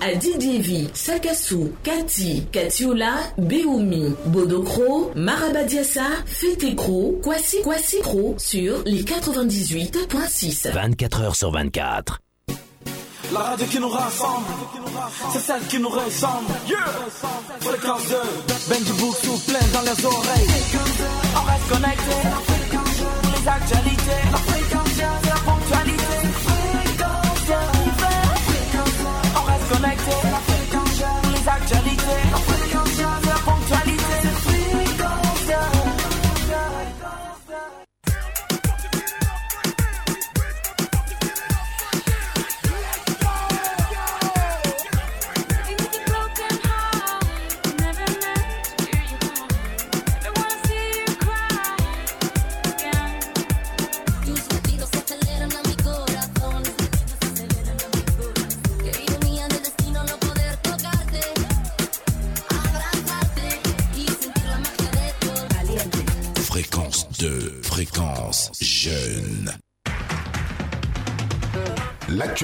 à Didievi, Sakasu, Kati, Katiola, Beoumi, Bodokro, Marabadiassa, Fetekro, Kwasi Kwasi Kro sur les 98.6. 24 heures sur 24. La radio qui nous rassemble, c'est celle qui nous ressemble. Yeah. Fréquence 2, Ben du bouc souffle plein dans les oreilles. On reste connecté, les actualités,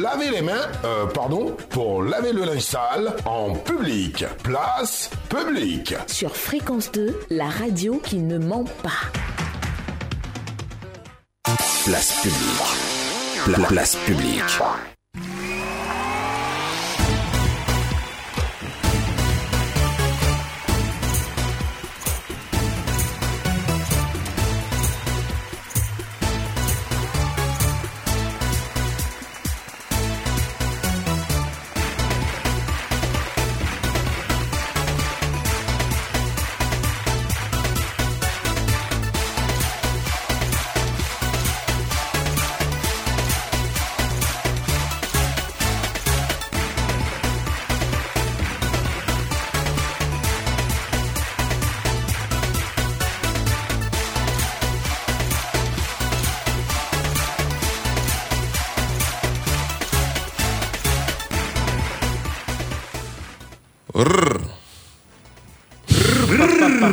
laver les mains, euh, pardon, pour laver le linge sale en public. Place publique. Sur Fréquence 2, la radio qui ne ment pas. Place publique. Pla- place publique.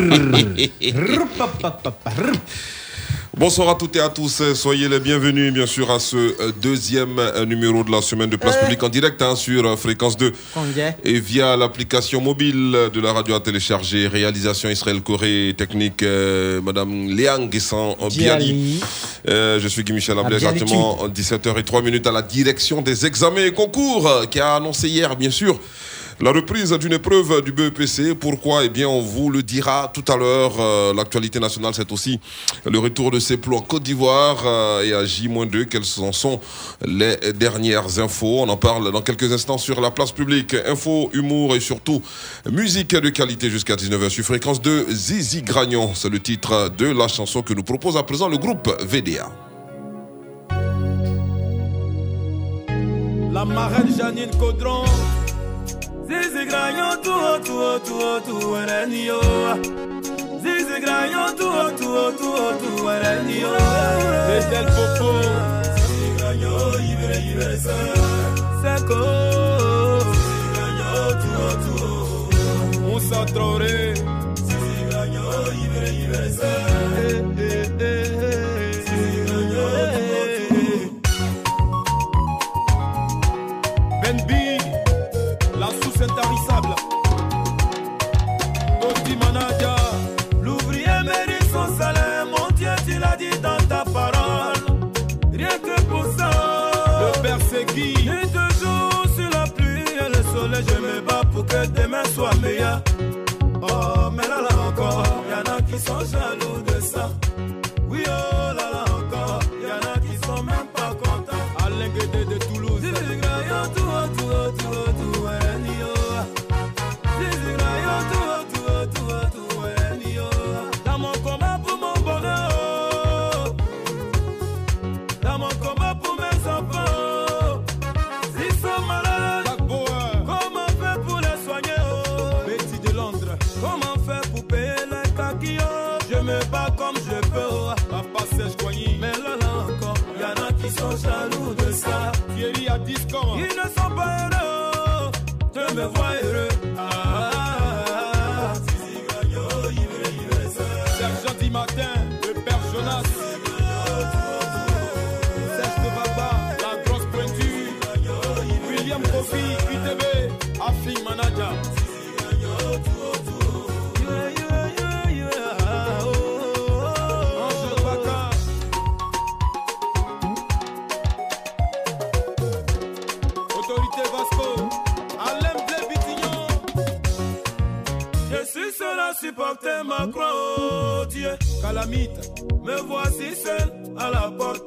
Bonsoir à toutes et à tous, soyez les bienvenus bien sûr à ce euh, deuxième euh, numéro de la semaine de Place Publique en direct hein, sur euh, Fréquence 2 et via l'application mobile de la radio à télécharger, réalisation Israël Corée, technique euh, Madame Léang Guessan Biali. Euh, je suis Guy Michel Ablé, Biali exactement 17h03 minutes à la direction des examens et concours euh, qui a annoncé hier bien sûr la reprise d'une épreuve du BEPC, pourquoi? Eh bien, on vous le dira tout à l'heure. Euh, L'actualité nationale, c'est aussi le retour de ces plots en Côte d'Ivoire euh, et à J-2. Quelles en sont les dernières infos? On en parle dans quelques instants sur la place publique. Info, humour et surtout musique de qualité jusqu'à 19h sur fréquence de Zizi Gragnon. C'est le titre de la chanson que nous propose à présent le groupe VDA. La marraine Janine Caudron. Zizi Gragnon, tout haut, tout haut, tout haut, tout haut, Renio. Zizi Gragnon, tout haut, tout haut, tout haut, tout haut, Renio. Estelle Popo. Ibre, Seko. Moussa Traoré. Gragnon, Ibre, Ibre, a ma croix, oh Dieu. Calamite, me voici seul à la portée,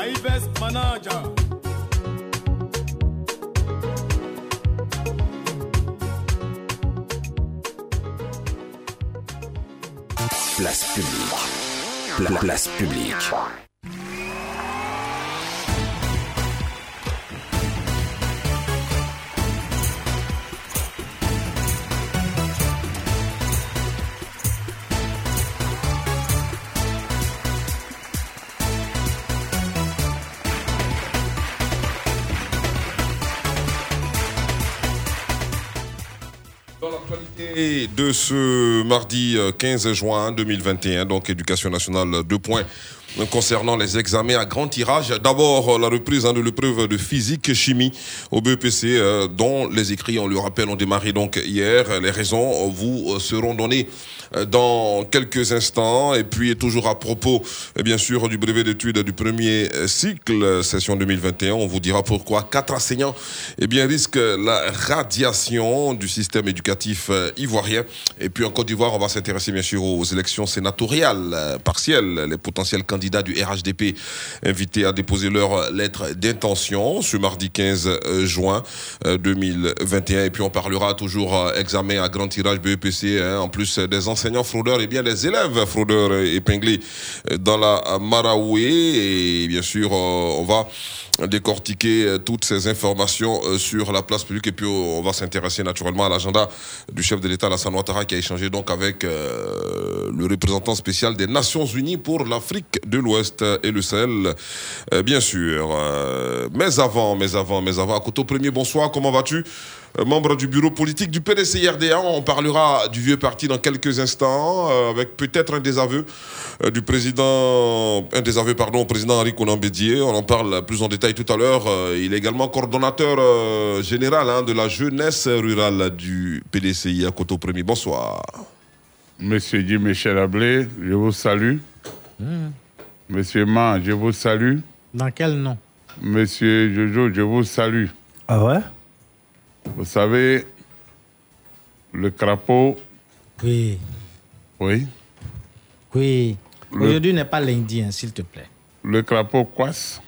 Almami. Aïbes Manager. Place publique. Pla- place publique. L'actualité de ce mardi euh, 15 juin 2021, donc éducation nationale, deux points. euh, concernant les examens à grand tirage. D'abord, euh, la reprise hein, de l'épreuve de physique chimie au BEPC, euh, dont les écrits, on le rappelle, ont démarré donc hier. Les raisons euh, vous euh, seront données euh, dans quelques instants. Et puis, toujours à propos, euh, bien sûr, du brevet d'études du premier euh, cycle, euh, session 2021, on vous dira pourquoi quatre enseignants eh bien, risquent la radiation du système éducatif euh, ivoirien. Et puis, en Côte d'Ivoire, on va s'intéresser, bien sûr, aux élections sénatoriales euh, partielles. Les potentiels candidats du RHDP invités à déposer leur lettre d'intention ce mardi 15 euh, juin euh, 2021. Et puis, on parlera toujours euh, examen à grand tirage BEPC, hein, en plus euh, des enseignants fraudeurs et bien des élèves fraudeurs euh, épinglés euh, dans la euh, Maraoué. Et bien sûr, euh, on va décortiquer euh, toutes ces informations euh, sur la place publique. Et puis euh, on va s'intéresser naturellement à l'agenda du chef de l'État Alassane Ouattara qui a échangé donc avec le représentant spécial des Nations Unies pour l'Afrique de l'Ouest et le Sahel bien sûr. Mais avant mais avant mais avant Akoto Premier bonsoir comment vas-tu? Membre du bureau politique du PDC-RDA. On parlera du vieux parti dans quelques instants, euh, avec peut-être un désaveu euh, du président, un désaveu, pardon, au président Henri Bédier. On en parle plus en détail tout à l'heure. Euh, il est également coordonnateur euh, général hein, de la jeunesse rurale du PDCI à Coteau Premier. Bonsoir. Monsieur Guy Michel Ablé, je vous salue. Monsieur Man, je vous salue. Dans quel nom? Monsieur Jojo, je vous salue. Ah ouais? Vous savez, le crapaud, Oui. Oui. Oui. Le- Aujourd'hui n'est pas lundi, hein, s'il te plaît. Le crapaud coisse.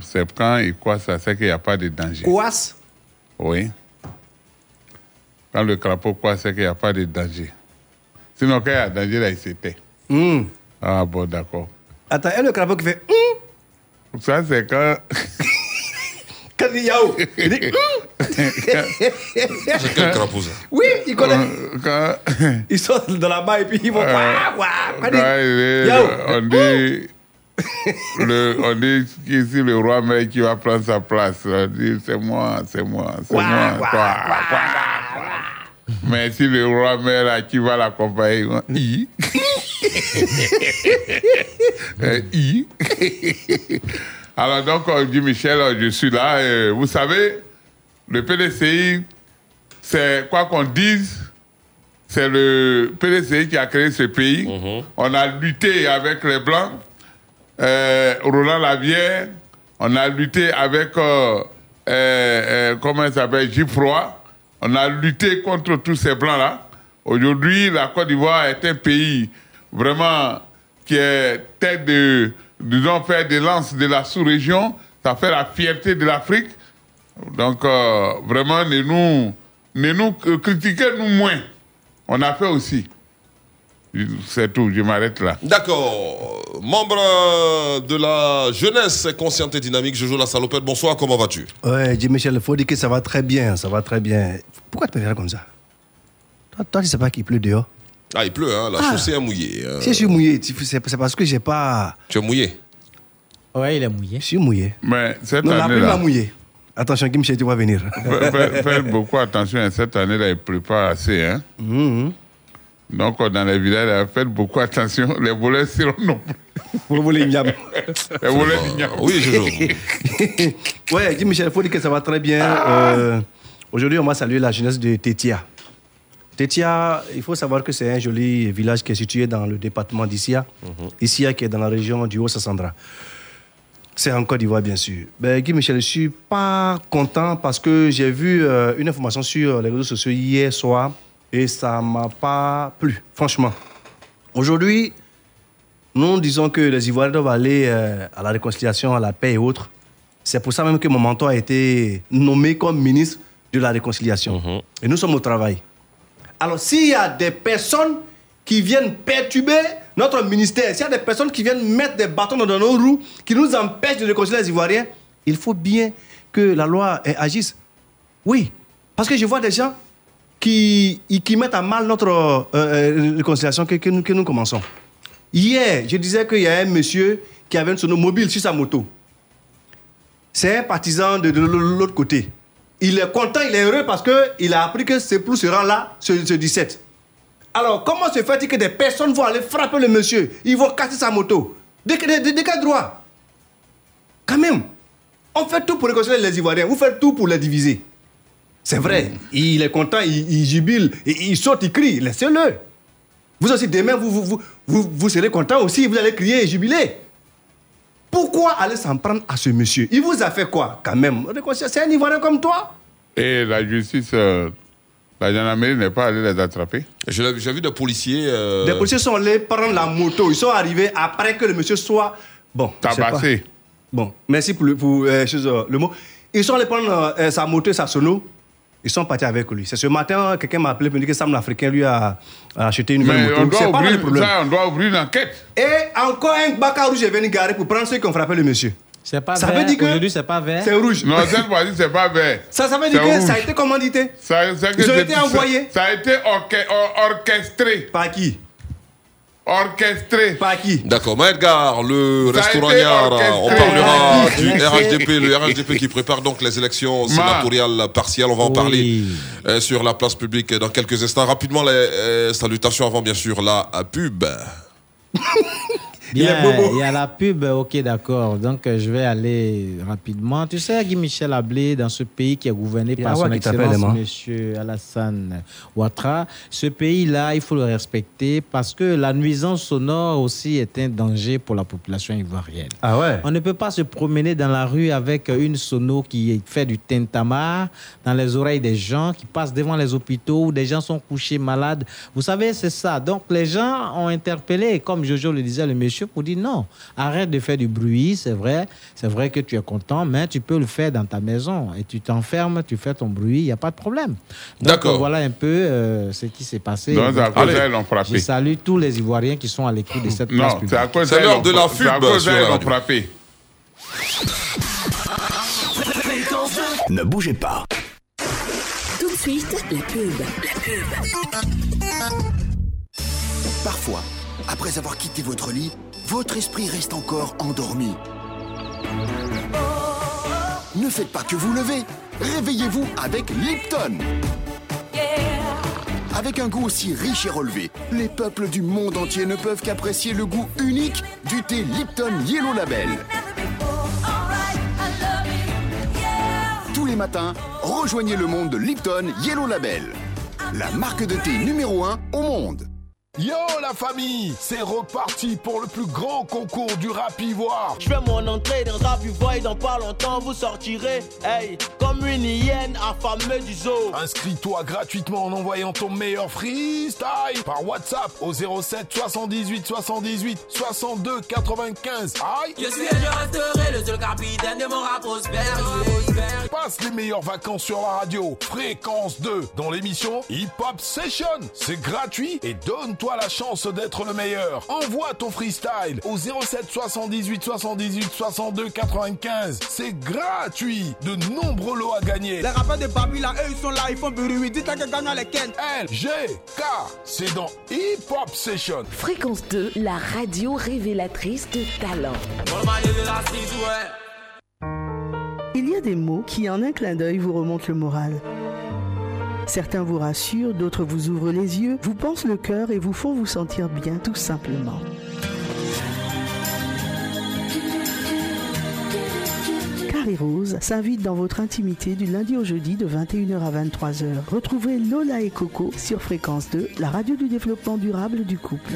C'est quand il coisse, c'est qu'il n'y a pas de danger. Coasse? Oui. Quand le crapaud coisse, c'est qu'il n'y a pas de danger. Sinon, quand il y a danger, là, il s'était. Hmm. Ah bon, d'accord. Attends, et le crapaud qui fait hum, Ça, c'est quand. il. Il hum. C'est quel crapaud ça Oui, il connaît. Euh, quand. Ils sont dans la bas et puis il- il est- Yaou. on dit. le, on dit le roi mec qui va prendre sa place. On dit c'est moi, c'est moi, c'est moi. Mais si le roi mère là, qui va l'accompagner, I? Euh, I? Alors donc, on dit Michel, je suis là. et vous savez, le PDCI, c'est quoi qu'on dise, c'est le PDCI qui a créé ce pays. On a lutté avec les Blancs, euh, Roland Lavière, on a lutté avec, euh, euh, comment il s'appelle, Gifroy. On a lutté contre tous ces Blancs-là. Aujourd'hui, la Côte d'Ivoire est un pays vraiment qui est tête de, disons, faire des lances de la sous-région. Ça fait la fierté de l'Afrique. Donc, euh, vraiment, ne nous, ne nous euh, critiquez-nous moins. On a fait aussi. C'est tout, je m'arrête là. D'accord. Membre de la jeunesse consciente et dynamique, Jojo la salopette, bonsoir, comment vas-tu? Ouais, dis Michel, il faut dire que ça va très bien, ça va très bien. Pourquoi tu me comme ça? Toi, toi tu sais pas qu'il pleut dehors? Ah, il pleut, hein, la Ah. chaussée est mouillée. euh, Si je suis mouillé, c'est c'est parce que j'ai pas. Tu es mouillé Ouais, il est mouillé. Je suis mouillé. Mais cette Non, la pluie m'a année-là, mouillé. Attention, Guy Michel, tu vas venir. faites- beaucoup attention. hein, Cette année-là, il ne pleut pas assez. Hein? Mhm. Donc, dans les villages, là, faites beaucoup attention. Les volets seront. Vous voulez une yam. Les volets ignorent. Oui, Jojo. Ouais, Guy Michel, il faut dire que ça va très bien. Euh, Aujourd'hui, on va saluer la jeunesse de Tétia. Tétia, il faut savoir que c'est un joli village qui est situé dans le département d'Issia. Issia qui est dans la région du Haut-Sassandra. C'est en Côte d'Ivoire, bien sûr. Ben, Guy Michel, je suis pas content parce que j'ai vu euh, une information sur les réseaux sociaux hier soir et ça m'a pas plu, franchement. Aujourd'hui, nous disons que les Ivoiriens doivent aller euh, à la réconciliation, à la paix et autres. C'est pour ça même que mon mentor a été nommé comme ministre de la réconciliation. Et nous sommes au travail. Alors, s'il y a des personnes qui viennent perturber notre ministère, s'il y a des personnes qui viennent mettre des bâtons dans nos roues, qui nous empêchent de réconcilier les Ivoiriens, il faut bien que la loi euh, agisse. Oui, parce que je vois des gens qui, qui mettent à mal notre euh, euh, réconciliation que, nous, que nous commençons. Hier, je disais qu'il y a un monsieur qui avait une sonomobile sur sa moto. C'est un partisan de l'autre côté. Il est content, il est heureux parce qu'il a appris que ses plus sera là ce, ce 17. Alors, comment se fait-il que des personnes vont aller frapper le monsieur? Ils vont casser sa moto. De, de, de- de quel droit Quand même. On fait tout pour réconcilier les Ivoiriens. Vous faites tout pour les diviser. C'est vrai. Il est content, il, il jubile, il, il saute, il crie. Laissez-le. Vous aussi, demain, vous, vous, vous, vous, vous serez content aussi. Vous allez crier et jubiler. Pourquoi aller s'en prendre à ce monsieur? Il vous a fait quoi, quand même? C'est un Ivoirien comme toi? Et la justice, euh, la gendarmerie n'est pas allée les attraper. J'ai vu des policiers. euh, Des policiers sont allés prendre la moto. Ils sont arrivés après que le monsieur soit. Bon. Tabassé. Bon, merci pour le, pour, euh, euh, le mot. Ils sont allés prendre euh, sa moto et sa sono. Ils sont partis avec lui. C'est ce matin, quelqu'un m'a appelé pour me dire que Sam l'Africain lui a, acheté une nouvelle moto. doit, C'est pas le ouvrir, problème. ça, on doit ouvrir une enquête. Et encore un bac rouge est venu garer pour prendre ceux qui ont frappé le monsieur. C'est pas Ça vert. veut dire que- Aujourd'hui, c'est pas vert. C'est rouge. Non, cette fois-ci, c'est pas vert. Ça, ça veut dire que ça a été commandité. Ça- ça- Ils ont été ça- envoyés. Ça a été orche- or- orchestré. Par qui? Orchestré. Par qui D'accord, le Ça a restaurant été Niara, on parlera du. RHDP, le RHDP qui prépare donc les élections sénatoriales partielles. On va en Oui. parler euh, sur la place publique dans quelques instants. Rapidement, les euh, salutations avant bien sûr la euh, pub. Bien, Il y a la pub, ok, d'accord. Donc, euh, je vais aller rapidement. Tu sais, Guy Michel Ablé, dans ce pays qui est gouverné par son excellence, monsieur Alassane Ouattara, ce pays-là, il faut le respecter parce que la nuisance sonore aussi est un danger pour la population ivoirienne. Ah ouais? On ne peut pas se promener dans la rue avec une sono qui fait du tintamarre dans les oreilles des gens qui passent devant les hôpitaux où des gens sont couchés malades. Vous savez, c'est ça. Donc les gens ont interpellé, comme Jojo le disait, le monsieur, pour dire non, arrête de faire du bruit, c'est vrai. C'est vrai que tu es content, mais tu peux le faire dans ta maison et tu t'enfermes, tu fais ton bruit, il n'y a pas de problème. D'accord. voilà un peu euh, ce qui s'est passé. Donc. Je salue tous les Ivoiriens qui sont à l'écoute de cette place Non, publique. c'est l'heure de la radio. frappé. Ne bougez pas. Tout de suite, la pub. La pub. Parfois, après avoir quitté votre lit, votre esprit reste encore endormi. Ne faites pas que vous levez. Réveillez-vous avec Lipton. Avec un goût aussi riche et relevé, les peuples du monde entier ne peuvent qu'apprécier le goût unique du thé Lipton Yellow Label. Tous les matins, rejoignez le monde de Lipton Yellow Label. La marque de thé numéro 1 au monde. Yo la famille, c'est reparti pour le plus grand concours du rap ivoire. Je fais mon entrée dans Rap Ivoire et dans pas longtemps vous sortirez, hey, comme une hyène affamée du zoo. Inscris-toi gratuitement en envoyant ton meilleur freestyle par WhatsApp au 07 78 78 62 95. Aïe Je suis et je resterai le seul capitaine de mon rap prospère. Passe les meilleures vacances sur la radio. Fréquence 2 dans l'émission Hip Hop Session. C'est gratuit et donne-toi la chance d'être le meilleur. Envoie ton freestyle au 07 78 78 62 95. C'est gratuit. De nombreux lots à gagner. Les rappeurs de Babi là, eux ils sont là, ils font bruit. Dites-leur que gagnant les Ken. L, G, K, c'est dans Hip Hop Session. Fréquence 2, la radio révélatrice de talent. Il y a des mots qui, en un clin d'œil, vous remontent le moral. Certains vous rassurent, d'autres vous ouvrent les yeux, vous pensent le cœur et vous font vous sentir bien, tout simplement. Carré Rose s'invite dans votre intimité du lundi au jeudi de 21h à 23h. Retrouvez Lola et Coco sur Fréquence 2, la radio du développement durable du couple.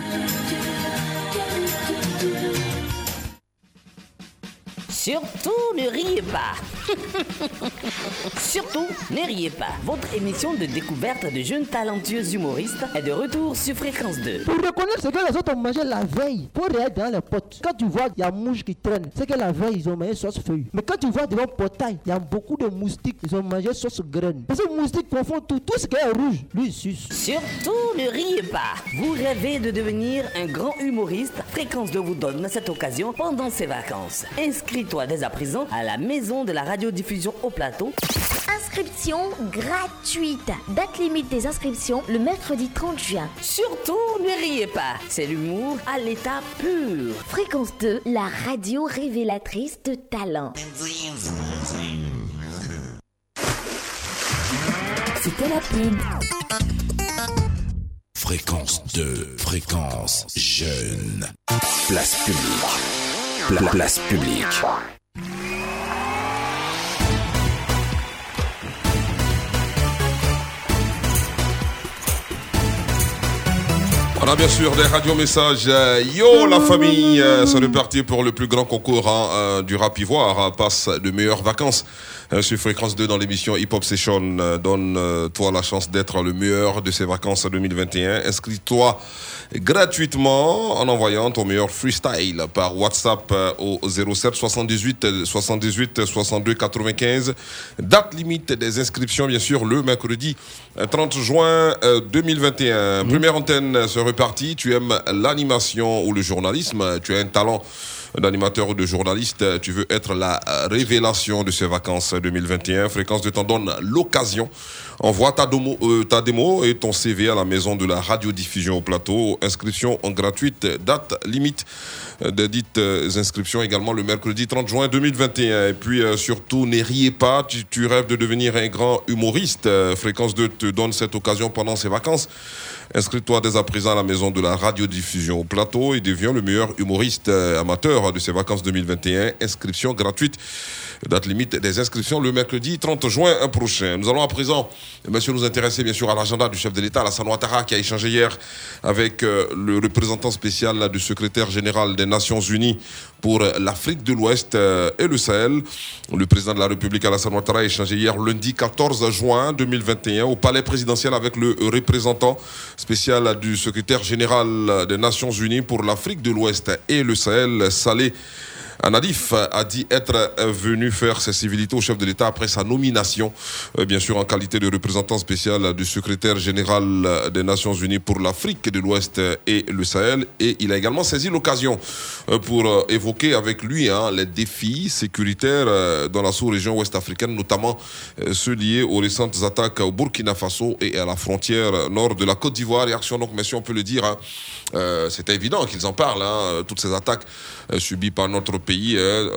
Surtout ne riez pas. Surtout ne riez pas. Votre émission de découverte de jeunes talentueux humoristes est de retour sur Fréquence 2. Pour reconnaître ce que les autres ont mangé la veille, pour regarder dans les potes. Quand tu vois il y a mouche qui traîne, c'est que la veille ils ont mangé sauce feuille. Mais quand tu vois devant le portail, il y a beaucoup de moustiques, ils ont mangé sauce graine. Parce que les moustiques confondent tout, tout ce qui est rouge, lui il suce. Surtout ne riez pas. Vous rêvez de devenir un grand humoriste Fréquence 2 vous donne cette occasion pendant ses vacances. Inscris-toi dès à présent à la maison de la radiodiffusion au plateau. Inscription gratuite. Date limite des inscriptions le mercredi 30 juin. Surtout ne riez pas. C'est l'humour à l'état pur. Fréquence 2, la radio révélatrice de talent. C'était la pub. Fréquence 2, fréquence jeune. Place publique. Pla- place publique. On a bien sûr des radiomessages. Euh, Yo la famille, euh, c'est reparti pour le plus grand concours hein, euh, du rap ivoire. hein, passe de meilleures vacances sur Fréquence 2 dans l'émission Hip Hop Session. Euh, Donne-toi la chance d'être le meilleur de ces vacances 2021. Inscris-toi gratuitement en envoyant ton meilleur freestyle par WhatsApp euh, au 07 78 78 62 95. Date limite des inscriptions, bien sûr, le mercredi euh, 30 juin euh, 2021. Première antenne, c'est reparti. Tu aimes l'animation ou le journalisme. Tu as un talent d'animateur ou de journaliste. Tu veux être la révélation de ces vacances 2021. Fréquence de t'en donne l'occasion. Envoie ta, euh, ta démo et ton CV à la maison de la radiodiffusion au plateau. Inscription en gratuite. Date limite euh, des dites euh, inscriptions également le mercredi 30 juin 2021. Et puis euh, surtout, ne riez pas. Tu, tu rêves de devenir un grand humoriste. Fréquence 2 te donne cette occasion pendant ces vacances. Inscris-toi dès à présent à la maison de la radiodiffusion au plateau et deviens le meilleur humoriste amateur de ces vacances 2021. Inscription gratuite. Date limite des inscriptions le mercredi 30 juin prochain. Nous allons à présent, monsieur, nous intéresser bien sûr à l'agenda du chef de l'État, Alassane Ouattara, qui a échangé hier avec euh, le représentant spécial du secrétaire général des Nations Unies pour l'Afrique de l'Ouest euh, et le Sahel. Le président de la République, Alassane Ouattara, a échangé hier lundi 14 juin 2021 au palais présidentiel avec le représentant spécial du secrétaire général des Nations Unies pour l'Afrique de l'Ouest et le Sahel, Saleh Anadif a dit être venu faire ses civilités au chef de l'État après sa nomination, euh, bien sûr en qualité de représentant spécial du secrétaire général des Nations Unies pour l'Afrique de l'Ouest et le Sahel. Et il a également saisi l'occasion euh, pour euh, évoquer avec lui hein, les défis sécuritaires dans la sous-région ouest africaine, notamment ceux liés aux récentes attaques au Burkina Faso et à la frontière nord de la Côte d'Ivoire. Réaction donc, mais si on peut le dire, hein, c'était évident qu'ils en parlent, hein, toutes ces attaques subies par notre pays, hein,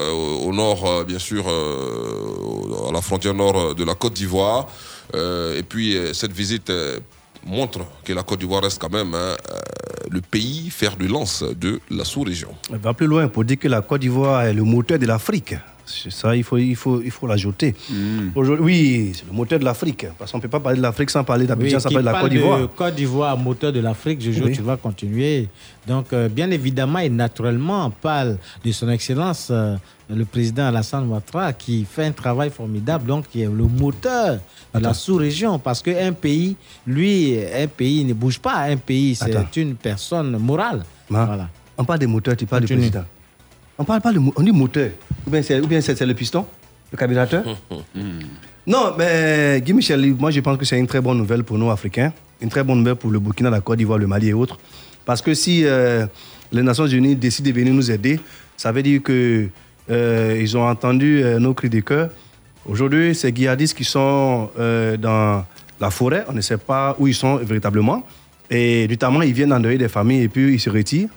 au nord, bien sûr, à la frontière nord de la Côte d'Ivoire. et puis, cette visite montre que la Côte d'Ivoire reste quand même hein, le pays fer de lance de la sous-région. On va plus loin pour dire que la Côte d'Ivoire est le moteur de l'Afrique. Ça, il faut, il faut, il faut l'ajouter. Oui, c'est le moteur de l'Afrique. Parce qu'on ne peut pas parler de l'Afrique sans parler d'Abidjan, Oui, sans parler de la Côte d'Ivoire. Côte d'Ivoire, moteur de l'Afrique, je Oui. tu vas continuer. Donc, euh, bien évidemment et naturellement, on parle de son Excellence, euh, le président Alassane Ouattara, qui fait un travail formidable, donc qui est le moteur de la sous-région. Parce qu'un pays, lui, un pays ne bouge pas. Un pays, c'est une personne morale. Ma, Voilà. On parle des moteurs, tu parles Continue. du président. On parle pas de on dit moteur. Ou bien c'est ou bien c'est- le piston, le carburateur. Non, mais Guy Michel, moi je pense que c'est une très bonne nouvelle pour nous Africains, une très bonne nouvelle pour le Burkina, la Côte d'Ivoire, le Mali et autres. Parce que si euh, les Nations Unies décident de venir nous aider, ça veut dire que euh, ils ont entendu euh, nos cris de cœur. Aujourd'hui, ces djihadistes qui sont euh, dans la forêt, on ne sait pas où ils sont véritablement. Et notamment, ils viennent endeuiller des familles et puis ils se retirent.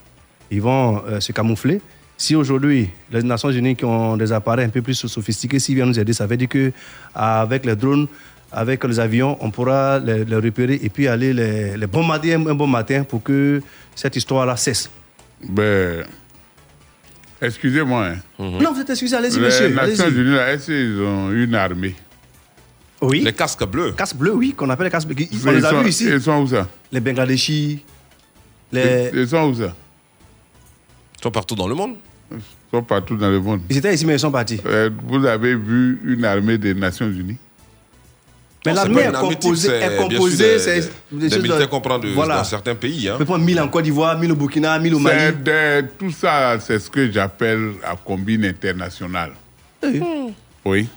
Ils vont se camoufler. Si aujourd'hui, les Nations Unies qui ont des appareils un peu plus sophistiqués, s'ils viennent nous aider, ça veut dire qu'avec les drones, avec les avions, on pourra les, les repérer et puis aller les, les bombarder un, bon matin pour que cette histoire-là cesse. Ben, excusez-moi. hein. Non, vous êtes excusé, allez-y, Les monsieur. Nations allez-y. Unies, là, est-ce qu'ils ont une armée? Oui. Les casques bleus. Casques bleus, oui, qu'on appelle les casques bleus. On Ils les a sont- vus ici. Ils sont où ça? Les Bangladeshis, les... Ils sont où ça? Ils sont partout dans le monde. Ils sont partout dans le monde. Ils étaient ici, mais ils sont partis. Euh, vous avez vu une armée des Nations Unies Mais l'armée est composée, c'est est composée, des- c'est des- des choses- militaires qu'on prend de- voilà. dans certains pays. Hein. On peut prendre 1000 en Côte d'Ivoire, 1000 au Burkina, 1000 au Mali. Des- Tout ça, c'est ce que j'appelle la combine internationale. Oui.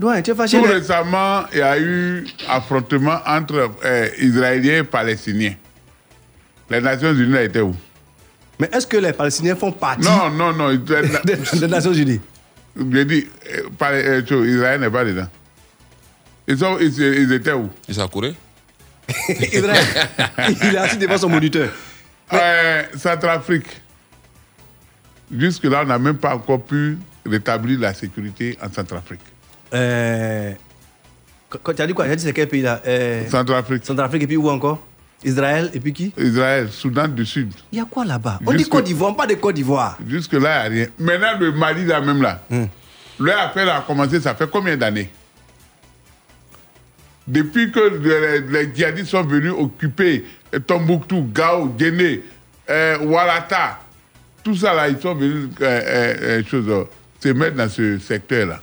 Ouais, tu es fâché. Tout les- récemment, il y a eu affrontement entre euh, Israéliens et Palestiniens. Les Nations Unies étaient où? Mais est-ce que les Palestiniens font partie Non, non, non. des, Nations Unies? J'ai dit, euh, euh, Israël n'est pas dedans. Ils, sont, ils, ils étaient où? Ils sont à Corée Israël, il est assis devant son moniteur. Euh, Centrafrique. Jusque-là, on n'a même pas encore pu rétablir la sécurité en Centrafrique. Euh, quand- quand tu as dit quoi? Tu as dit c'est quel pays là? Euh, Centrafrique. Centrafrique et puis où encore? Israël et puis qui Israël, Soudan du Sud. Il y a quoi là-bas? On dit Côte d'Ivoire, parle de Côte d'Ivoire. Jusque-là, il n'y a rien. Maintenant, le Mali, là même là, Hmm. leur affaire a commencé, ça fait combien d'années? Depuis que les, les djihadistes sont venus occuper euh, Tombouctou, Gao, Guinée, euh, Walata, tout ça là, ils sont venus euh, euh, euh, chose, euh, se mettre dans ce secteur-là.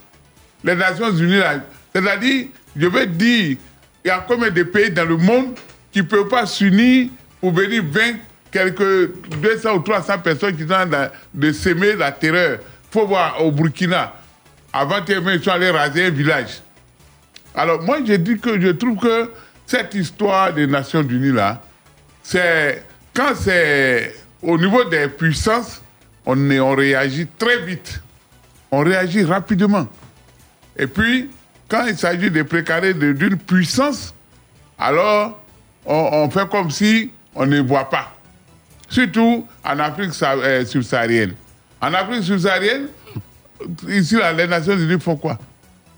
Les Nations Unies, là, c'est-à-dire, je veux dire, il y a combien de pays dans le monde qui ne peuvent pas s'unir pour venir vaincre quelques 200 ou 300 personnes qui sont en train de semer la terreur. Il faut voir au Burkina, avant ils sont allés raser un village. Alors moi, je dis que je trouve que cette histoire des Nations Unies là, c'est quand c'est au niveau des puissances, on, réagit très vite, on réagit rapidement. Et puis, quand il s'agit de précarer de- d'une puissance, alors on, on fait comme si on ne voit pas. Surtout en Afrique euh, subsaharienne. En Afrique subsaharienne, ici, les Nations Unies font quoi?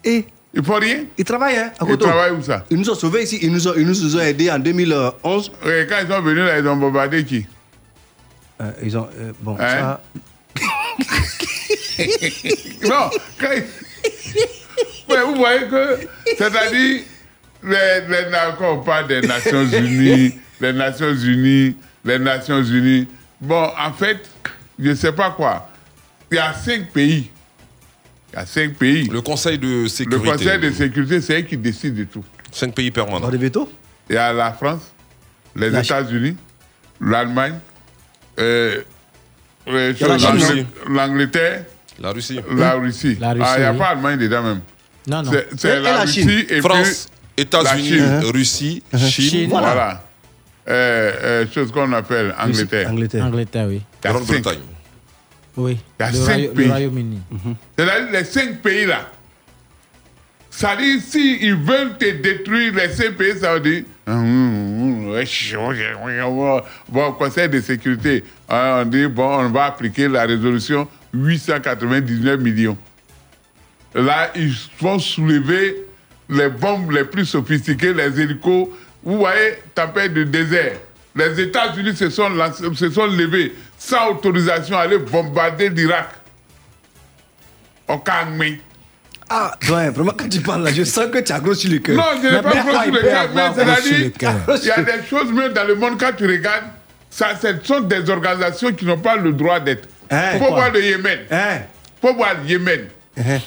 Et Ils font rien Ils travaillent, hein, à Ils travaillent où ça? Ils nous ont sauvés ici, ils nous ont, ils nous ont aidés en 2011. Et quand ils sont venus là, ils ont bombardé qui? Euh, ils ont. euh, bon, Hein? ça. Non, quand ils- Mais vous voyez que, c'est-à-dire, les, les, quand on parle des Nations Unies, les Nations Unies, les Nations Unies, bon, en fait, je ne sais pas quoi. Il y a cinq pays. Il y a cinq pays. Le Conseil de Le sécurité. Conseil de sécurité, c'est eux qui décident de tout. Cinq pays permanents. de veto? Il y a la France, les La États-Unis, l'Allemagne, euh, euh, La chose- Russie. l'Angleterre, La Russie. la Russie. La Russie, ah, il n'y a oui. pas Allemagne dedans même. Non, non. C'est- la, la Russie Chine. et France, puis États-Unis, la. Russie, Uh-huh. Chine. Chine. Voilà. Euh, euh, chose qu'on appelle Angleterre. Angleterre. Angleterre, oui. Il y a cinq. Grande-Bretagne. Oui. Il y a le, cinq pays. le Royaume-Uni. C'est-à-dire les cinq pays-là. Ça dit, s'ils veulent te détruire les cinq pays, ça veut dire. Bon, au Conseil de sécurité, hein, on dit, bon, on va appliquer la résolution 899 millions. Là, ils vont soulever les bombes les plus sophistiquées, les hélicos. Vous voyez, tempête de désert. Les États-Unis se sont, lancés- se sont levés sans autorisation à aller bombarder l'Irak. Au Kangmé. Ah, vraiment, quand tu parles là, je sens que tu as gros sur le cœur. Non, je n'ai pas gros sur le il cœur, mais c'est-à-dire, il y a des choses même dans le monde, quand tu regardes, ça, ce sont des organisations qui n'ont pas le droit d'être. Hein, faut quoi voir le Yémen. faut voir le Yémen.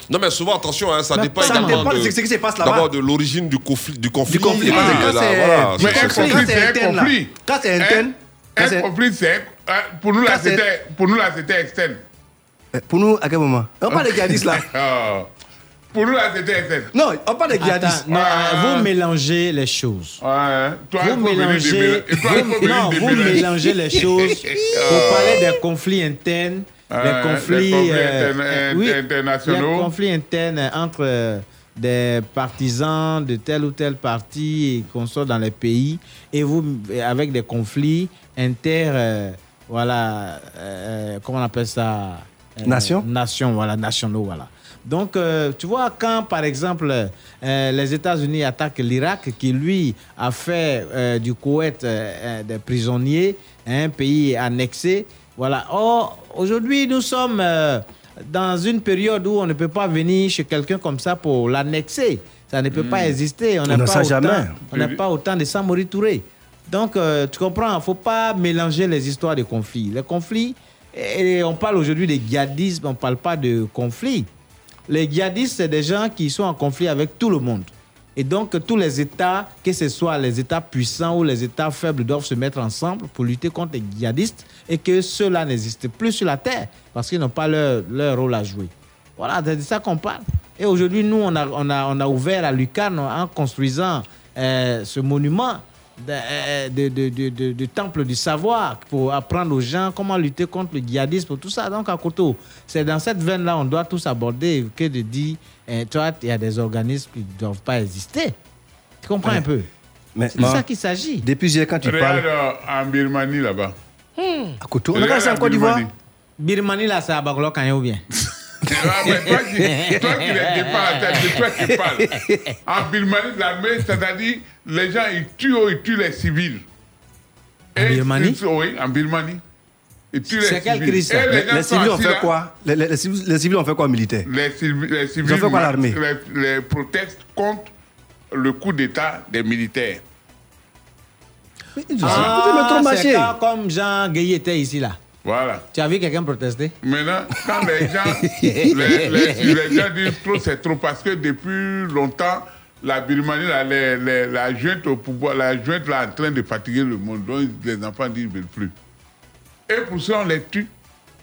Non, mais souvent, attention, hein, ça Mais dépend ça également dépend de de, ce qui se passe là-bas. d'abord de l'origine du conflit. Du conflit, conflit, que de quand la- c'est- voilà, Mais un c'est- conflit, quand c'est c'est un interne, là. conflit. Quand c'est interne, Un conflit, c'est. Pour nous, là, c'était pour nous, là, c'était externe. Euh, Pour nous, à quel moment? On parle des djihadistes là. Ah. Pour nous, là, c'était externe. Non, on parle des djihadistes. Non, euh, vous mélangez les choses. Ouais, toi, il vous mélangez, vous- non, vous Mélan- mélangez les choses pour Ah. parler des conflits internes, Des conflits, les conflits euh, interne- euh, oui, internationaux. les conflits internes entre euh, des partisans de tel ou tel parti et qu'on soit dans les pays, et vous avec des conflits inter, euh, voilà, euh, comment on appelle ça Euh, Nation Nation, voilà, nationaux, voilà. Donc, euh, tu vois, quand, par exemple, euh, les États-Unis attaquent l'Irak, qui, lui, a fait euh, du Koweït euh, euh, des prisonniers, un pays annexé, voilà. Or, aujourd'hui, nous sommes euh, dans une période où on ne peut pas venir chez quelqu'un comme ça pour l'annexer. Ça ne peut Hmm. pas exister. On n'a pas, n'a pas autant de Samori Touré. Donc, euh, tu comprends, il ne faut pas mélanger les histoires de conflits. Les conflits, et on parle aujourd'hui de djihadisme, on ne parle pas de conflits. Les djihadistes, c'est des gens qui sont en conflit avec tout le monde. Et donc, tous les États, que ce soit les États puissants ou les États faibles, doivent se mettre ensemble pour lutter contre les djihadistes et que ceux-là n'existent plus sur la terre parce qu'ils n'ont pas leur, leur rôle à jouer. Voilà, c'est de ça qu'on parle. Et aujourd'hui, nous, on a, on, a, on a ouvert la lucarne en construisant euh, ce monument de, euh, de, de, de- de- de temple du savoir pour apprendre aux gens comment lutter contre le djihadisme, tout ça. Donc, à Koto, c'est dans cette veine-là on doit tous aborder que de dire, eh, tu vois, il y a des organismes qui ne doivent pas exister. Tu comprends Ouais. un peu? C'est de ça qu'il s'agit. Depuis hier, quand tu Regarde parles. euh, en Birmanie là-bas. À Koto, on Regarde regarde ça en Côte d'Ivoire. Birmanie. Là, c'est à Baglo quand ou bien Ah, mais toi qui, toi qui les défends, c'est toi qui parles. En Birmanie, l'armée, c'est-à-dire, les gens, ils tuent, ils tuent les civils. En Birmanie? Oui, en Birmanie. Ils tuent les C'est quelle civils. crise, ça? Les, civils ont fait quoi? Les, les- les civils, les civils ont fait quoi militaire Les civils, les civils fait quoi, l'armée? les, les protestent contre le coup d'État des militaires. Ah, c'est quand, comme Jean Gueye était ici, là. Voilà. Tu as vu quelqu'un protester? Maintenant, quand les gens, les, les- les gens disent trop, c'est trop parce que depuis longtemps, la Birmanie, les- la junte au pouvoir, la junte là, est en train de fatiguer le monde. Donc les enfants disent ne veulent plus. Et pour ça, on les tue.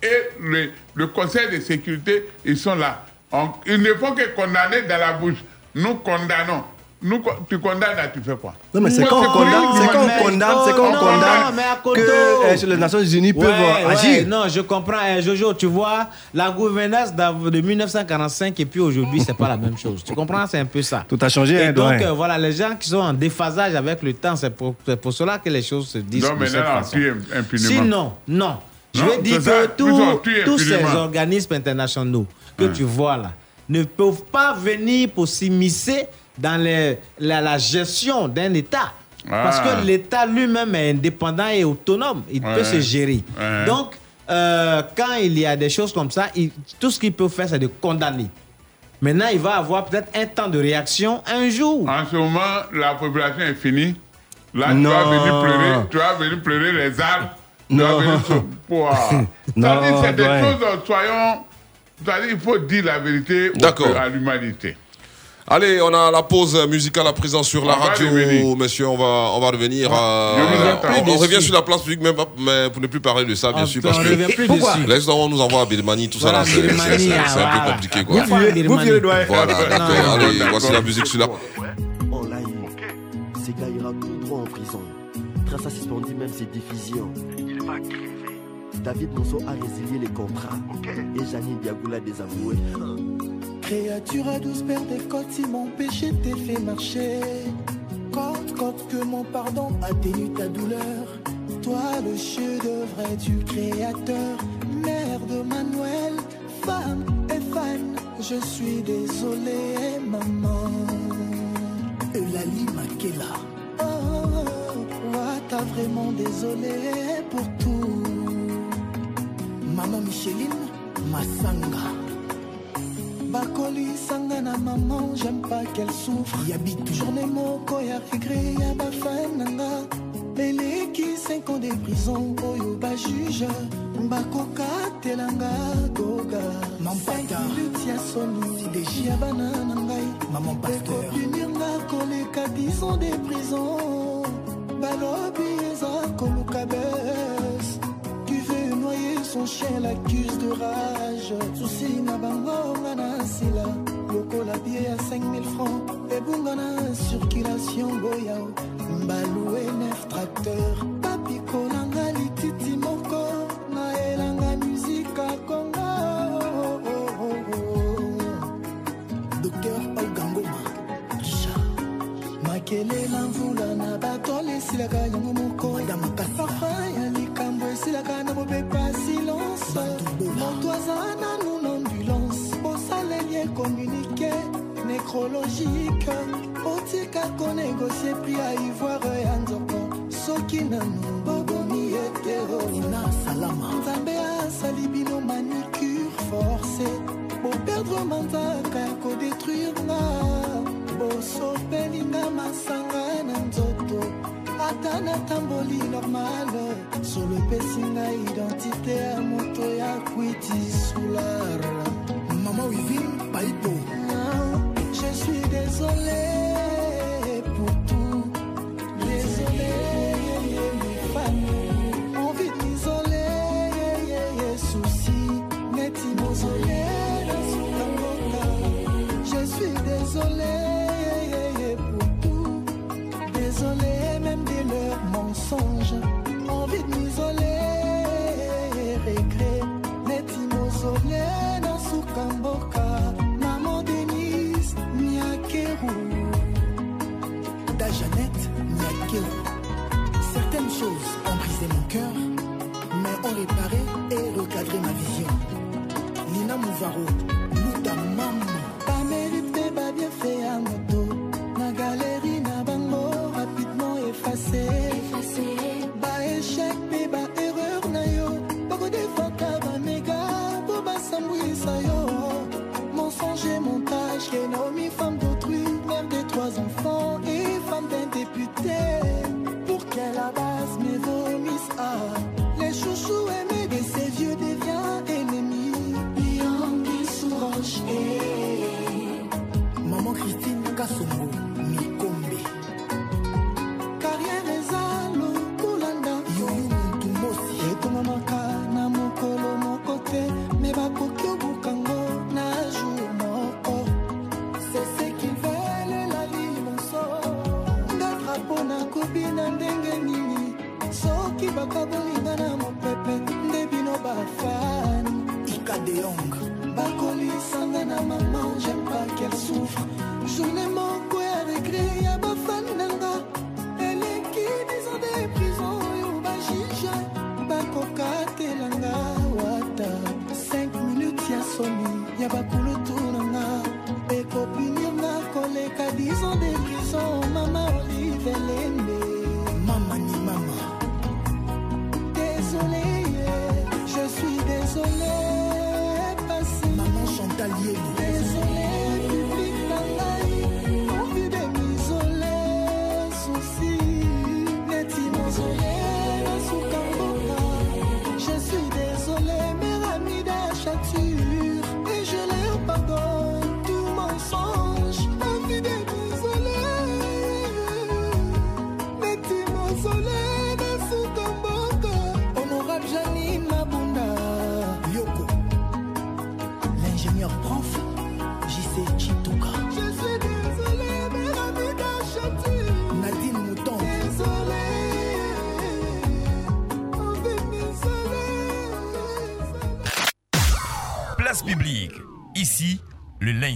Et le, le Conseil de sécurité, ils sont là. On- ils ne font que condamner dans la bouche. Nous condamnons. Nous, tu condamnes, là, tu fais quoi? Non, mais c'est quand on condamne, c'est quand mais- on condamne, c'est Oh, quand on non, condamne mais que euh, les Nations Unies peuvent Ouais, ouais, agir. non, je comprends. Eh, Jojo, tu vois, la gouvernance de 1945 et puis aujourd'hui, c'est pas la même chose. Tu comprends? C'est un peu ça. Tout a changé, Et hein, donc, euh, voilà, les gens qui sont en déphasage avec le temps, c'est pour, c'est pour cela que les choses se disent Donc de cette maintenant, on façon. tue impunément. Sinon, non. Je Non, veux dire c'est que tous- ces organismes internationaux que tu vois là, ne peuvent pas venir pour s'immiscer dans les- la, la gestion d'un État. Parce Ah. que l'État lui-même est indépendant et autonome. Il Ouais. peut se gérer. Ouais. Donc, euh, quand il y a des choses comme ça, il- tout ce qu'il peut faire, c'est de condamner. Maintenant, il va avoir peut-être un temps de réaction un jour. En ce moment, la population est finie. Là, Non. tu vas venir pleurer, tu vas venir pleurer les arbres. Tu vas Non. venir se... Non, C'est-à-dire, c'est des ouais. choses, euh, soyons... Il faut dire la vérité à l'humanité. Allez, on a la pause musicale à présent sur la On va radio, monsieur. On va, on va revenir. euh, vous attends. on, on revient sur la place publique, mais, pas- mais pour ne plus parler de ça, bien Ah, sûr. Parce que revient plus Pourquoi on nous envoie à Birmanie, tout ça, Voilà, là, c'est c'est- c'est- ah, c'est un voilà. peu compliqué. Quoi. Vous virez- vous le doigt. Voilà, d'accord. Allez, voici la musique sur la. On l'a eu. Ces gars ira tout droit en prison. Trace a suspendu même ses diffusions. Il va David Monso a résilié les contrats. Et Janine Diagoula désavoué. Créature à douce paires des côtes, si mon péché t'est fait marcher. Côte, côte, que mon pardon atténue ta douleur. Toi, le chef-d'œuvre du créateur. Mère de Manuel, femme et fan, je suis désolé, maman. Eulalie Makela. Oh, oh, oh, ouais, t'as vraiment désolé pour tout. Maman Micheline Massanga. Bakolisanga na maman j'aime pas qu'elle souffre. Yabitu journée moko ya regret ya bafan nanga. Eleki 5 ans de prison oyo bajuge bakokatelanga goga. Mampataluti ya soni sideji ya bana na ngai ekopunirnga koleka 10 ans de prison. Balobi eza koluka Tu et son chien l'accuse de rage. Susi na bango nga na sila. Lokola bie ya 5000 francs. Ebunga na circulation boya mbalu enef tracteur papikolanga lititi moko. Naelanga musika konga docteur paugangoma makelela mvula na bato lesilaka yango moko. Esilaka na bopepa silence. Moto aza nanu na ambulance. Bosaleli ekommunike nécrologique. Otika konégocie pri ya ivoire ya nzoko. Soki nanu bobomi eterorina salama. Nzambe asali bino manicure forcé. Boperdre manzaka ya kodétruire nga. Bosopelinga masanga na nzoto ata natamboli normal solo epesi ngai identité ya moto ya kwiti sular mama wivin paipo je suis désolé neti mozole na sukamboka maman denise miakeru da Jeannette Niakeru. Certaines choses ont brisé mon cœur, mais ont réparé et recadré ma vision. Nina Mouvaro,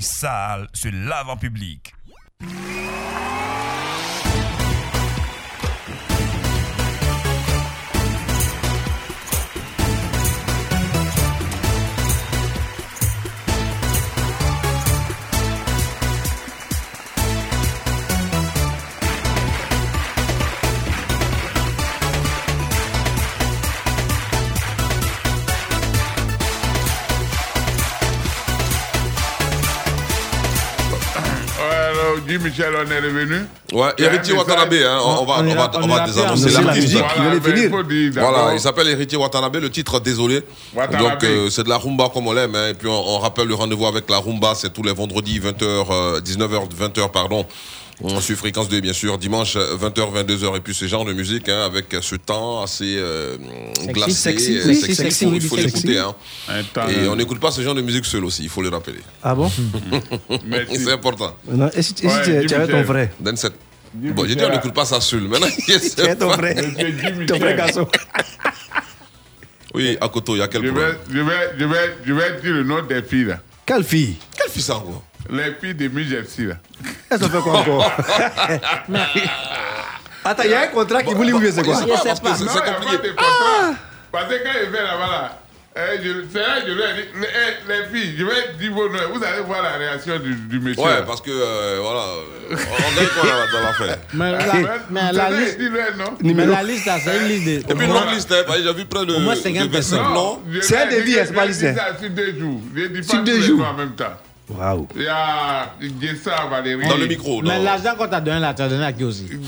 sale se lave en public. Michel, on est revenu. Ouais, Héritier Watanabe, hein, on, on va, on va, on va désannoncer dire d'abord- Voilà, il s'appelle Héritier Watanabe, le titre Désolé. Watanabe. Donc euh, c'est de la rumba comme on l'aime. hein. Et puis on, on rappelle le rendez-vous avec la rumba, c'est tous les vendredis 20h, 19h, 20h, pardon. On suit fréquence 2 bien sûr, dimanche 20h, 22h et puis ce genre de musique hein, avec ce temps assez euh, Sexy, glacé, sexy, euh, sexy, sexy, il faut, l'écouter. Hein. Et on n'écoute pas ce genre de musique seul aussi, il faut le rappeler. Ah bon? C'est important. Non, et si, et si tu, tu avais ton frère Denset. Bon, j'ai dit on n'écoute pas ça seul. Maintenant, Tu as ton frère. Ton frère garçon. Oui, à Koto, il y a quel Je problème vais, je, vais, je, vais, je vais dire le nom des filles là. Quelle fille? Quelle fille ça encore? Les filles de Mijelsi là. Ont fait quoi encore Attends, il y a un contrat qui vous lie ou bien c'est quoi? Non, il n'y a pas de contrat. Parce que quand il fait là-bas là, eh, je- c'est là que je lui ai dit, les, les filles, je vais dire vos noms, vous allez voir la réaction du, du monsieur. Ouais, là. parce que euh, voilà, on gagne quoi dans, dans l'affaire Mais la, mais C'est la liste, mais la liste, c'est une liste de. Et puis une longue liste, hein, j'ai vu près de, Au moins de 50 25 personnes. noms. C'est un vais devis, hein, c'est pas je liste, dis hein. ça sur deux jours. Je dis Sur pas deux jours. en même temps. Waouh. Il y a Gessa Valérie. Dans le micro, Mais non. l'argent qu'on t'a donné là, tu as donné à qui aussi? Viens,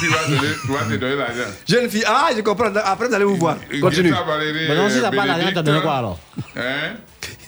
tu vas donner- tu vas te donner l'argent. Jeune fille, ah, je comprends. Après, vous allez vous voir. Continue. Gessa Valérie. Mais non, si euh, t'as pas l'argent, t'as donné quoi alors? Hein?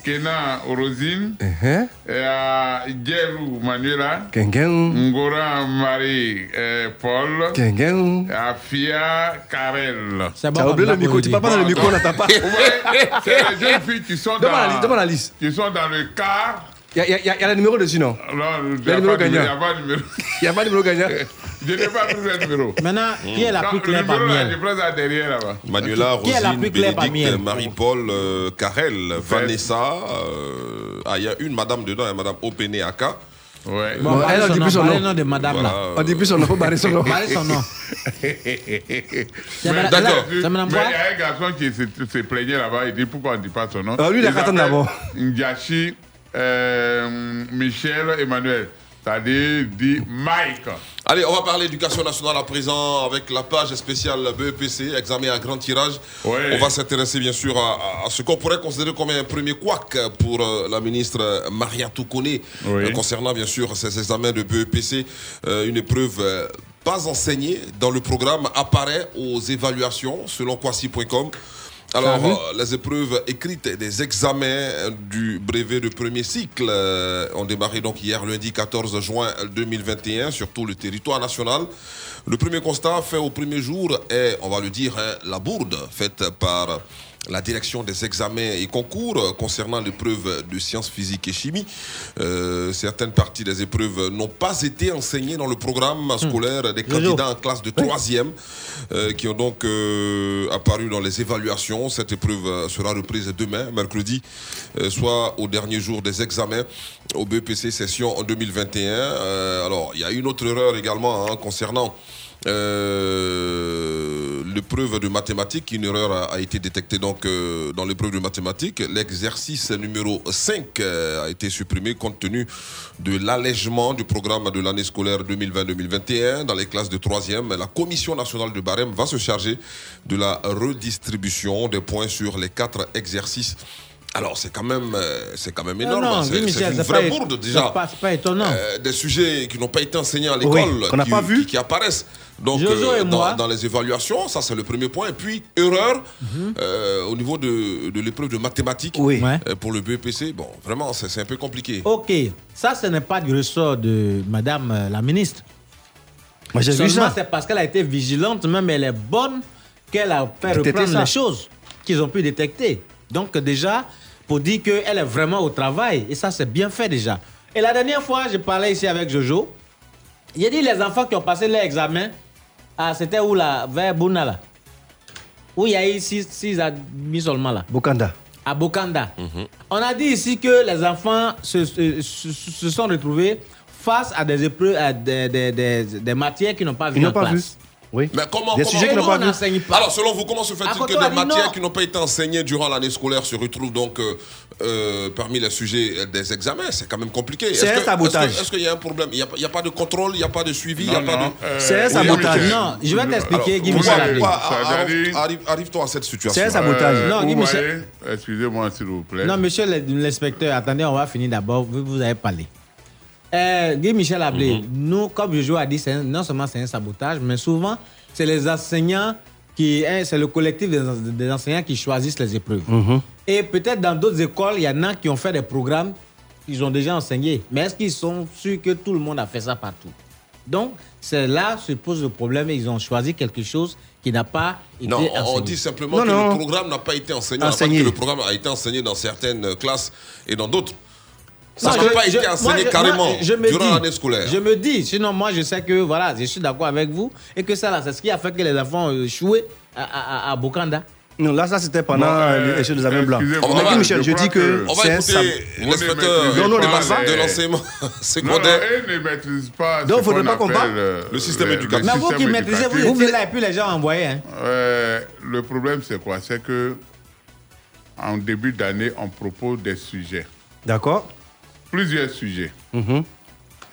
Kena Rosine. Hein Il y a Gerou Manuela. Kengen. Ngora Marie euh, Paul. Kengen. Afia Karel. C'est Tu as oublié le micro. Tu parles pas dans le micro, là, t'as pas. Ouais, c'est les jeunes filles qui sont Demande la liste, dans, la liste. qui sont dans le car. Il y a, y a- y a le numéro dessus, non? Non, il n'y a, numéro pas de- il y gagnant. a pas de numéro. Il n'y a pas de numéro gagnant. Je n'ai pas pris le numéro. Maintenant, qui est la plus claire parmi là, Je elles prends ça derrière là-bas. Manuela, Qui est la Rosine, plus claire parmi Bénédicte, elles Marie-Paul, euh, Karel, Vanessa. euh, ah, il y a une madame dedans, il y a madame Openeaka. Ouais. Bon, elle, on dit nom, plus son nom. le nom de madame Voilà, là. On dit plus son nom, faut barrer son nom. Son nom. D'accord. Mais il y a un garçon qui se, se plaignait là-bas, il dit pourquoi on ne dit pas son nom. Ah, lui, il a qu'à d'abord. Ndiachi euh, Michel Emmanuel. C'est-à-dire dit Mike. Allez, on va parler éducation nationale à présent avec la page spéciale BEPC, examen à grand tirage. On va s'intéresser bien sûr à, à- à ce qu'on pourrait considérer comme un premier couac pour euh, la ministre Maria Toukone Oui. euh, concernant bien sûr ces examens de BEPC. Euh, une épreuve euh, pas enseignée dans le programme apparaît aux évaluations selon Quasi.com. Alors, euh, les épreuves écrites des examens du brevet de premier cycle euh, ont démarré donc hier lundi 14 juin 2021 sur tout le territoire national. Le premier constat fait au premier jour est, on va le dire, hein, la bourde faite par la direction des examens et concours euh, concernant l'épreuve de sciences physiques et chimie. Euh, certaines parties des épreuves n'ont pas été enseignées dans le programme scolaire des candidats en classe de troisième euh, qui ont donc euh, apparu dans les évaluations. Cette épreuve euh, sera reprise demain, mercredi, euh, soit au dernier jour des examens au BPC session en 2021. Euh, alors, il y a une autre erreur également hein, concernant euh, l'épreuve de mathématiques. Une erreur a, été détectée donc euh, dans l'épreuve de mathématiques. L'exercice numéro 5 euh, a été supprimé compte tenu de l'allègement du programme de l'année scolaire 2020-2021 dans les classes de 3e. La Commission nationale de barème va se charger de la redistribution des points sur les quatre exercices. Alors c'est quand même euh, c'est quand même énorme. Non, non, C'est- une vraie bourde déjà. pas- c'est pas étonnant. Euh, des sujets qui n'ont pas été enseignés à l'école, qu'on n'a qui, pas vu. qui- qui apparaissent. Donc euh, dans, les évaluations, ça c'est le premier point. Et puis erreur Mhm. euh, au niveau de, de l'épreuve de mathématiques euh, pour le BEPC. Bon, vraiment c'est c'est un peu compliqué. Ok, ça, ce n'est pas du ressort de Madame la ministre. Moi, j'ai vu ça. c'est parce qu'elle a été vigilante, même elle est bonne, qu'elle a fait reprendre les choses qu'ils ont pu détecter. Donc, déjà, pour dire qu'elle est vraiment au travail, et ça, c'est bien fait déjà. Et la dernière fois, je parlais ici avec Jojo. J'ai dit les enfants qui ont passé leur examen, ah, c'était où là Vers Bouna là? Où il y a eu six, six admis seulement là? Bokanda. à Bokanda. On a dit ici que les enfants se, se- se- se sont retrouvés face à des épreuves, à des, des- des- des matières qu'ils n'ont pas Ils en pas classe. vu. Oui. Mais comment, Des comment- sujets pas on n'enseigne pas? Alors, selon vous, comment se fait-il que des matières non. qui n'ont pas été enseignées durant l'année scolaire se retrouvent donc euh, euh, parmi les sujets des examens? C'est quand même compliqué. C'est Est-ce un que- sabotage. Est-ce qu'il y a un problème? Il n'y a, il y a pas de contrôle, il n'y a pas de suivi, il n'y a Non, pas de... euh, C'est un oui, sabotage. Non, je vais t'expliquer, Guy Michel. Arrive-toi à cette situation. C'est un sabotage. Euh, Non, Guy Michel. Excusez-moi, s'il vous plaît. Non, monsieur l'inspecteur, attendez, on va finir d'abord. Vous, vous avez parlé. Euh, Guy Michel Ablé, Mhm. nous, comme Jojo a dit, c'est un- non seulement c'est un sabotage, mais souvent, c'est les enseignants qui. hein, c'est le collectif des, des enseignants qui choisissent les épreuves. Mhm. Et peut-être dans d'autres écoles, il y en a qui ont fait des programmes qu'ils ont déjà enseigné. Mais est-ce qu'ils sont sûrs que tout le monde a fait ça partout? Donc, c'est là se pose le problème et ils ont choisi quelque chose qui n'a pas été Non, on- enseigné. on dit simplement Non, que non. le programme n'a pas été enseigné. Enseigné. dit que le programme a été enseigné dans certaines classes et dans d'autres. Ça n'a je- pas moi, enseigné carrément je me durant dis- l'année scolaire. Je me dis, sinon moi je sais que voilà, je suis d'accord avec vous et que ça là, c'est ce qui a fait que les enfants ont échoué à, à, à- à Bokanda. Non, là, ça, c'était pendant euh, les échelles des examens blancs. Mais Michel, je, dis que, que- On va c'est un écouter sab- l'inspecteur de l'enseignement secondaire. ne maîtrisent pas Donc, ce faudrait qu'on pas qu'on parle. euh, Le système éducatif. Mais vous qui maîtrisez, vous étiez là et puis les gens envoyaient. Hein. Euh, le problème, c'est quoi? C'est que en début d'année, on propose des sujets, D'accord plusieurs sujets. Mhm.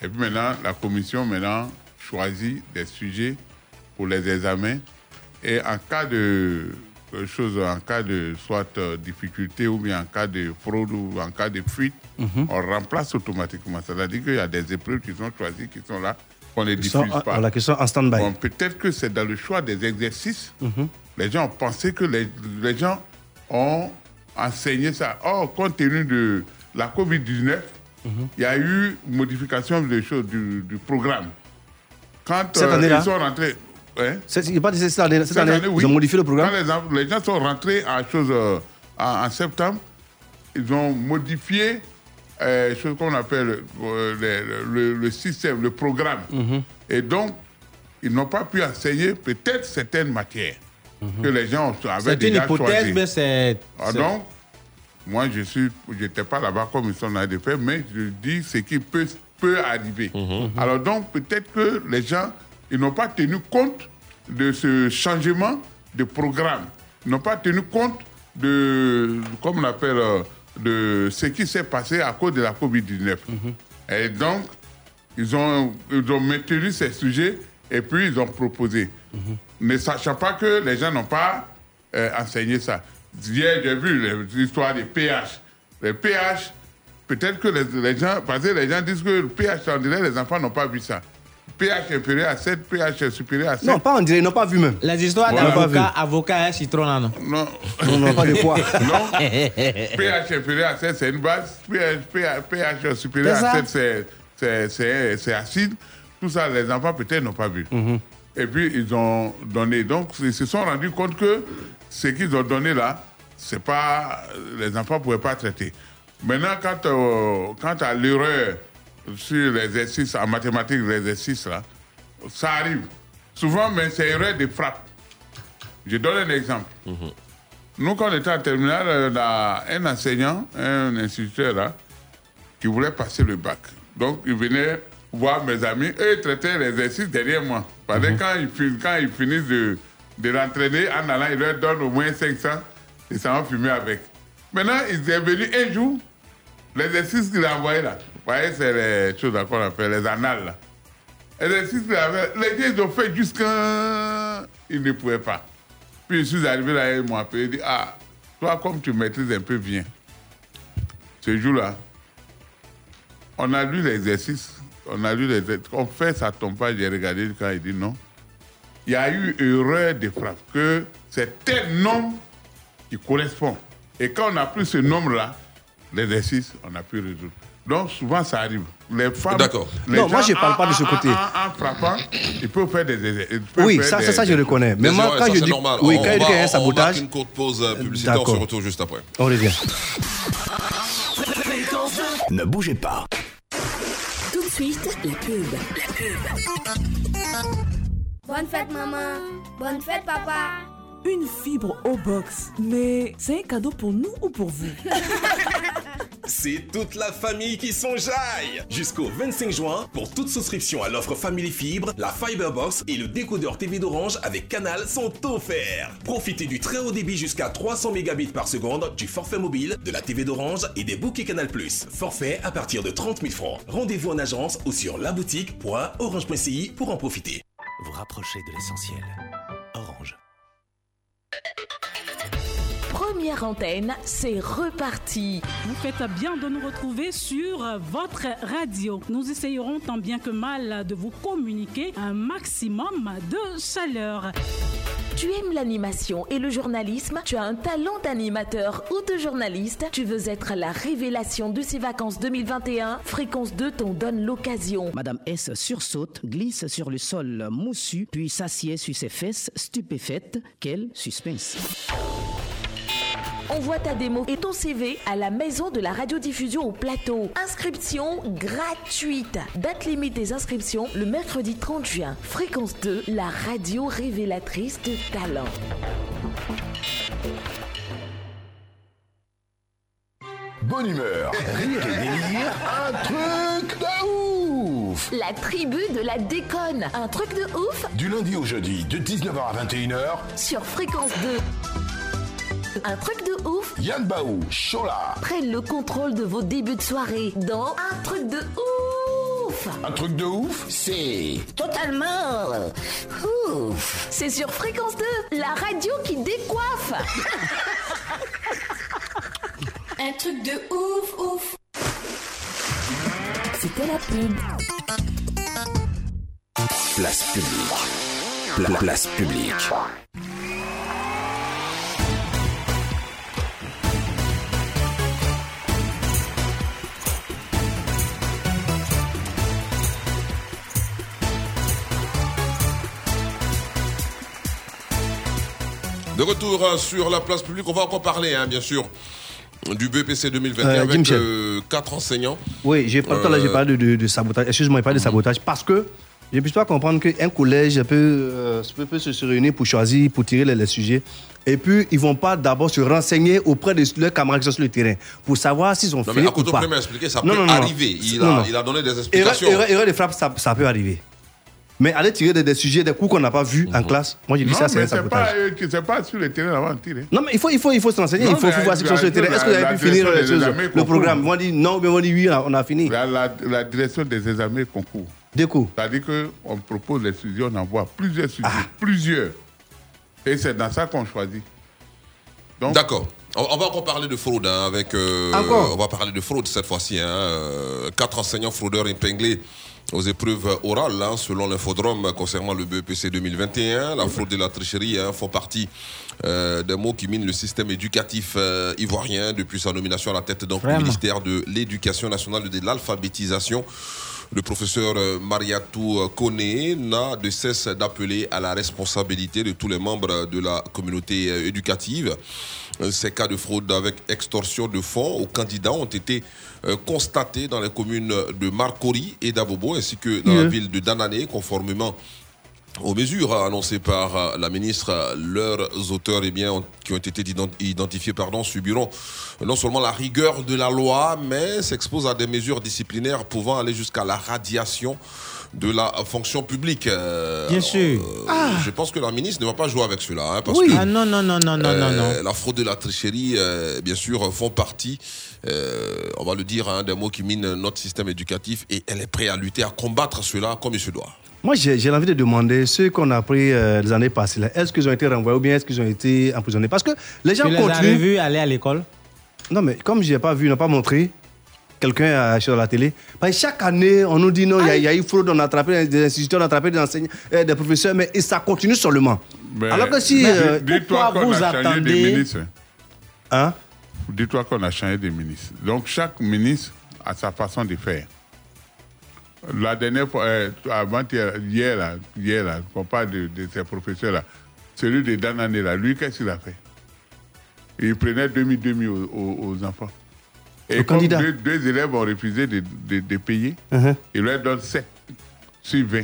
Et puis maintenant, la commission maintenant choisit des sujets pour les examens. Et en cas de euh, chose, en cas de soit euh, difficulté ou bien en cas de fraude ou en cas de fuite, Mhm. on remplace automatiquement. C'est-à-dire qu'il y a des épreuves qui sont choisies, qui sont là, qu'on ne diffuse sont pas. voilà, qui sont en stand-by. Bon, peut-être que c'est dans le choix des exercices. Mhm. Les gens ont pensé que les, les gens ont enseigné ça. Or, compte tenu de la COVID-19, Mhm. il y a eu modification des choses, du, du programme. Quand Cette euh, ils sont rentrés. hein, C'est- Il pas cette année, cette cette année, année, oui. ils ont modifié le programme. Quand les, les gens sont rentrés en, chose, euh, en, en septembre, ils ont modifié euh, chose qu'on appelle euh, le, le- le système, le programme. Mhm. Et donc, ils n'ont pas pu enseigner peut-être certaines matières que les gens avaient C'est une déjà hypothèse, mais c'est. Ah, donc, moi, je suis, j'étais pas là-bas comme ils sont en de faire, mais je dis ce qui peut, peut arriver. Alors donc, peut-être que les gens, ils n'ont pas tenu compte de ce changement de programme. Ils n'ont pas tenu compte de, comme on appelle, euh, de ce qui s'est passé à cause de la COVID-19. Et donc, ils ont, ils ont maintenu ces sujets et puis ils ont proposé. Ne sachant pas que les gens n'ont pas euh, enseigné ça. Hier, j'ai vu l'histoire des pH. Les pH, peut-être que les, les gens, parce que les gens disent que le pH en dirait, les enfants n'ont pas vu ça. pH inférieur à 7, pH supérieur à 7. Non, pas en direct, ils n'ont pas vu même. Les histoires Voilà. d'avocats, avocat et citron, là, non. Non. Non, non, pas de poids. Non. pH inférieur à 7, c'est une base. pH, pH, pH supérieur à ça. 7, c'est- c'est- c'est c'est acide. Tout ça, les enfants peut-être n'ont pas vu. Et puis, ils ont donné. Donc, ils se sont rendus compte que ce qu'ils ont donné là, c'est pas. Les enfants ne pouvaient pas traiter. Maintenant, quant, au- quant à l'erreur sur l'exercice, en mathématiques, l'exercice là, ça arrive. Souvent, mais c'est erreur de frappe. Je donne un exemple. Nous, quand on était en terminale, euh, on a un enseignant, un instituteur là, qui voulait passer le bac. Donc, il venait voir mes amis, eux, ils traitaient l'exercice derrière moi. Parce que quand, ils, fin- quand ils finissent de, de l'entraîner. En allant, il leur donne au moins 500 et ça va fumer avec. Maintenant, il est venu un jour, l'exercice qu'il a envoyé là, vous voyez, c'est les choses qu'on appelle les annales là. L'exercice qu'il a fait, les gars, ils ont fait jusqu'à. Ils ne pouvaient pas. Puis je suis arrivé là, ils m'ont appelé, ils dit Ah, toi, comme tu maîtrises un peu bien, ce jour-là, on a lu l'exercice, on a lu l'exercice, on fait, ça tombe pas, j'ai regardé quand il dit non. Il y a eu erreur de frappe, que c'est tel nombre qui correspond. Et quand on a pris ce nombre-là, l'exercice, on a pu résoudre. Donc souvent ça arrive. Les femmes. D'accord. Non, moi, je parle en- pas de ce côté. En, frappant, ils peuvent faire des Oui, faire ça, des- ça, ça, je des- le connais. Mais moi, quand ça, je dis, normal. oui, On quand je dis va- qu'il y a un on sabotage, marque une courte pause euh, publicitaire, on se retrouve juste après. on revient. Ne bougez pas. Tout de suite, la pub. La pub. Bonne fête maman, bonne fête papa. Une fibre au box. Mais c'est un cadeau pour nous ou pour vous? C'est toute la famille qui s'enjaille Jusqu'au 25 juin, pour toute souscription à l'offre Family Fibre, la Fiberbox et le décodeur TV d'Orange avec Canal sont offerts. Profitez du très haut débit jusqu'à 300 mégabits par seconde, du forfait mobile, de la TV d'Orange et des bouquets Canal+. Forfait à partir de 30 000 francs. Rendez-vous en agence ou sur laboutique.orange.ci pour en profiter. Vous rapprochez de l'essentiel. Première antenne, c'est reparti. Vous faites bien de nous retrouver sur votre radio. Nous essayerons tant bien que mal de vous communiquer un maximum de chaleur. Tu aimes l'animation et le journalisme? Tu as un talent d'animateur ou de journaliste? Tu veux être la révélation de ces vacances 2021 Fréquence 2 t'en donne l'occasion. Madame S sursaute, glisse sur le sol moussu, puis s'assied sur ses fesses, stupéfaite. Quel suspense. Envoie ta démo et ton CV à la maison de la radiodiffusion au plateau. Inscription gratuite. Date limite des inscriptions le mercredi 30 juin. Fréquence 2, la radio révélatrice de talent. Bonne humeur, rire et délire, un truc de ouf La tribu de la déconne. Un truc de ouf Du lundi au jeudi, de 19h à 21h, sur Fréquence 2. Un truc de ouf Yann Baou, Chola. Prennent le contrôle de vos débuts de soirée dans Un truc de ouf Un truc de ouf, c'est... Totalement ouf C'est sur Fréquence 2, la radio qui décoiffe Un truc de ouf, ouf. C'était la pub. Place publique. Pla- place publique. De retour euh, sur la place publique, on va encore parler, hein, bien sûr, du BPC 2021 Euh, avec euh, quatre enseignants. Oui, j'ai pas là, j'ai Euh, parlé de, de- de sabotage. Excuse-moi, parlé de sabotage parce que je ne peux pas comprendre qu'un collège peut, euh, peut, se réunir pour choisir, pour tirer les, les sujets. Et puis, ils ne vont pas d'abord se renseigner auprès de leurs camarades qui sont sur le terrain pour savoir s'ils ont Non, fait mais ou Akoto pas. Expliqué, ça Non, peut non, non. arriver. Il, a, il a donné des Erreur, explications. erreur- erreur de frappe, ça, ça peut arriver. Mais aller tirer des, des sujets, des coups qu'on n'a pas vus Mhm. en classe, moi, je dis Non, ça, c'est mais un sabotage. qui- c'est pas sur le terrain avant de tirer. Non, mais il faut, il faut, il faut se il faut, voir ce qu'ils sont sur le terrain. Est-ce que vous avez pu finir le programme Moi, on dit non, mais on dit oui, on a fini. La, la- la direction des examens concours. Des coups. C'est-à-dire qu'on propose les sujets, on envoie plusieurs sujets, Ah. plusieurs. Et c'est dans ça qu'on choisit. D'accord. On, on va encore parler de fraude hein, avec. euh, Encore On va parler de fraude cette fois-ci. hein, euh, quatre enseignants fraudeurs épinglés aux épreuves orales, hein, selon l'infodrome concernant le BEPC 2021. La fraude et la tricherie hein, font partie euh, des mots qui minent le système éducatif euh, ivoirien depuis sa nomination à la tête donc, du ministère de l'Éducation nationale et de l'alphabétisation. Le professeur euh, Mariatou Kone n'a de cesse d'appeler à la responsabilité de tous les membres de la communauté éducative. Euh, Ces cas de fraude avec extorsion de fonds aux candidats ont été euh, constatés dans les communes de Marcory et d'Abobo ainsi que dans la ville de Danané, conformément aux mesures annoncées par euh, la ministre, leurs auteurs eh bien, qui ont été ident- identifiés pardon, subiront non seulement la rigueur de la loi, mais s'exposent à des mesures disciplinaires pouvant aller jusqu'à la radiation de la fonction publique. Euh, Bien sûr. euh, Je pense que la ministre ne va pas jouer avec cela. hein, parce Oui. que, Ah non, non, non, non, non, non, non. euh, La fraude et la tricherie, euh, bien sûr, font partie, euh, on va le dire, hein, des mots qui minent notre système éducatif et elle est prête à lutter, à combattre cela comme il se doit. Moi, j'ai envie de demander, ceux qu'on a pris euh, les années passées, est-ce qu'ils ont été renvoyés ou bien est-ce qu'ils ont été emprisonnés? Parce que les gens Tu les as continuent. revus aller à l'école? Non, mais comme je n'ai pas vu, on n'a pas montré, quelqu'un a sur la télé, parce que chaque année, on nous dit non, il y a- il y, a eu fraude, on a attrapé des instituteurs, on a attrapé des enseignants, euh, des professeurs, mais et ça continue seulement. Mais- Alors que si. Mais euh, dis-toi qu'on a changé des ministres. Hein? Dis-toi qu'on a changé des ministres. Donc chaque ministre a sa façon de faire. La dernière fois, euh, avant hier, hier, là, hier là, on parle de, de ces professeurs-là, celui de Danané, là, lui, qu'est-ce qu'il a fait? Il prenait demi-demi aux, aux- aux enfants. Et comme candidats. deux, deux élèves ont refusé de, de- de payer, Uh-huh. il leur donne 7 sur 20.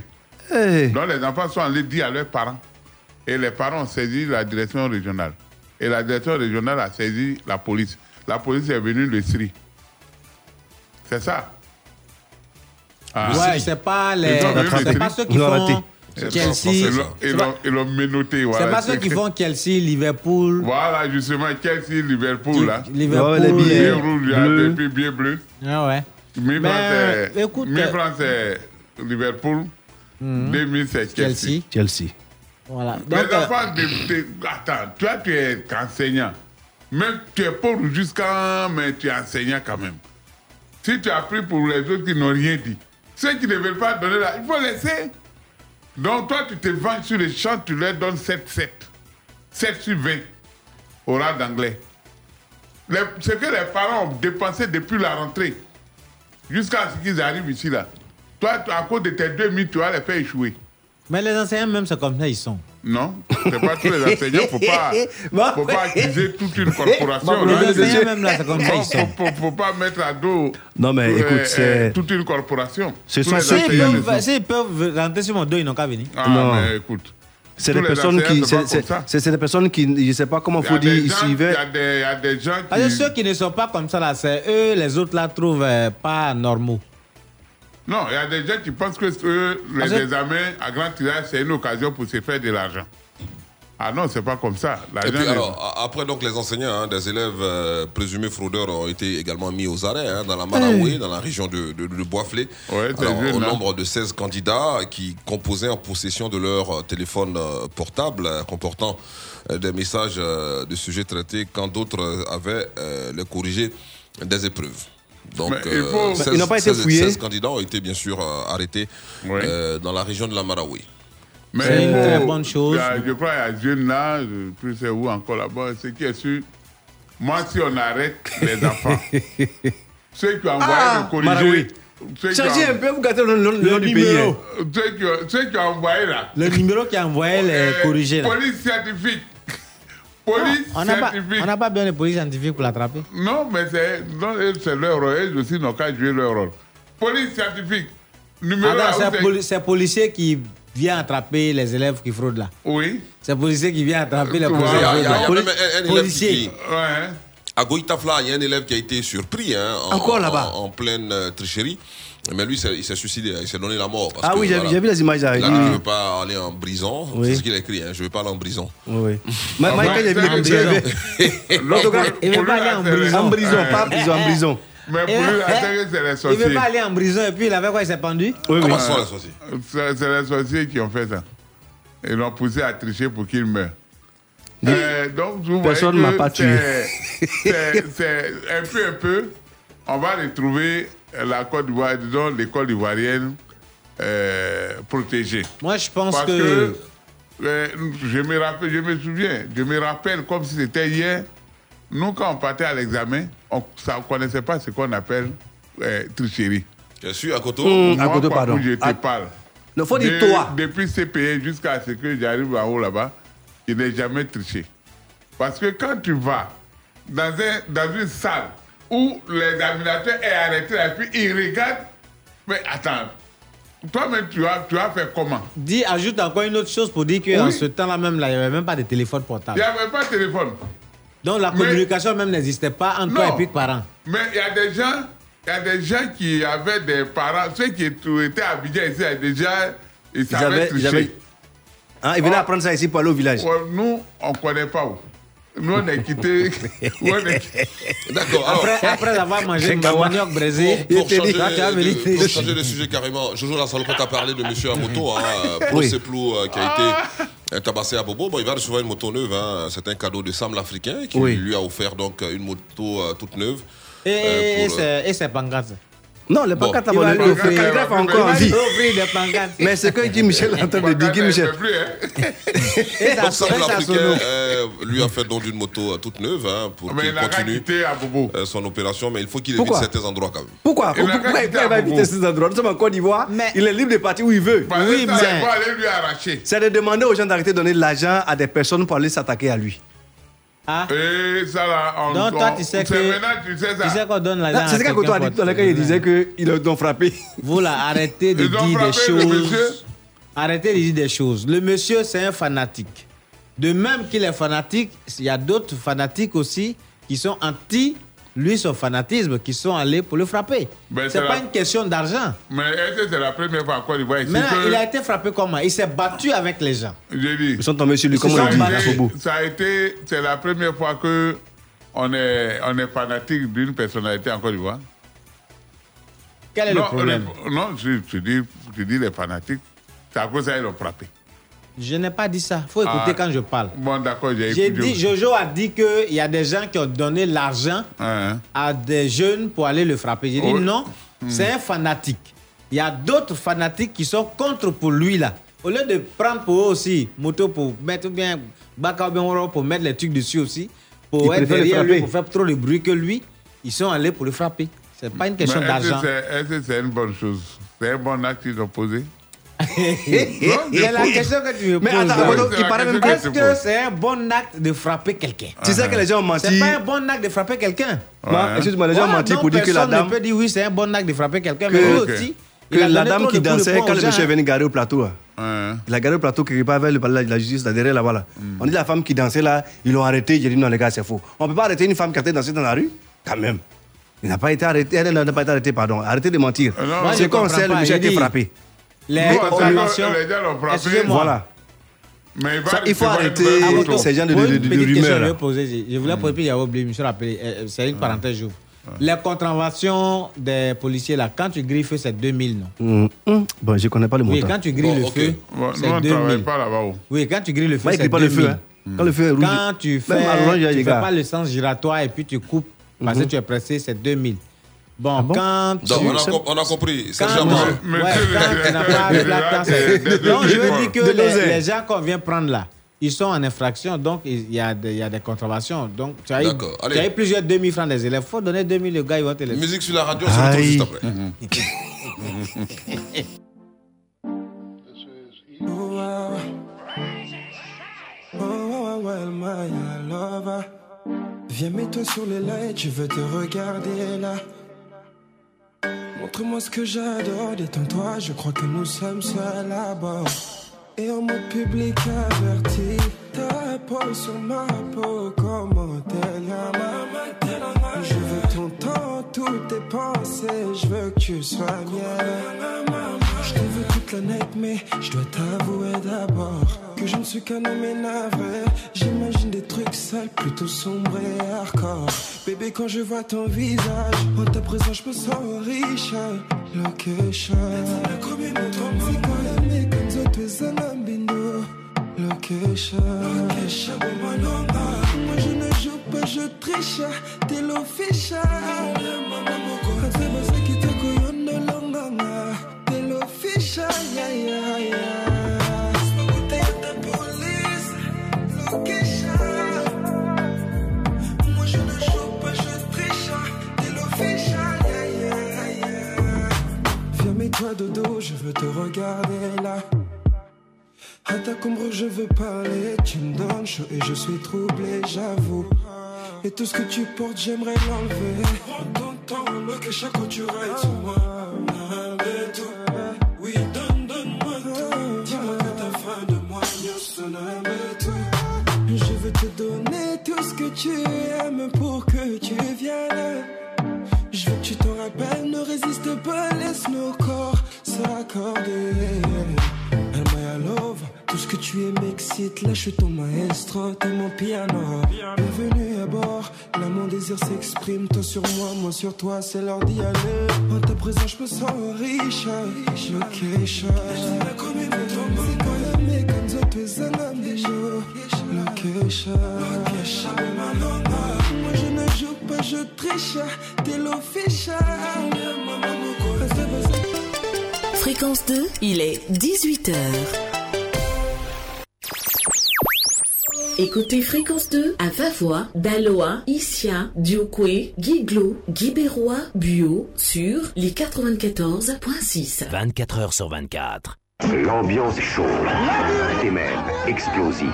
Hey. Donc les enfants sont allés dire à leurs parents. Et les parents ont saisi la direction régionale. Et la direction régionale a saisi la police. La police est venue le SRI. C'est ça. Ah. Ouais, c'est pas les. Ils C'est pas ceux qui font Ils Chelsea. l'ont- Ils l'ont- ils l'ont menotté. Voilà. C'est pas ceux qui font Chelsea, Liverpool. Voilà, justement, Chelsea, Liverpool, là. Liverpool, les billets les- rouges, et puis billets bleus. Ah ouais. 1000 Mais, francs, c'est- écoute, 1000 euh, c'est Liverpool. 2000, c'est Chelsea. Chelsea. Chelsea. Voilà. Donc, euh, enfants Attends, toi, tu es enseignant. Même tu es pauvre jusqu'à. Mais tu es enseignant quand même. Si tu as pris pour les autres qui n'ont rien dit, ceux qui ne veulent pas donner là, il faut laisser. Donc toi, tu te vends sur les champs, tu leur donnes 7, 7. 7 sur 20 au d'anglais. Ce que les parents ont dépensé depuis la rentrée, jusqu'à ce qu'ils arrivent ici là. Toi, à cause de tes 2000, tu vas les faire échouer. mais les enseignants, même, c'est comme ça, ils sont. Non, c'est pas tous les enseignants. Faut pas, Bon. faut pas accuser toute une corporation. Bon, les hein. enseignants, même là, c'est comme ça, ils Faut- sont. Faut, faut, faut pas mettre à dos. Non, mais euh, écoute, euh, c'est- toute une corporation. Ce sont S'ils peuvent, s'ils peuvent rentrer sur mon dos, ils n'ont qu'à venir. Ah, Non. mais écoute. C'est des personnes qui. c'est des personnes qui. Je ne sais pas comment faut dire. Ils Il y a des, gens ceux qui ne sont pas comme ça, là, c'est eux, les autres là, trouvent euh, pas normaux. Non, il y a des gens qui pensent que eux, les que- examens à grand tirage, c'est une occasion pour se faire de l'argent. Ah non, c'est pas comme ça. Et puis alors, après donc les enseignants, hein, des élèves euh, présumés fraudeurs ont été également mis aux arrêts hein, dans la Maraoué, dans la région de, de, de Boisflé. Ouais, Alors, au hein. nombre de 16 candidats qui composaient en possession de leur euh, téléphone euh, portable euh, comportant euh, des messages euh, de sujets traités quand d'autres euh, avaient euh, les corrigés des épreuves. Donc, euh, Mais ils n'ont pas été 16 fouillés. 16 candidats ont été bien sûr euh, arrêtés euh, dans la région de la. Mais C'est une très bonne chose. a- je crois qu'il y a jeune là, je ne sais plus où encore là-bas, ce qui est sûr. Moi, si on arrête les enfants, ceux qui ont envoyé Ah, le corriger. Marawi. Changez un peu, vous gâtez le nom le nom Le du pays. numéro. hein. Ceux qui, ont, ceux qui ont envoyé là. Le numéro qui a envoyé les euh, corrigés là. Police scientifique. Police On n'a pas, scientifique. on n'a pas besoin de police scientifique pour l'attraper. Non, mais c'est non, eux, c'est leur rôle. Eux aussi n'ont qu'à jouer leur rôle. Police scientifique. Numéro où c'est poli- c'est policier qui vient attraper les élèves qui fraudent là. Oui. C'est policier qui vient attraper les Il y a, policiers il y a- y a fraudent. même un, un élève Policier. qui, Ouais. À Goïtafla, il y a un élève qui a été surpris hein, en, Encore là-bas en, en pleine euh, tricherie. Mais lui, il s'est suicidé, hein, il s'est donné la mort. parce Ah que, oui, j'ai voilà, vu les images là. Il Il- dit, je ne veux pas aller en prison. Oui. C'est ce qu'il a écrit, hein, je ne veux pas aller en prison. Oui, oui. Ma- Michael, j'ai vu les. L'autographe. Il veut pas aller en prison. En prison, pas en prison, en prison. Mais pour lui, là, la terre, c'est les Il ne sorciers. veut pas aller en prison et puis il avait quoi Il s'est pendu? Oui, oui. Comment sont les sorciers? C'est c'est les sorciers qui ont fait ça. Ils l'ont poussé à tricher pour qu'il meure. Euh, donc, vous Personne voyez m'a pas tué. c'est un peu, un peu. On va retrouver la Côte d'Ivoire, disons l'école ivoirienne euh, protégée. Moi, je pense Parce que. que, euh, je, me rappelle, je me souviens, je me rappelle comme si c'était hier. Nous, quand on partait à l'examen, on ne connaissait pas ce qu'on appelle euh, tricherie. Je suis à côté. Mmh, à Moi, pardon. où je te parle. Faut dire De- toi. Depuis CPE jusqu'à ce que j'arrive en haut là-bas, je n'ai jamais triché. Parce que quand tu vas dans, un, dans une salle où l'examinateur est arrêté et puis il regarde, mais attends, toi-même tu as, tu as fait comment? Dis, ajoute encore une autre chose pour dire qu'en Oui. ce temps-là même, là, il n'y avait même pas de téléphone Il portable. n'y avait pas de téléphone. Donc la Mais- communication même n'existait pas entre toi et puis parents. Mais il y a des gens, il y a des gens qui avaient des parents, ceux qui étaient à Abidjan ici, déjà, ils Ils savaient avaient- ils avaient- Hein, ils venaient Ah. apprendre ça ici pour aller au village. Nous, on ne connaît pas où. Nous, on est quittés. on est- D'accord. Après, après avoir mangé ma manioc braisé, Pour, changer, dit, Ah, tu as de, pour changer de sujet carrément, Jojo la salopette a parlé de monsieur à moto, hein, Pro Oui. Seplou, euh, qui a été euh, tabassé à Bobo. Bon, il va recevoir une moto neuve. hein. C'est un cadeau de Sam l'Africain qui Oui. lui a offert donc une moto euh, toute neuve. Et, Euh, et pour, c'est- et c'est pancarte. Non, les Bon. pancartes, Il va le lui le encore va en lui vie. Mais ce que Guy Michel est en train de dire, Guy Michel. plus, hein. Sonne. euh, lui a fait don d'une moto euh, toute neuve hein, pour qu'il continue euh, son opération, mais il faut qu'il évite certains endroits quand même. Pourquoi Pourquoi il va éviter ces endroits? Nous sommes en Côte d'Ivoire. Mais- Il est libre de partir où il veut. Parce Oui, mais- il faut aller lui arracher. C'est de demander aux gens d'arrêter de donner de l'argent à des personnes pour aller s'attaquer à lui. Ah. Et ça, là, on. Donc, toi, tu sais c'est que- maintenant, tu sais ça. Tu sais qu'on donne l'argent C'est ce que a dit tout à l'heure il disait qu'ils l'ont frappé. Vous là, arrêtez de Ils ont dire des choses. Arrêtez de dire des choses. Le monsieur, c'est un fanatique. De même qu'il est fanatique, il y a d'autres fanatiques aussi qui sont anti lui son fanatisme, qui sont allés pour le frapper. C'est c'est pas la- une question d'argent. Mais est-ce que c'est la première fois en Côte d'Ivoire ici Maintenant, que- il a été frappé comment? Il s'est battu avec les gens. J'ai dit. Ils sont tombés sur lui, comme on dit? Ça a été, c'est la première fois que on est, on est fanatique d'une personnalité en Côte d'Ivoire. Quel est non, le problème? le- non, je, je dis, je dis les fanatiques. C'est à cause de ça qu'ils l'ont frappé. Je n'ai pas dit ça. Il faut écouter Ah. quand je parle. Bon, d'accord, j'ai dit, Jojo a dit qu'il y a des gens qui ont donné l'argent Hein, à des jeunes pour aller le frapper. J'ai dit Oui. non, c'est un fanatique. Il y a d'autres fanatiques qui sont contre pour lui là. Au lieu de prendre pour eux aussi, moto pour mettre ou bien Baka ou bien Oro pour mettre les trucs dessus aussi, pour être derrière lui, frapper. pour faire trop de bruit que lui, ils sont allés pour le frapper. C'est pas une question d'argent. c'est- Est-ce que c'est une bonne chose? C'est un bon acte qu'ils ont posé C'est la question que tu me Mais poses. attends, là. attends, il paraît même que- Est-ce que c'est un bon acte de frapper quelqu'un? Tu sais que les gens ont menti. C'est pas un bon acte de frapper quelqu'un. Moi, Excuse-moi, les gens ont Voilà, menti pour dire que la personne dame. ne peut dire oui, c'est un bon acte de frapper quelqu'un, mais lui aussi. que la dame qui dansait quand le monsieur est venu garer au plateau. là. Hein. Il a garé au plateau quelque part vers le palais de la justice, là, derrière là-bas. Là. Hmm. On dit la femme qui dansait là, ils l'ont arrêté. J'ai dit non, les gars, c'est faux. On ne peut pas arrêter une femme qui a été dansée dans la rue? Quand même. Il n'a pas été arrêté. Elle n'a pas été arrêtée, pardon. Arrêtez de mentir. non, Moi, je C'est qu'on comprends sait, le monsieur a été frappé. Les contraventions. Excusez-moi. Voilà. Mais il, va Ça, il faut arrêter Ah, ces gens de, de, de- de rumeurs. je là. vais poser. Je voulais poser, puis il y a oublié, je me suis rappelé. C'est une parenthèse, j'ouvre. Les contraventions des policiers, là, quand tu grilles feu, c'est 2000, non? Hum, hum. Bon, je ne connais pas le Oui, montant. quand tu grilles Bon, le ok. feu, Bon, c'est on ne travaille 2000. pas là-bas. oh. Oui, quand tu grilles le feu, c'est ne pas le feu. 2000. Hein. Quand le feu est rouge. Quand tu fais, Même tu fais pas le sens giratoire et puis tu coupes parce que tu es pressé, c'est 2000. Bon, Ah bon? quand tu... Donc, on, a, on a compris. Quand, Amar. Mais- ouais, quand tu n'as pas avec la des- Donc, je veux dire que les, les gens qu'on vient prendre là, ils sont en infraction, donc il y a des, il y a des contraventions. Donc, tu as, eu, tu as eu plusieurs 2000 francs des élèves. Il faut donner 2000, le gars, il va te laisser. Musique sur la radio, c'est juste après. Viens, mets-toi sur les lights, je veux te regarder là. Montre-moi ce que j'adore, détends-toi, je crois que nous sommes seuls là-bas. Et en mode public averti, ta peau sur ma peau, comment t'es Je veux ton temps, toutes tes pensées, je veux que tu sois mienne. Je te veux toute la night, mais je dois t'avouer d'abord que je ne suis qu'un homme énervé. J'imagine des trucs sales, plutôt sombres et hardcore. Bébé, quand je vois ton visage, en ta présence, je me sens riche. Location. C'est ambindo. Location. Moi, je ne joue pas, je triche. T'es l'official. Kate basaki te koyondo longanga. T'es l'official. Yeah, yeah, yeah. Je veux te regarder là. À ta combre, je veux parler. Tu me donnes chaud et je suis troublé, j'avoue. Et tout ce que tu portes, j'aimerais l'enlever. Prends ton temps, le chaque fois tu rides sur moi. Malgré tout, oui, donne, donne-moi tout. Dis-moi que t'as faim de moi, yo, tout. Je veux te donner tout ce que tu aimes pour que tu viennes. Je veux que tu t'en rappelle, ne résiste pas, laisse nos corps s'accorder. El Maya Love, tout ce que tu es m'excite, là je suis ton maestro, t'es mon piano. Bienvenue à bord, là mon désir s'exprime, toi sur moi, moi sur toi, c'est l'heure d'y aller. En ta présence, je me sens riche, location. Location. Moi je ne joue pas, je triche, t'es l'official. Fréquence 2, il est 18h. Écoutez Fréquence 2 à Vavois, Daloa, Issia, Diokwe, Guiglo, Guibérois, Buo sur les 94.6. 24 heures sur 24. L'ambiance est chaude et même explosive.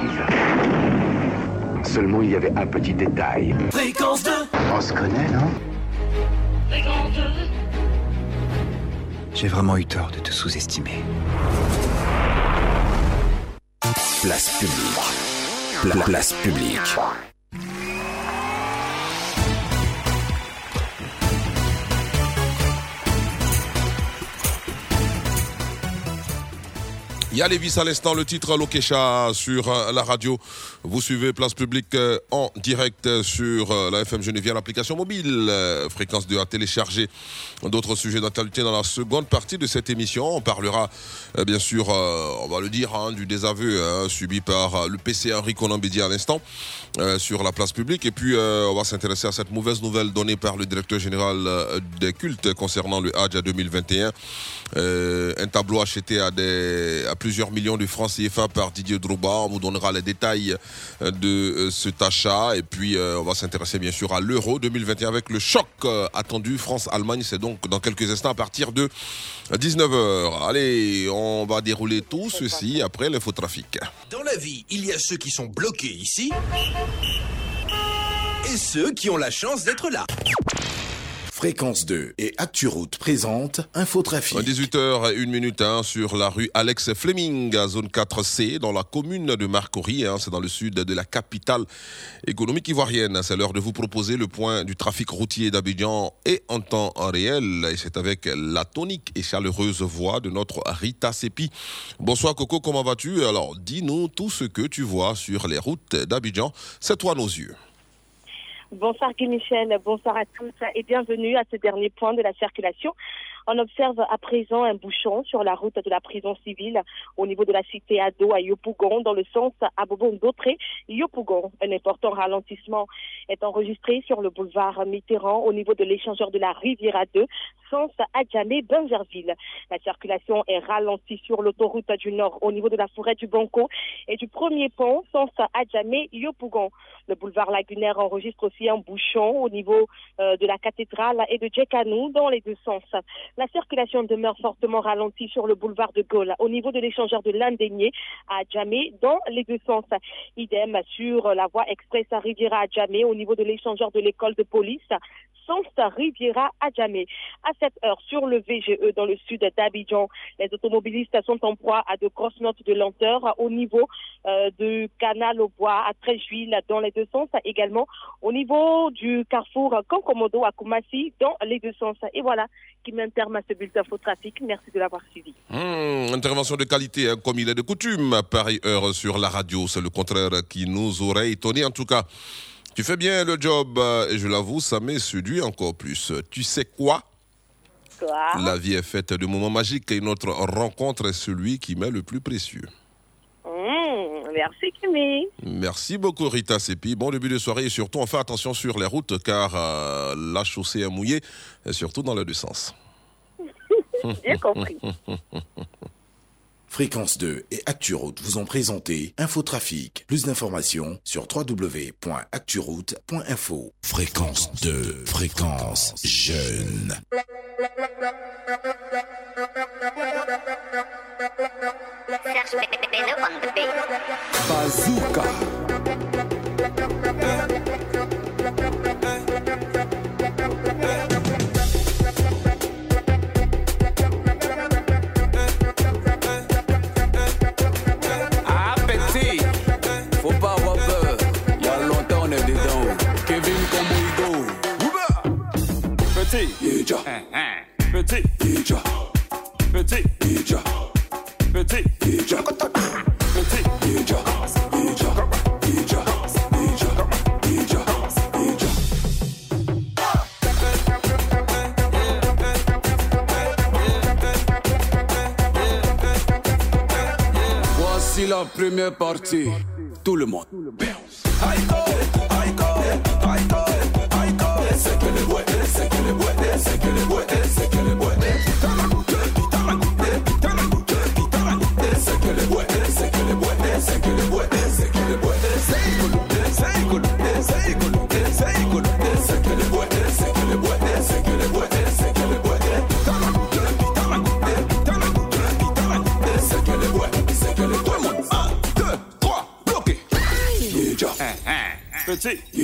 Seulement, il y avait un petit détail. Fréquence 2 On se connaît, non? J'ai vraiment eu tort de te sous-estimer. Place publique. Pla- place publique. Il y a Lévis à l'instant, le titre Lokesha sur euh, la radio. Vous suivez Place Publique euh, en direct euh, sur la FM Geneviève, l'application mobile, fréquence 2 à télécharger. D'autres sujets d'actualité dans la seconde partie de cette émission. On parlera bien sûr, on va le dire, hein, du désaveu hein, subi par le PC Henri Colambédi à l'instant sur la place publique. Et puis euh, on va s'intéresser à cette mauvaise nouvelle donnée par le directeur général euh, des cultes concernant le Hajj à 2021. Euh, un tableau acheté à, à plusieurs millions de francs CFA par Didier Drouba. On vous donnera les détails euh, de euh, cet achat. Et puis, euh, on va s'intéresser bien sûr à l'Euro 2021 avec le choc euh, attendu France-Allemagne. C'est donc dans quelques instants à partir de 19h. Allez, on va dérouler tout ceci après l'infotrafic. Dans la vie, il y a ceux qui sont bloqués ici et ceux qui ont la chance d'être là. Fréquence 2 et ActuRoute présente Infotrafic. 18h, 1 minute hein, sur la rue Alex Fleming, zone 4C, dans la commune de Marcory. hein, c'est dans le sud de la capitale économique ivoirienne. C'est l'heure de vous proposer le point du trafic routier d'Abidjan et en temps réel. Et c'est avec la tonique et chaleureuse voix de notre Rita Sepi. Bonsoir Coco, comment vas-tu? Alors, dis-nous tout ce que tu vois sur les routes d'Abidjan. C'est toi nos yeux. Bonsoir Guy Michel, bonsoir à tous et bienvenue à ce dernier point de la circulation. On observe à présent un bouchon sur la route de la prison civile au niveau de la cité Ado à Yopougon dans le sens à Bobon-Dautré, Yopougon. Un important ralentissement est enregistré sur le boulevard Mitterrand au niveau de l'échangeur de la Riviera 2, sens Adjamé, Benjerville. La circulation est ralentie sur l'autoroute du Nord au niveau de la forêt du Banco et du premier pont, sens Adjamé, Yopougon. Le boulevard lagunaire enregistre aussi un bouchon au niveau euh, de la cathédrale et de Djekanou dans les deux sens. La circulation demeure fortement ralentie sur le boulevard de Gaulle au niveau de l'échangeur de l'Indénier à Djamé dans les deux sens. Idem sur la voie express à Riviera à Djamé au niveau de l'échangeur de l'école de police sens Riviera à Djamé. À cette heure, sur le VGE dans le sud d'Abidjan, les automobilistes sont en proie à de grosses notes de lenteur au niveau euh, du canal au bois à Tréjuil dans les deux sens, également au niveau du carrefour Kankomodo à Koumassi dans les deux sens. Et voilà qui met un terme à ce bulletin faux trafic. Merci de l'avoir suivi. Hum, intervention de qualité, hein, comme il est de coutume, à pareille heure sur la radio. C'est le contraire qui nous aurait étonné. En tout cas, tu fais bien le job euh, et je l'avoue, ça m'est séduit encore plus. Tu sais quoi? Quoi? La vie est faite de moments magiques et notre rencontre est celui qui m'est le plus précieux. Mmh, merci Kimi. Merci beaucoup Rita Sepi. Bon début de soirée et surtout on fait attention sur les routes car euh, la chaussée est mouillée, et surtout dans les deux sens. Bien compris. Fréquence 2 et ActuRoute vous ont présenté Infotrafic. Plus d'informations sur www.acturoute.info. Fréquence 2, fréquence jeune. Bazooka. Petit, Ija. Petit. Ija. Petit. Ija. Petit. Ija. Petit. Ija. Ija. Ija. Voici la première partie. Tout le monde. Petit. Ija.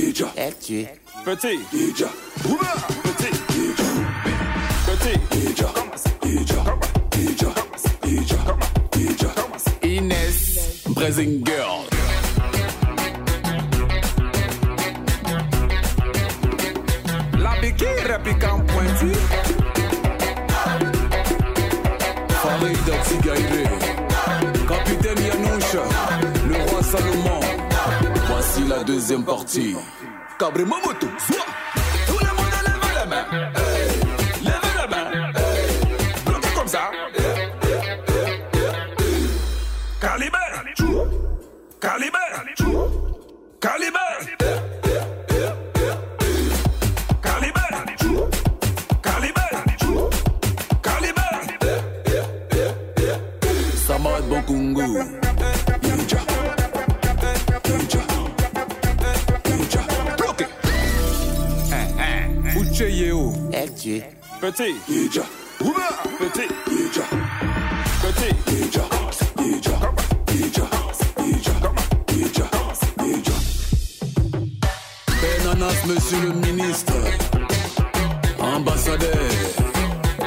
Petit. Petit. Ija. Petit. Ija. Petit. Ija. Ija. Ija. Ija. Ija. Inès. Brazing Girl. La piquée réplique en pointu. Farida Tigaire. Capitaine Yanoucha. Le roi Salomon. La deuxième partie. Cabri Momoto. Soit. Tout le monde lève la main. Hey. La main. Hey. Bloquez comme ça. Calibre. Calibre. Calibre. Samad. Petit. Petit. Ninja. Petit. Ninja. Petit. Ninja. Ninja. Ninja. Ninja. Ninja. Ninja. Benanas, monsieur le ministre. Ambassadeur.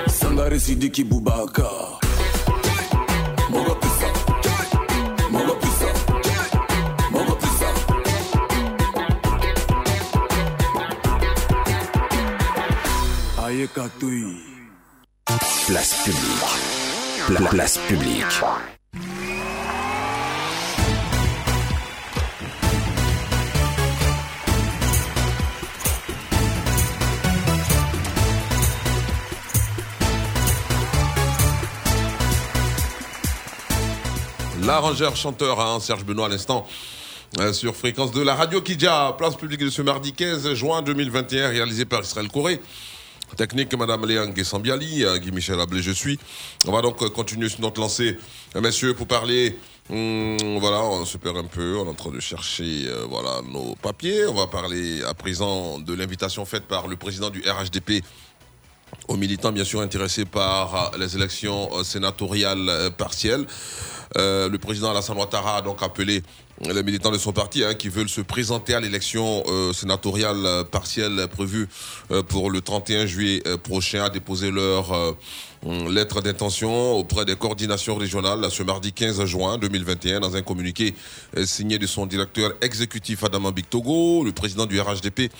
Sangare Sidiki Boubacar. Place publique. Pla- place publique. L'arrangeur chanteur hein, Serge Benoît à l'instant euh, sur fréquence de la radio Kidja, place publique de ce mardi 15 juin 2021, réalisé par Israël Corée. Technique Madame Léane Guessambiali, euh, Guy Michel Ablé, je suis. On va donc euh, continuer sur notre lancée, euh, messieurs, pour parler. hum, voilà, on se perd un peu, on est en train de chercher voilà, nos papiers. On va parler à présent de l'invitation faite par le président du RHDP aux militants bien sûr intéressés par les élections sénatoriales partielles. Le président Alassane Ouattara a donc appelé les militants de son parti hein, qui veulent se présenter à l'élection euh, sénatoriale euh, partielle prévue euh, pour le 31 juillet euh, prochain à déposer leur euh, lettre d'intention auprès des coordinations régionales ce mardi 15 juin 2021 dans un communiqué euh, signé de son directeur exécutif Adama Bictogo, le président du RHDP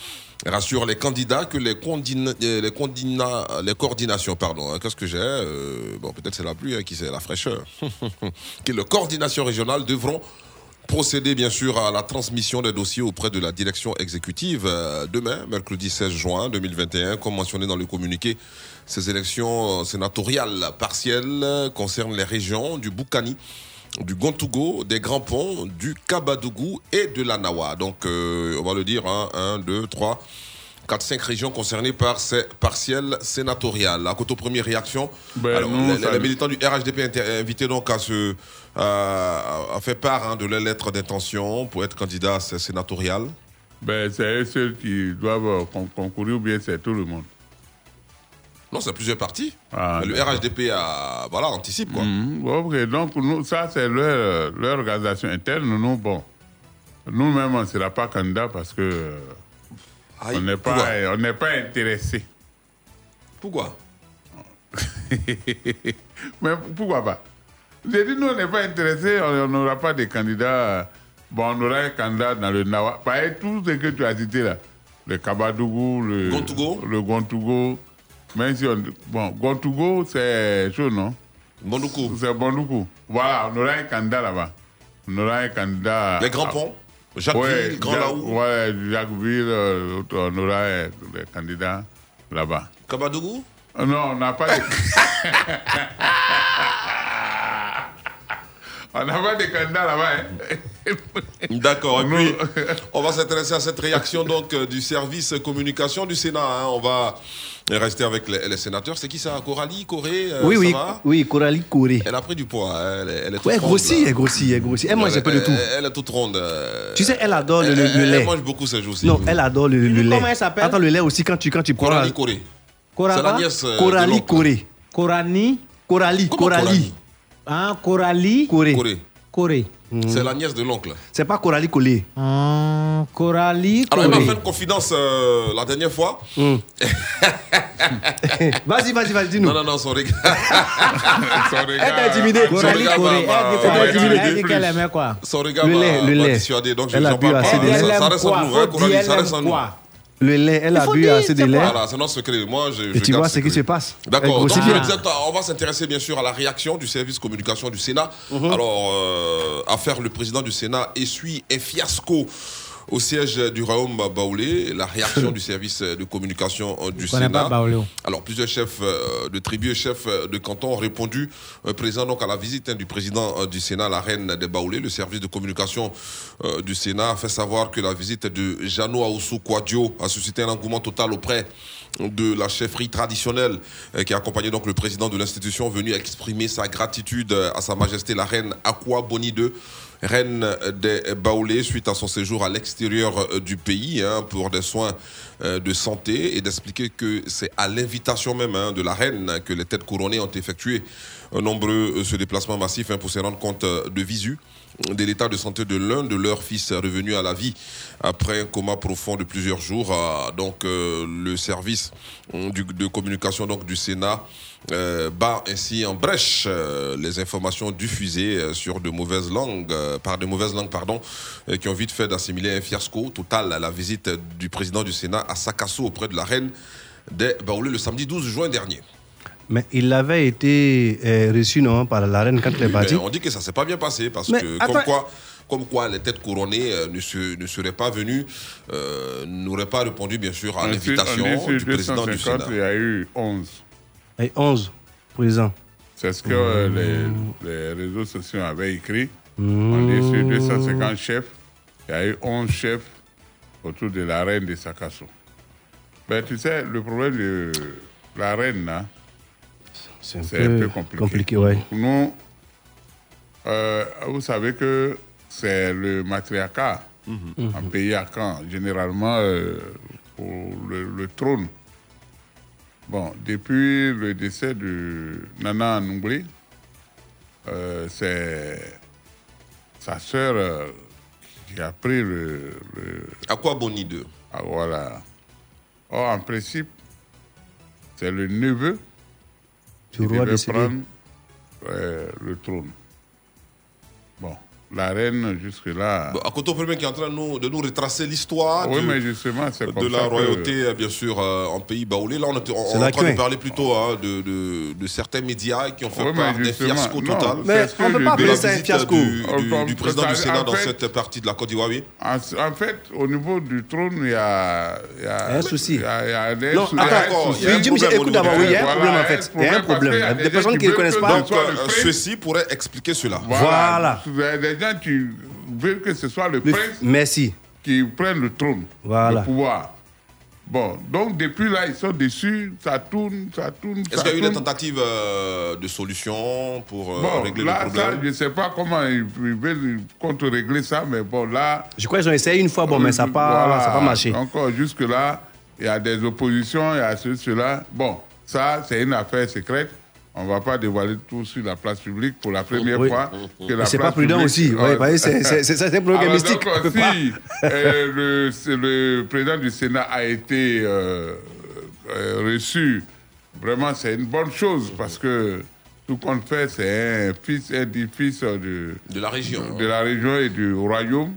rassure les candidats que les, condina- les, condina- les coordinations, pardon, hein, qu'est-ce que j'ai euh, Bon, peut-être c'est la pluie hein, qui c'est la fraîcheur. que les coordinations régionales devront procéder bien sûr à la transmission des dossiers auprès de la direction exécutive euh, demain, mercredi 16 juin 2021, comme mentionné dans le communiqué. Ces élections euh, sénatoriales partielles concernent les régions du Boukani, du Gontougo, des Grands Ponts, du Kabadougou et de la Nawa. Donc, euh, on va le dire, hein, 1, 2, 3, 4, 5 régions concernées par ces partielles sénatoriales. À côté première réaction, Ben, alors, nous, les, militants du RHDP invités donc à se à, à faire part hein, de leur lettre d'intention pour être candidat sénatoriales. Ben, c'est eux seuls qui doivent euh, con- concourir ou bien c'est tout le monde. Non, c'est plusieurs partis. Ah, le. RHDP a, voilà, anticipe quoi. Mhm. Bon, ok. Donc, nous, ça, c'est leur, leur organisation interne. Nous, bon, nous-mêmes, on ne sera pas candidat parce que on n'est pas, on pas intéressé. Pourquoi? Mais pourquoi pas? J'ai dit, nous, on n'est pas intéressé, on n'aura pas de candidats. Bon, on aura un candidat dans le Nawa. Pareil, tout ce que tu as cité là, le Kabadougou, le Gontougo. le Gontougo, Même si on. Bon, Gontougo, c'est chaud, non? Bondoukou. C'est Bondoukou. Voilà, on aura un candidat là-bas. On aura un candidat. Les grands ponts Jacquesville, Ouais, Grand Jacques- Laou Ouais, Jacquesville, euh, on aura un des candidats là-bas. Kabadougou Euh, Non, on n'a pas de. on n'a pas de candidats là-bas. hein. D'accord. Et puis, on va s'intéresser à cette réaction donc euh, du service communication du Sénat. hein. On va rester avec les, les sénateurs. C'est qui ça? Coralie Corée euh, oui, ça oui, va? Oui, Coralie Corée. Elle a pris du poids. hein. Elle, est- elle est toute Ouais, elle ronde, grossit, elle grossit, elle grossit. Elle mange un peu de tout. Elle, elle est toute ronde. euh. Tu sais, elle adore le, Elle- le- le elle- lait. Elle mange beaucoup ces jours-ci. Non, elle adore le, le lait. comment elle s'appelle? Attends, le lait aussi, quand tu, quand tu prends. Coralie Corée. Cora C'est la nièce euh, Coralie. Corée. Corani Coralie, Coralie? Hein, Coralie? Corée. Corée. Corée. C'est la nièce de l'oncle. C'est pas Coralie Collé. Hein, Coralie Alors, elle m'a fait une confidence euh, la dernière fois. Vas-y, vas-y, vas-y, dis-nous. Non, non, non, son regard. Son regard- Elle t'a intimidé. Son Coralie m'a- Elle intimidé. dit qu'elle aimait quoi? Son regard Le m'a lait, le m'a lait. dissuadé. Donc, je Elle a n'en bu parle assez pas. Ça, reste en nous, hein, Coralie, ça reste en nous. Le lait, elle a bu dire, assez de lait. Voilà, c'est notre secret. Moi, je, Et je tu vois ce qui se passe. D'accord. Donc, je disais, on va s'intéresser bien sûr à la réaction du service communication du Sénat. Mhm. Alors, euh, affaire le président du Sénat essuie un fiasco au siège du Royaume Baoulé. La réaction du service de communication euh, du Sénat. pas Baoulé. Alors, plusieurs chefs euh, de tribus et chefs euh, de canton ont répondu présent donc à la visite hein, du président du Sénat, la reine des Baoulés. Le service de communication du Sénat a fait savoir que la visite de Jano Aoussou Kouadio a suscité un engouement total auprès de la chefferie traditionnelle qui a accompagné donc le président de l'institution venu exprimer sa gratitude à sa majesté la reine Akwa Boni II reine des Baoulés suite à son séjour à l'extérieur euh, du pays hein, pour des soins euh, de santé et d'expliquer que c'est à l'invitation même hein, de la reine que les têtes couronnées ont effectué nombreux euh, ce déplacement massif hein, pour se rendre compte de visu de l'état de santé de l'un de leurs fils revenu à la vie après un coma profond de plusieurs jours. Euh, donc euh, le service euh, de communication donc du Sénat euh, bat ainsi en brèche les informations diffusées sur de mauvaises langues, par de mauvaises langues pardon, qui ont vite fait d'assimiler un fiasco total à la visite du président du Sénat à Sakasso auprès de la reine des Baoulés le samedi 12 juin dernier. Mais il avait été euh, reçu non, par la reine quand elle est Mais partie. on dit que ça s'est pas bien passé parce Mais que attends. comme quoi, comme quoi les têtes couronnées euh, ne, se- ne seraient pas venues, euh, n'auraient pas répondu bien sûr à l'invitation du président du 250, Sénat. Il y a eu 11. Et 11 présents. C'est ce que euh, Mmh. les, les réseaux sociaux avaient écrit. On dit sur 250 chefs, il y a eu 11 chefs autour de la reine de Sakasso. Ben, tu sais, le problème de la reine, là, C'est un, c'est un peu compliqué. compliqué, ouais. Nous, euh, vous savez que c'est le matriarcat Mhm. en pays arcan, généralement euh, pour le, le trône. Bon, depuis le décès de Nana Nungli, euh, c'est sa sœur euh, qui a pris le. le à quoi Boni 2 ah, Voilà. Or, en principe, c'est le neveu qui devait prendre euh, le trône. Bon, la reine, jusque-là. À côté premier qui est en train de nous, de nous retracer l'histoire Oui, de, mais justement, c'est de la que- royauté, bien sûr, euh, en pays baoulé. Là, on, est en train de parler plutôt hein, de, de, de certains médias qui ont fait Oui, part d'un fiasco non, total. Mais on peut je pas appeler la ça un visite fiasco. Du, du président en du Sénat dans fait- cette partie de la Côte d'Ivoire, oui. En, en fait, au niveau du trône, il y a, il y a Un souci. Il y a, il y a des Non, attends, écoute d'abord, oui, il y a un problème en il y a fait. Il y a un problème. des personnes qui ne connaissent pas. euh, ceci pourrait expliquer cela. Voilà. Gens qui veulent que ce soit le Le- prince Merci. qui prenne le trône, Voilà. le pouvoir. Bon, donc depuis là, ils sont déçus, ça tourne, ça tourne. Est-ce ça qu'il y a eu des tentatives euh, de solution pour euh, Bon, régler là, le ça, problème? je ne sais pas comment ils, ils veulent contre-régler ça, mais bon, là. Je crois qu'ils ont essayé une fois, bon, mais ça n'a pas, Voilà. ça pas marché. Encore jusque-là, il y a des oppositions, il y a ceci, cela. Bon, ça, c'est une affaire secrète. On ne va pas dévoiler tout sur la place publique pour la première Oui. fois. que la Mais c'est pas prudent publique- aussi. Ouais, bah, c'est- c'est- c'est- c'est un problème Alors, mystique. donc, On peut si euh, le, président du Sénat a été euh, euh, reçu, vraiment, c'est une bonne chose parce que tout compte fait, c'est un fils, un des fils de, de la région. de la région et du royaume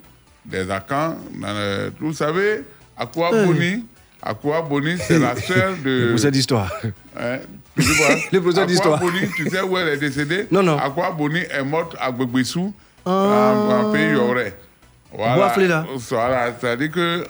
des Akans. Le- Vous savez, à quoi Euh. Boni Aqua Boni, c'est la sœur de. Le professeur d'histoire. Hein, tu vois Le professeur d'histoire. Boni, tu sais où elle est décédée Non, non. Aqua Boni est morte à Gbegbessou, Ah. en, pays Yoré. Voilà. Boaflé, là. Voilà, c'est-à-dire que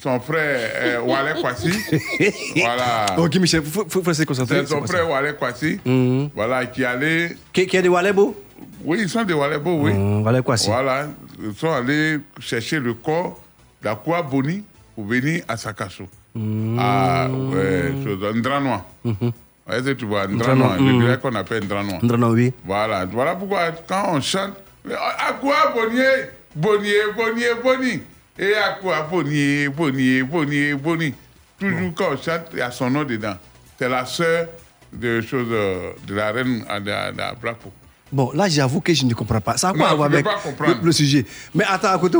son frère euh, Kwasi, voilà. Ok, Michel, il faut, faut, faut se concentrer. C'est son frère. Wale Kwasi, Mhm. voilà, qui allait. Qui, qui est de Walebo? Oui, ils sont des Walebo, oui. Wale Kwasi. Voilà, ils sont allés chercher le corps d'Akwa Boni pour venir à Sakasso. Mhm. À ouais, chose, Ndranois. Est-ce que tu vois, Ndranois, le mhm. village qu'on appelle Ndranois. Ndranois, oui. Voilà, voilà pourquoi quand on chante, Akwa Bonier, Bonier, Bonier, Boni. Et Akwa Bonier, Bonier, Bonier, Boni. Toujours quand on chante, il y a son nom dedans. C'est la sœur de, chose, euh, de la reine de, de, de Braco. Bon, là, j'avoue que je ne comprends pas. Ça a quoi Non, à avec le, le sujet? Mais attends, à côté.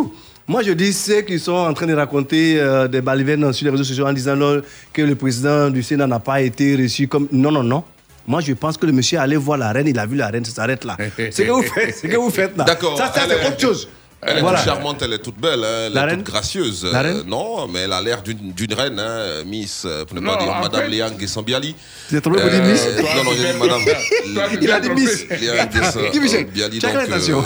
Moi, je dis ceux qui sont en train de raconter euh, des balivernes sur les réseaux sociaux en disant non, que le président du Sénat n'a pas été reçu comme. Non, non, non. Moi, je pense que le monsieur allait voir la reine, il a vu la reine, ça s'arrête là. c'est que vous faites, c'est que vous faites là. D'accord. Ça, c'est est- autre chose. Elle est Voilà. toute charmante, elle est toute belle, hein, elle La est reine toute gracieuse. La Euh, reine non, mais elle a l'air d'une d'une reine, hein, Miss, euh, pour ne Non, pas dire Madame fait- Léang Gessambiali. As trompé pour dire Miss Non, non, j'ai dit Madame. Il a dit Miss. Michel? Gessambiali. Chacun attention.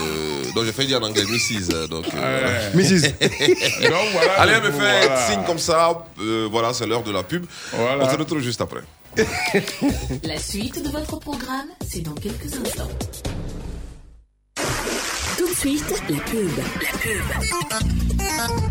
Donc j'ai fait dire en anglais Mrs. euh, Donc, euh, Mrs. Donc voilà. Allez, me fait voilà. signe comme ça. euh, voilà, c'est l'heure de la pub. Voilà. On se retrouve juste après. La suite de votre programme, c'est dans quelques instants. Tout de suite, la pub. La pub.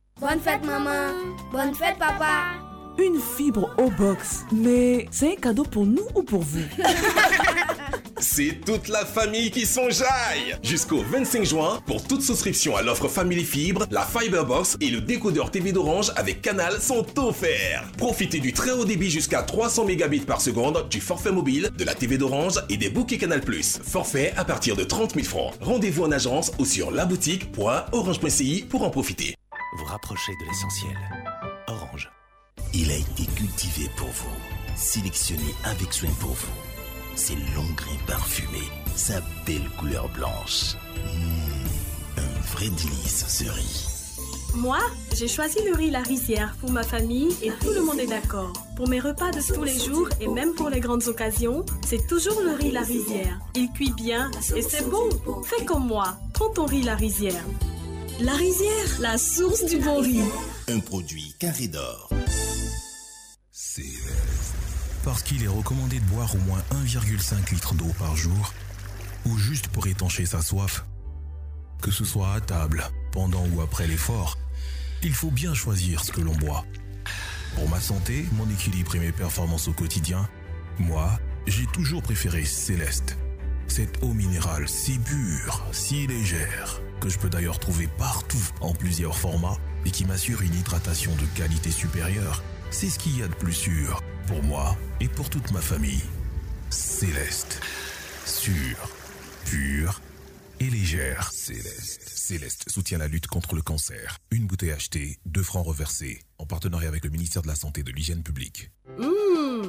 Bonne fête maman Bonne fête papa Une fibre au box. Mais c'est un cadeau pour nous ou pour vous? C'est toute la famille qui s'enjaille Jusqu'au 25 juin, pour toute souscription à l'offre Family Fibre, la Fiberbox et le décodeur TV d'Orange avec Canal sont offerts. Profitez du très haut débit jusqu'à 300 mégabits par seconde, du forfait mobile, de la TV d'Orange et des bouquets Canal+. Forfait à partir de 30 000 francs. Rendez-vous en agence ou sur laboutique.orange.ci pour en profiter. Vous rapprochez de l'essentiel. Orange. Il a été cultivé pour vous, sélectionné avec soin pour vous. Ses longs grains parfumés, sa belle couleur blanche. Mmh, un vrai délice ce riz. Moi, j'ai choisi le riz La Rizière pour ma famille et tout le monde est d'accord. Pour mes repas de tous les jours et même pour les grandes occasions, c'est toujours le riz La Rizière. Il cuit bien et c'est bon. Fais comme moi, prends ton riz La Rizière. La Rizière, la source du bon riz. Un produit carré d'or. Parce qu'il est recommandé de boire au moins 1,5 litre d'eau par jour, ou juste pour étancher sa soif. Que ce soit à table, pendant ou après l'effort, il faut bien choisir ce que l'on boit. Pour ma santé, mon équilibre et mes performances au quotidien, moi, j'ai toujours préféré Céleste. Cette eau minérale si pure, si légère, que je peux d'ailleurs trouver partout en plusieurs formats et qui m'assure une hydratation de qualité supérieure, c'est ce qu'il y a de plus sûr pour moi et pour toute ma famille. Céleste. Sûre, pure et légère. Céleste. Céleste soutient la lutte contre le cancer. Une bouteille achetée, deux francs reversés, en partenariat avec le ministère de la Santé et de l'Hygiène publique.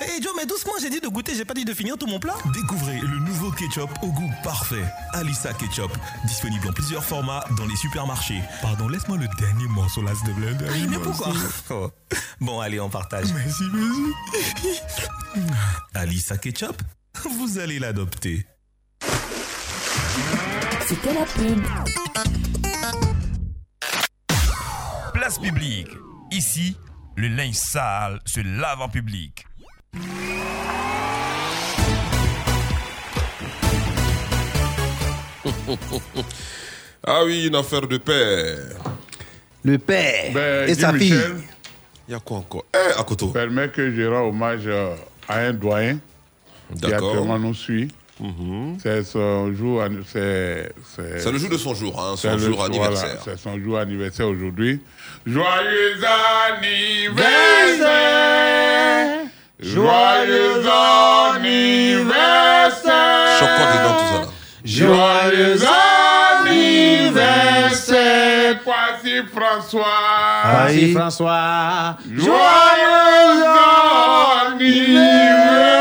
Hé Joe, mais doucement, j'ai dit de goûter, j'ai pas dit de finir tout mon plat. Découvrez le nouveau ketchup au goût parfait. Alissa Ketchup, disponible en plusieurs formats dans les supermarchés. Pardon, laisse-moi le dernier morceau là, s'il te plaît. Ah, mais pourquoi Oh. Bon, allez, on partage. Merci, merci. Alissa Ketchup, vous allez l'adopter. C'était la pub. Place publique. Ici, le linge sale se lave en public. ah oui, une affaire de père. Le père Ben, et sa fille. Il y a quoi encore? Eh, à côté. Permet que je rends hommage euh, à un doyen qui D'accord. actuellement nous suit. C'est son jour. C'est C'est le jour de son jour, hein, son le- jour voilà, anniversaire. c'est son jour anniversaire aujourd'hui. Joyeux anniversaire! Joyeux anniversaire! Chocolat dedans, tout ça là. Joyeux anniversaire! Voici François! Voici François. Joyeux anniversaire!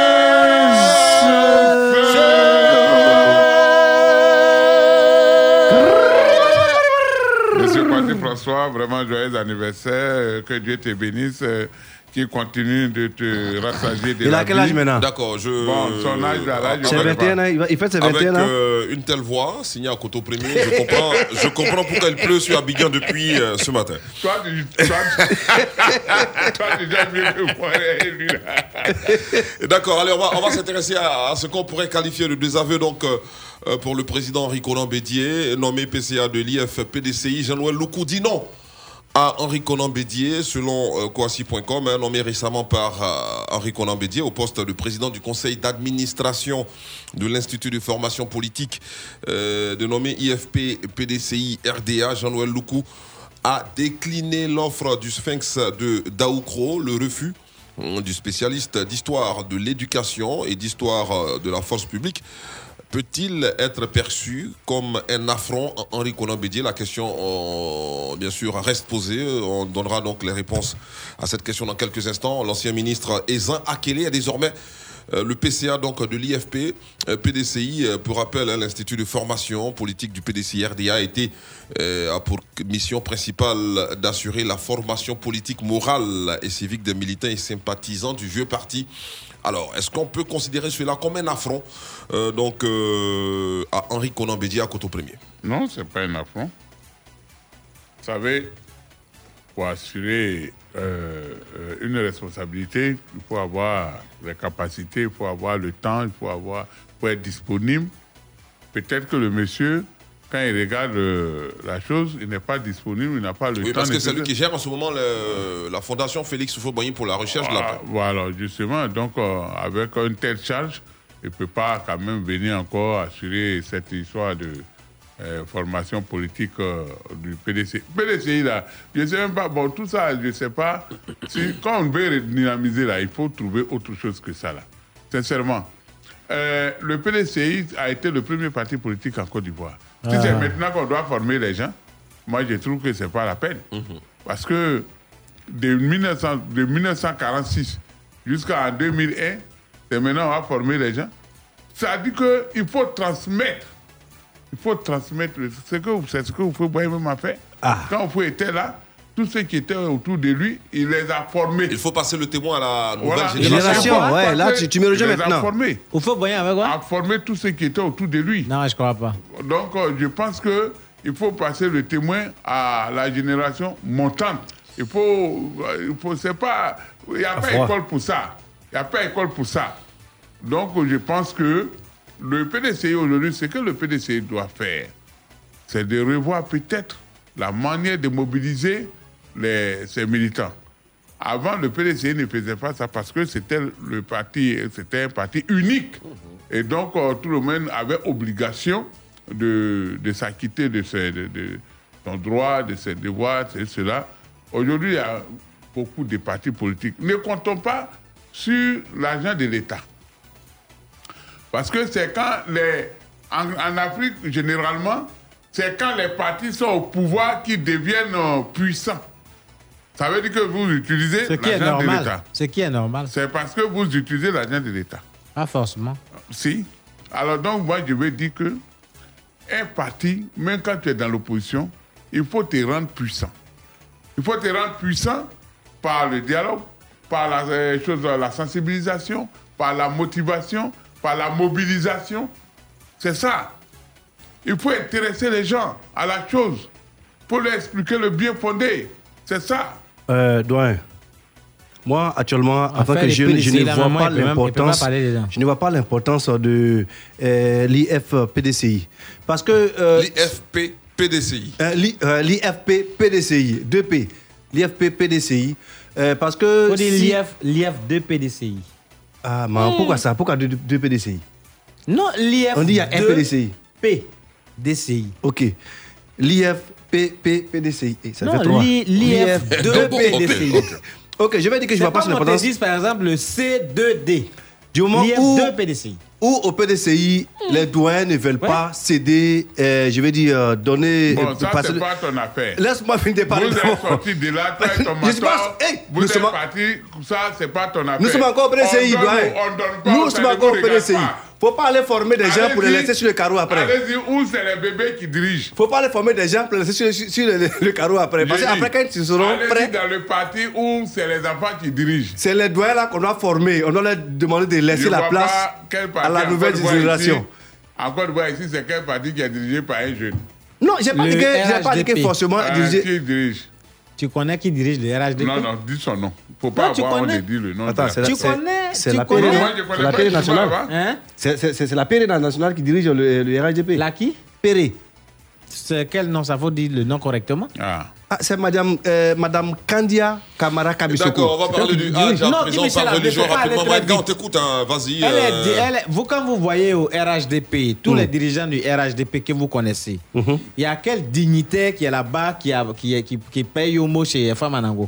Vraiment joyeux anniversaire. euh, Que Dieu te bénisse. euh, Qu'il continue de te rassasier de Il la a quel vie. âge maintenant D'accord, je. Bon, son âge, là, je connais 21 pas. ans, il va- il fait ses 21 Avec ans. euh, une telle voix, signée à Coteau Premier, je comprends, je comprends pourquoi il pleut sur Abidjan depuis euh, ce matin. Toi, tu, toi, tu- toi, tu déjà mieux que moi, lui, là. D'accord, allez, on va, on va s'intéresser à, à ce qu'on pourrait qualifier de désaveu donc, euh, pour le président Henri Conan Bédier, nommé PCA de l'IFPDCI. Jean-Noël Loukou dit non à Henri Conan Bédier, selon euh, Kouassi.com, hein, nommé récemment par euh, Henri Conan Bédier au poste de président du conseil d'administration de l'Institut de formation politique euh, de nommé IFP PDCI RDA. Jean-Noël Loukou a décliné l'offre du Sphinx de Daoukro, le refus euh, du spécialiste d'histoire de l'éducation et d'histoire euh, de la force publique peut-il être perçu comme un affront à Henri Conan Bédier La question, euh, bien sûr, reste posée. On donnera donc les réponses à cette question dans quelques instants. L'ancien ministre Ezin Akele est désormais euh, le PCA donc de l'IFP, euh, PDCI, pour rappel, hein, l'Institut de formation politique du PDCI RDA a été a pour mission principale d'assurer la formation politique morale et civique des militants et sympathisants du vieux parti. Alors, est-ce qu'on peut considérer cela comme un affront euh, donc, euh, à Henri Conan à Coteau Premier? Non, c'est pas un affront. Vous savez, pour assurer euh, une responsabilité, il faut avoir les capacités, il faut avoir le temps, il faut, avoir, il faut être disponible. Peut-être que le monsieur, quand il regarde euh, la chose, il n'est pas disponible, il n'a pas le Oui, temps. parce que c'est lui qui gère en ce moment le- la fondation Félix Houphouët-Boigny pour la recherche de la paix. Voilà, justement. Donc, euh, avec une telle charge, il ne peut pas quand même venir encore assurer cette histoire de euh, formation politique du PDC. PDCI, là, je ne sais même pas, bon, tout ça, je ne sais pas. Si, quand on veut dynamiser, là, il faut trouver autre chose que ça, là. Sincèrement. Le PDCI a été le premier parti politique en Côte d'Ivoire. Si Ah. c'est maintenant qu'on doit former les gens, moi, je trouve que ce n'est pas la peine. Parce que de, 1900 de 1946 jusqu'en 2001, c'est maintenant on va former les gens. Ça dit qu'il faut transmettre. Il faut transmettre. C'est ce que, c'est ce que vous pouvez même a fait. Quand vous était là, tous ceux qui étaient autour de lui, il les a formés. Il faut passer le témoin à la nouvelle Voilà. génération. Génération, ouais, là, tu, tu me rejoins Il les a maintenant. formés. Au feu boyen avec quoi A formé tous ceux qui étaient autour de lui. Non, je crois pas. Donc, euh, je pense que il faut passer le témoin à la génération montante. Il faut, euh, il faut, c'est pas, il n'y a pas école pour ça. Il n'y a pas école pour ça. Donc, je pense que le PDCI aujourd'hui, ce que le PDCI doit faire, c'est de revoir peut-être la manière de mobiliser les, ses militants. Avant, le PDCI ne faisait pas ça parce que c'était le parti, c'était un parti unique. Et donc, euh, tout le monde avait obligation de, de s'acquitter de, de, son droit, de ses devoirs, c'est cela. Aujourd'hui, il y a beaucoup de partis politiques. Ne comptons pas sur l'argent de l'État. Parce que c'est quand les. En, en Afrique, généralement, c'est quand les partis sont au pouvoir qu'ils deviennent euh, puissants. Ça veut dire que vous utilisez l'argent de l'État. Ce qui est normal. C'est parce que vous utilisez l'argent de l'État. Pas forcément. Si. Alors donc, moi, je veux dire que un parti, même quand tu es dans l'opposition, il faut te rendre puissant. Il faut te rendre puissant par le dialogue, par la, euh, chose, la sensibilisation, par la motivation, par la mobilisation. C'est ça. Il faut intéresser les gens à la chose pour leur expliquer le bien fondé. C'est ça. Euh, moi, actuellement, en, tant que jeune, je ne vois pas l'importance. Je ne vois pas l'importance de euh, l'IFPDCI. Parce que. euh, L'IFP PDCI. euh, l'I- euh, L'IFP PDCI, 2P. L'IFP PDCI. euh, parce que. Faut dire si- l'IF, l'IF 2 PDCI. Ah, mais pourquoi ça? Pourquoi 2 PDCI Non, l'IF On dit il y a un 2 PDCI. PDCI. Ok. PDCI. Eh, ça Non, fait l'IF 2 PDCI. Ok, je vais dire que je ne vois pas son importance. dise, par exemple, le C2D. Du moment où, 2 PDCI. où au PDCI, les doyens ne veulent pas céder, euh, je vais dire, euh, donner. Bon, euh, ça, passer- c'est pas ton affaire. Laisse-moi finir de parler. Vous êtes sorti de là, toi et ton Je pas- mentor. Hey, vous nous êtes sommes- parti, ça, c'est pas ton affaire. Nous sommes encore au PDCI, doyen. on donne pas, Nous on sommes encore au PDCI. Faut pas aller former des gens pour les laisser sur le carreau après. Allez-y, où c'est les bébés qui dirigent Faut pas aller former des gens pour les laisser sur, le, le carreau après. Parce qu'après, quand ils seront allez-y prêts, dans le parti où c'est les enfants qui dirigent. c'est les doyens là qu'on doit former. On doit leur demander de laisser Je la place à la nouvelle génération. ici- En Côte d'Ivoire, ici, c'est quel parti qui est dirigé par un jeune Non, j'ai pas dit que, j'ai pas dit que forcément. Qui dirige Tu connais qui dirige le RHDP Non, non, dis son nom. Faut pas Non, tu avoir honte de dire le nom. Attends, c'est la- Tu c'est- connais, c'est tu la Chiba, nationale. Hein? C'est la PRD nationale qui dirige le, le RHDP. La qui? PRD. C'est quel nom? Ça faut dire le nom correctement Ah. Ah, c'est madame, euh, madame Kandia Kamara Kabisoko. D'accord, on va parler du à Non, présent, la- religion rapidement. on t'écoute, hein, vas-y. Elle est- euh, elle est- vous, quand vous voyez au RHDP, tous Mm. les dirigeants du RHDP que vous connaissez, Mhm. il y a quel dignitaire qui est là-bas qui, a- qui, qui, qui paye au mot chez Famanango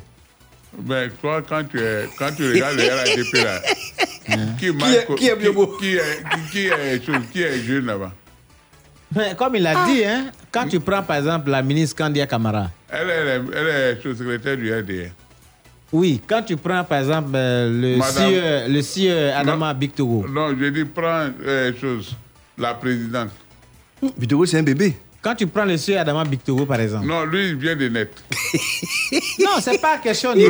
Ben, toi, quand tu, es, quand tu regardes le RADP là, qui, est- qui est qui, Biobo qui est, qui, qui est, chose- qui est jeune là-bas? Mais Comme il a dit, hein, quand tu prends par exemple la ministre Kandia Kamara, Elle est, elle est sous-secrétaire du RDR. oui, quand tu prends par exemple euh, le Madame- CIE, le CIE Adama Bictogo, Non, je dis, prends euh, chose, la présidente. Bitogo, c'est un bébé. Quand tu prends le CIE Adama Bictogo par exemple, Non, lui, il vient de net. non, c'est pas question de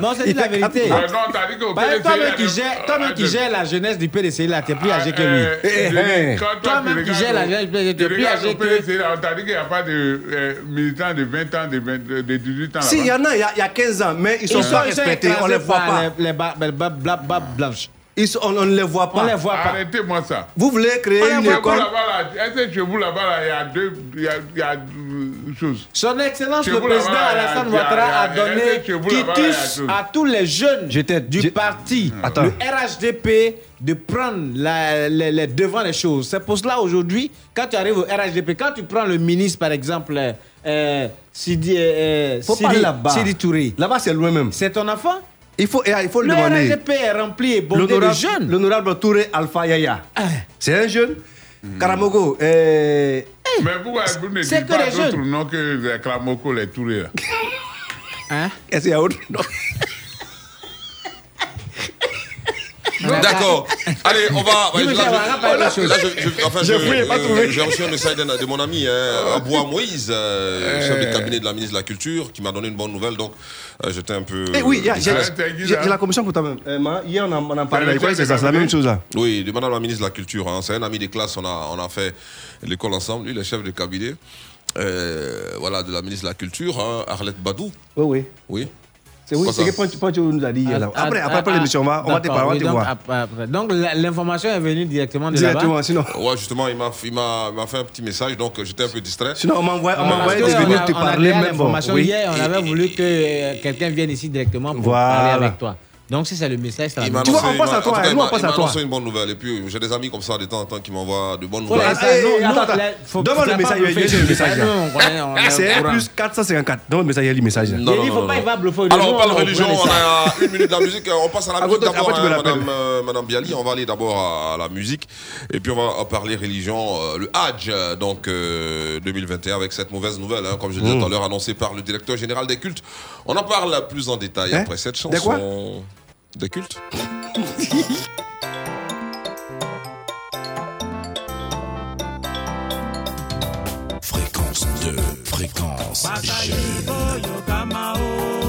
Non, c'est dit la vérité. Non, t'as dit Par exemple, Toi-même qui gère, toi-même qui euh, gère la jeunesse du PDC, là, t'es plus âgé que lui. je dis, quand toi, Toi-même tu qui gères la jeunesse du PDC, tu t'es plus âgé que... Là, On t'a dit qu'il n'y a pas de euh, militants de 20 ans, de, 20 de 18 ans Si, il y en a, il y a, il y a 15 ans, mais ils sont pas respectés, on les voit pas. Les, blanches. Ils sont- on on ne les voit pas. On les voit pas. Arrêtez-moi ça. Vous voulez créer On une école est-ce que chez vous là-bas, là, il y a deux, il y a, il y a euh, choses? Son Excellence Chez le président Alassane Ouattara a donné quitus à tous les jeunes du parti, Attends. le RHDP, de prendre la- les, les devants des choses. C'est pour cela aujourd'hui, quand tu arrives au RHDP, quand tu prends le ministre par exemple, euh, Sidi, euh, Sidi- aller là-bas. Sidi Touré, Là-bas, c'est loin même. c'est ton enfant? Il faut, eh, il faut le Le demander. Est rempli et bondé de L'honorable jeunes. l'honorable Touré Alpha Yaya. C'est un jeune. Karamogo. euh, Mais pourquoi vous ne dites pas d'autres noms que les Klamoko, les Tourés là Hein? Est-ce qu'il y a autre nom? D'accord. Allez, on va. Là, là, je- enfin, je- euh. J'ai reçu un message de mon ami, hein, Aboua Moïse, euh, chef de cabinet de la ministre de la Culture, qui m'a donné une bonne nouvelle. Donc, euh, j'étais un peu. Eh oui, j'ai la commission pour toi-même. Euh, hier, on en, on en parlait. que c'est ça, c'est la même chose là. Oui, de madame la ministre de la Culture. hein. C'est un ami de classe. On a, on a fait l'école ensemble. Lui, est chef de cabinet. euh, voilà, de la ministre de la Culture, hein, Arlette Badou. Oui, oui. Oui. C'est oui, c'est que Poncho Poncho nous a dit hier. là. Ah, Après, ah, après, après ah, l'émission, on va, on va te parler, on va oui, te donc, voir. après- après. Donc la- l'information est venue directement de là-bas? Directement, sinon. Ouais, justement, il m'a, il m'a, il m'a fait un petit message, donc euh, j'étais un peu distrait. Sinon, on m'envoie on on venir te parler même. bon, l'information oui. hier, on avait voulu que quelqu'un vienne ici directement pour Voilà. parler avec toi. Donc, si c'est le message, c'est la Il m'a même annoncé, chose. il m'a- en tout cas, il m'a- il m'a annoncé une bonne nouvelle. Et puis, j'ai des amis comme ça de temps en temps qui m'envoient de bonnes nouvelles. ça, non, attends, tu le message, il y a- le message. Ah, on on C'est plus 454. Donne le message, il y a le message. Non, non, il faut pas, il va bluffer. Alors, on Nous, parle on religion, on ça. a une minute de la musique. On passe à la Ah, musique d'abord, tu hein, madame, euh, Bialy. On va aller d'abord à, à la musique. Et puis, on va parler religion, euh, le Hajj, euh, donc euh, 2021, avec cette mauvaise nouvelle, hein, comme je disais Mm. tout à l'heure, annoncée par le directeur général des cultes. On en parle plus en détail Hein après cette chanson. Des cultes Fréquence 2, fréquence jeune.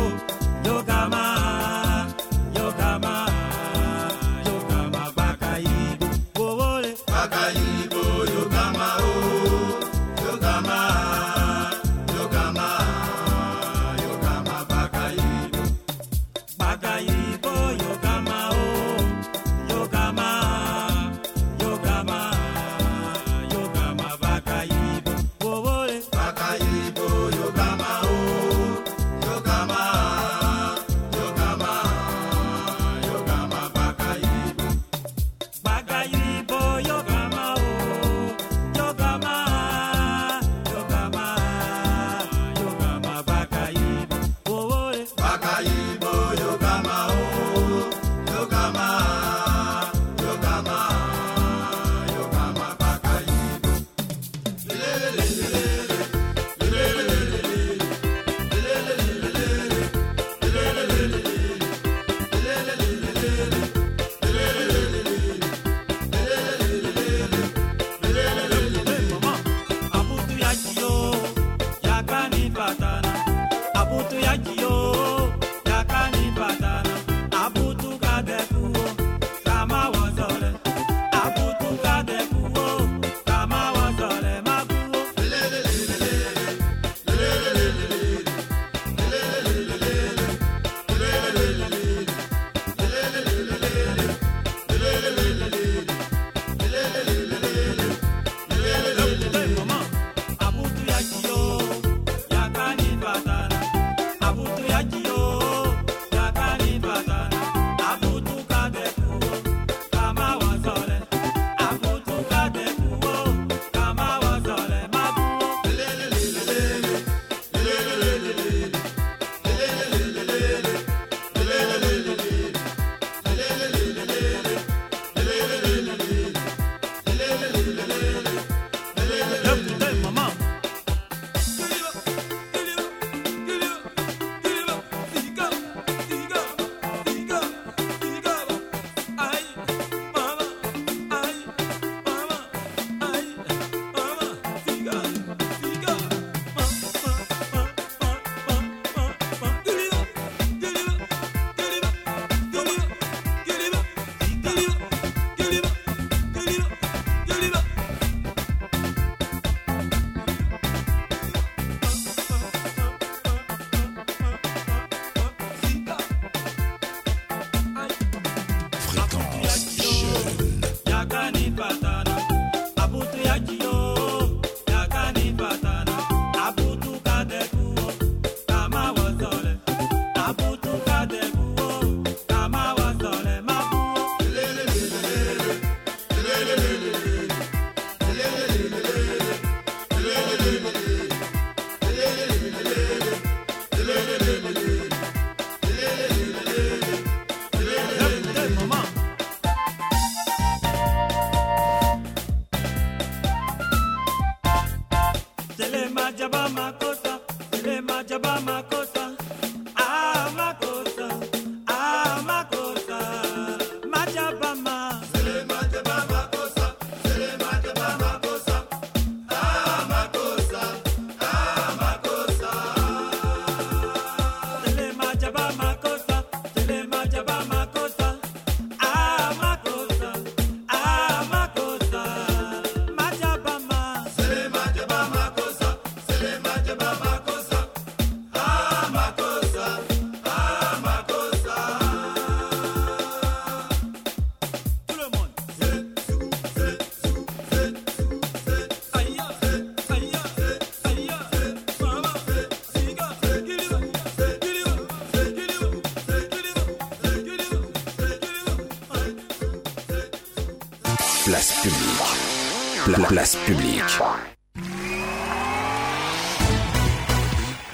Publique.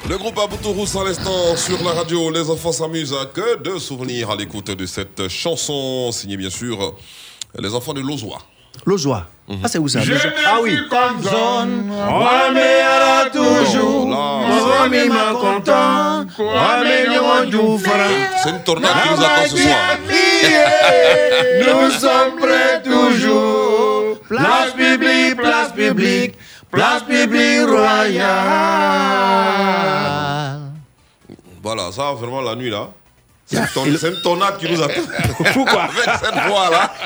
Le groupe Aboutourous à l'instant sur la radio. Les enfants s'amusent. Que de souvenirs à l'écoute de cette chanson, signée bien sûr les enfants de Lozois. Lozois. Ah, c'est où ça Je Ah oui. comme zone. Wameyara toujours. Là, ma content. Wamenyo C'est une tornade qui nous attend ce soir. Nous sommes prêts toujours. Place place publique, place publique royale. Voilà, ça vraiment la nuit là. C'est une, tornade qui nous attend. Pourquoi Avec cette voix là.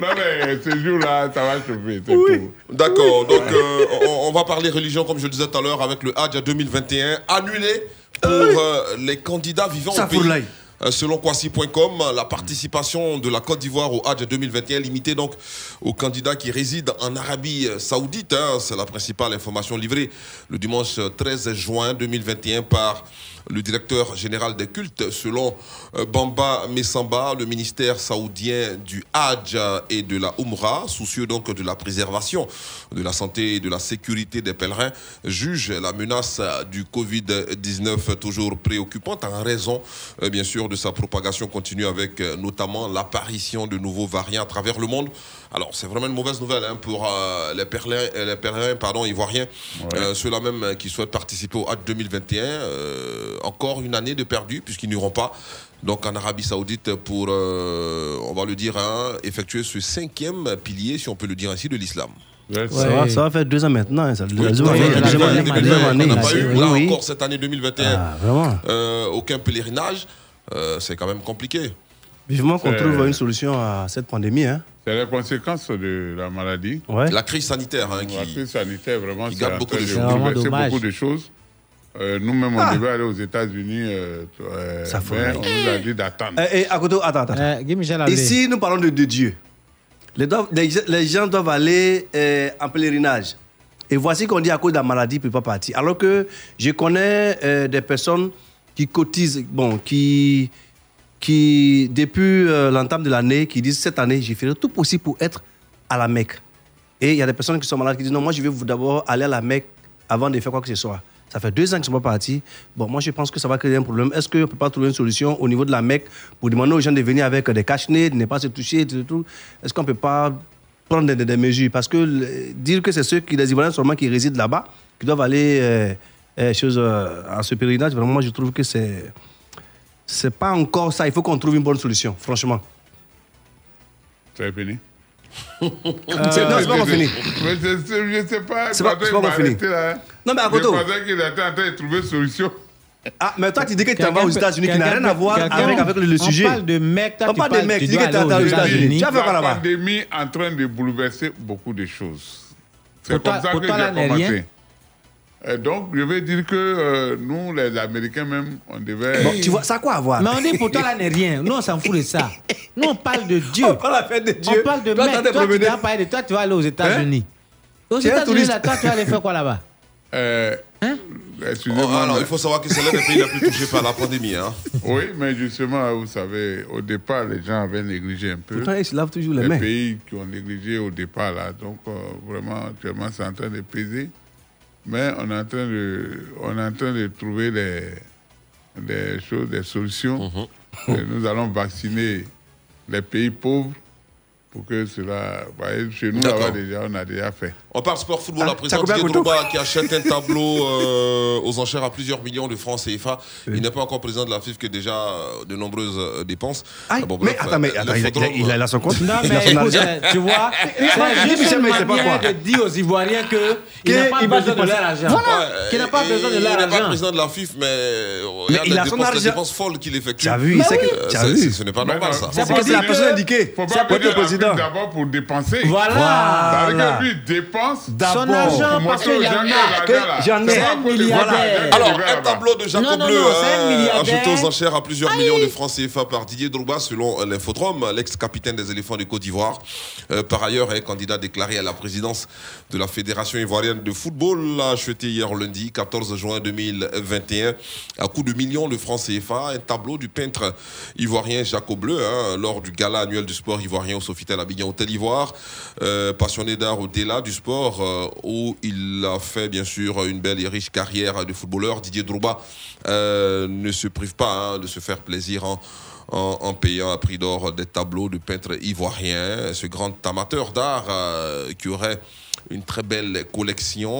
Non, mais ce jour-là, ça va chauffer. c'est tout. D'accord, donc euh, on, on va parler religion comme je le disais tout à l'heure avec le Hajj 2021 annulé pour euh, les candidats vivant Ça au pays. Euh, Selon Kwasi.com, la participation de la Côte d'Ivoire au Hajj 2021 est limitée donc aux candidats qui résident en Arabie Saoudite. hein. C'est la principale information livrée le dimanche 13 juin 2021 par le directeur général des cultes, selon euh, Bamba Messamba, le ministère saoudien du Hajj et de la Umrah, soucieux donc de la préservation de la santé et de la sécurité des pèlerins, juge la menace du Covid-19 toujours préoccupante en raison, euh, bien sûr, de sa propagation continue avec euh, notamment l'apparition de nouveaux variants à travers le monde. Alors, c'est vraiment une mauvaise nouvelle hein, pour euh, les pèlerins, les pèlerins pardon, ivoiriens, euh, ceux-là même qui souhaitent participer au Hajj 2021. euh, encore une année de perdu, puisqu'ils n'iront pas donc en Arabie Saoudite pour, euh, on va le dire, hein, effectuer ce cinquième pilier, si on peut le dire ainsi, de l'islam. Ça, va, ça va faire deux ans maintenant. hein, Ça, Oui, la tout à fait, deuxième année, 2020, la deuxième année, on n'a pas c'est- eu, oui, là oui. encore, cette année 2021, Ah, euh, aucun pèlerinage. euh, c'est quand même compliqué. Vivement qu'on trouve une solution à cette pandémie. Hein. C'est les conséquences de la maladie. La crise sanitaire hein, La qui, crise sanitaire, vraiment, qui c'est gâte en beaucoup train de de choses. bouleverser dommage. beaucoup de choses. Euh, Nous-mêmes, Ah. on devait aller aux États-Unis, euh, euh, Ça aller. on nous a dit d'attendre. Eh, eh, à côté, attends, attends. Euh, Michel Albé. Ici, nous parlons de, de Dieu. Les, doivent- les- les gens doivent aller euh, en pèlerinage. Et voici qu'on dit à cause de la maladie, ils ne peuvent pas partir. Alors que je connais euh, des personnes qui cotisent, bon, qui, qui depuis euh, l'entame de l'année, qui disent cette année, j'ai fait tout possible pour être à la Mecque. Et il y a des personnes qui sont malades qui disent non, moi je vais vous d'abord aller à la Mecque avant de faire quoi que ce soit. Ça fait deux ans qu'ils ne sont pas partis. Bon, moi je pense que ça va créer un problème. Est-ce qu'on ne peut pas trouver une solution au niveau de la Mecque pour demander aux gens de venir avec des cache-nez, de ne pas se toucher, tout, tout? Est-ce qu'on ne peut pas prendre des, mesures? Parce que dire que c'est ceux qui, les Ivoiriens seulement qui résident là-bas, qui doivent aller euh, euh, chez, euh, à ce pèlerinage, vraiment, je trouve que c'est. C'est pas encore ça. Il faut qu'on trouve une bonne solution, franchement. C'est fini. C'est- non, c'est pas encore fini. Mais je sais, je sais pas. C'est pas- pas encore fini. là, Non, mais à Je côté. pensais qu'il était en train de trouver une solution. Ah, mais toi, tu dis que tu vas aux États-Unis, qui n'a rien à voir avec, avec le, le on sujet. parle de mecs, toi, On tu parle de parles- mecs, tu tu dis que tu aller aux États-Unis. Tu vas faire quoi La là-bas pandémie en train de bouleverser beaucoup de choses. C'est comme ça que j'ai commencé. Et donc, je vais dire que euh, nous, les Américains même, on devait... Bon, tu vois, ça a quoi à voir? Mais on dit pour toi là n'est rien. Nous on s'en fout de ça. Nous on parle de Dieu. On parle de Dieu. On parle de Toi, mec. Toi tu vas parler de toi, tu vas aller aux États-Unis. Aux États-Unis là, toi tu vas aller faire quoi là-bas? Euh, Hein? Excusez-moi. Oh, alors, mais- il faut savoir que c'est l'un des pays les plus touchés par la pandémie. Hein. Oui, mais justement, vous savez, au départ, les gens avaient négligé un peu. Pourtant, ils se lavent toujours les les mains. pays qui ont négligé au départ, là. Donc, euh, vraiment, actuellement, c'est en train de peser. Mais on est en train de, on est en train de trouver des, des choses, des solutions. Mhm. Nous allons vacciner les pays pauvres pour que cela. voyez, Chez nous, là-bas, déjà, on a déjà fait. On parle sport football Ah, à présent. Didier Drogba qui achète un tableau euh, aux enchères à plusieurs millions de francs CFA. Il n'est pas encore président de la FIF qui a déjà euh, de nombreuses euh, dépenses. Ah, bon, mais attends, mais attends, il, a, il a- il a son compte. Non, il a mais écoute, argent. tu vois, c'est juste une mais il sait pas manière quoi. de dire aux Ivoiriens qu'il Que n'a pas il besoin de leur argent. Voilà. Qu'il n'a pas besoin de leur Il n'est pas argent. président de la FIF, mais regarde il a les argent. dépenses folles qu'il effectue. Tu as vu, il que- Ce n'est pas normal, ça. C'est faut parce que la personne indiquée. faut C'est pas le la président. d'abord pour dépenser. Voilà. Que il dépense France Son argent, parce qu'il y en a. Que j'en ai. Un milliardaire. Alors, un tableau de Jacob Bleu, ajouté aux enchères à plusieurs millions de francs CFA par Didier Drogba, selon l'Infodrome, l'ex-capitaine des éléphants de Côte d'Ivoire. Euh, par ailleurs, est candidat déclaré à la présidence de la Fédération ivoirienne de football, acheté hier lundi, 14 juin 2021, à coût de millions de francs CFA, un tableau du peintre ivoirien Jacob Bleu, hein, lors du gala annuel du sport ivoirien au Sofitel Abidjan Hôtel Ivoire. Euh, passionné d'art au-delà du sport, euh, où il a fait bien sûr une belle et riche carrière de footballeur. Didier Drogba euh, ne se prive pas hein, de se faire plaisir en, en, payant à prix d'or des tableaux de peintres ivoiriens. Ce grand amateur d'art euh, qui aurait une très belle collection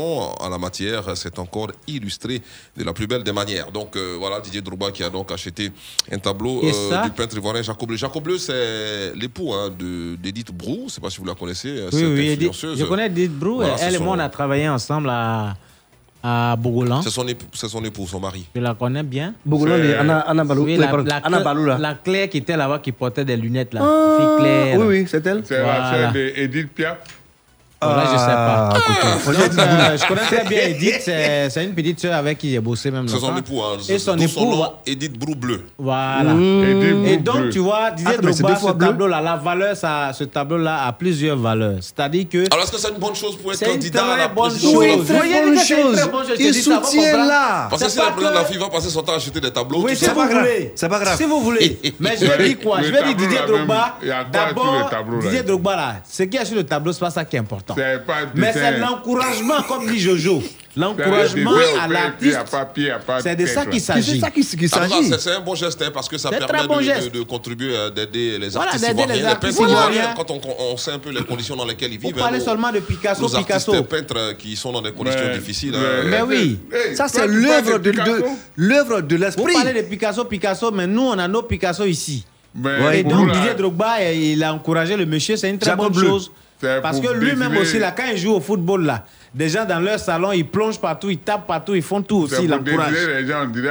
en la matière, c'est encore illustré de la plus belle des manières. Donc euh, voilà, Didier Drogba qui a donc acheté un tableau euh, du peintre ivoirien Jacob Bleu. Jacob Bleu, c'est l'époux hein, de- d'Edith Brou, je ne sais pas si vous la connaissez, euh, Oui, cette oui, Edith- je connais Edith Brou. Voilà, elle et moi, son- on a travaillé ensemble à, à Bogolan. C'est son, époux, son époux, son mari. Je la connais bien. Bogolan, Anna- Anna Balou- Oui, la, la, Anna Balou, là. la Claire qui était là-bas, qui portait des lunettes, là. Ah, Fille Claire. oui, oui, c'est elle. C'est la Voilà. sœur d'Edith Piaf. Voilà, je sais pas. Ah, écoutez. Euh, je connais très bien Edith. C'est c'est une petite sœur avec qui j'ai bossé même C'est son longtemps. époux. Hein, Et son d'où époux. nom, va- Edith Brou Bleu. Voilà. Mmh. Et donc, tu vois, Didier Attends, mais c'est Drogba, deux fois ce bleu tableau-là, la valeur, ça, ce tableau-là a plusieurs valeurs. C'est-à-dire que. Alors, est-ce que c'est une bonne chose pour être C'est une candidat à la très bonne présidence la Oui, c'est chose. très bonne chose. Il va soutient là. Parce que C'est si le pas président de la FIFA passait son temps à acheter des tableaux, Oui, tout si ça, vous pas grave. voulez. C'est pas grave. Si vous voulez. Mais je vais dire quoi? Le Je vais dire tableau, Didier là, Drogba. même, il y a quoi sur le D'abord, tableau, là? Didier Drogba, là, ce qu'il y a sur le tableau, c'est pas ça qui est important. C'est pas Mais c'est l'encouragement, comme dit Jojo. L'encouragement C'est à l'artiste. C'est de ça qu'il s'agit. C'est ça qui, qui En tout cas, s'agit. c'est- c'est un bon geste hein, parce que ça permet bon de, de- de contribuer à d'aider les Voilà, artistes d'aider les ivoiriens, les artistes peintres ivoiriens. quand on, on sait un peu les conditions dans lesquelles ils Vous vivent. parlez nos- seulement de Picasso, nos Picasso. artistes peintres euh, qui sont dans des conditions Mais- difficiles. mais- hein. Mais oui. Hey, Ça, c'est l'œuvre de, l'œuvre de Vous l'esprit. parlez de Picasso, Picasso, mais nous, on a nos Picasso ici. Mais Et donc, Didier Drogba, il a encouragé le monsieur, c'est une très bonne chose. Parce que lui-même aussi, là, quand il joue au football, là, des gens dans leur salon, ils plongent partout, ils tapent partout, ils font tout aussi, c'est il pour encourage. décider les gens, on dirait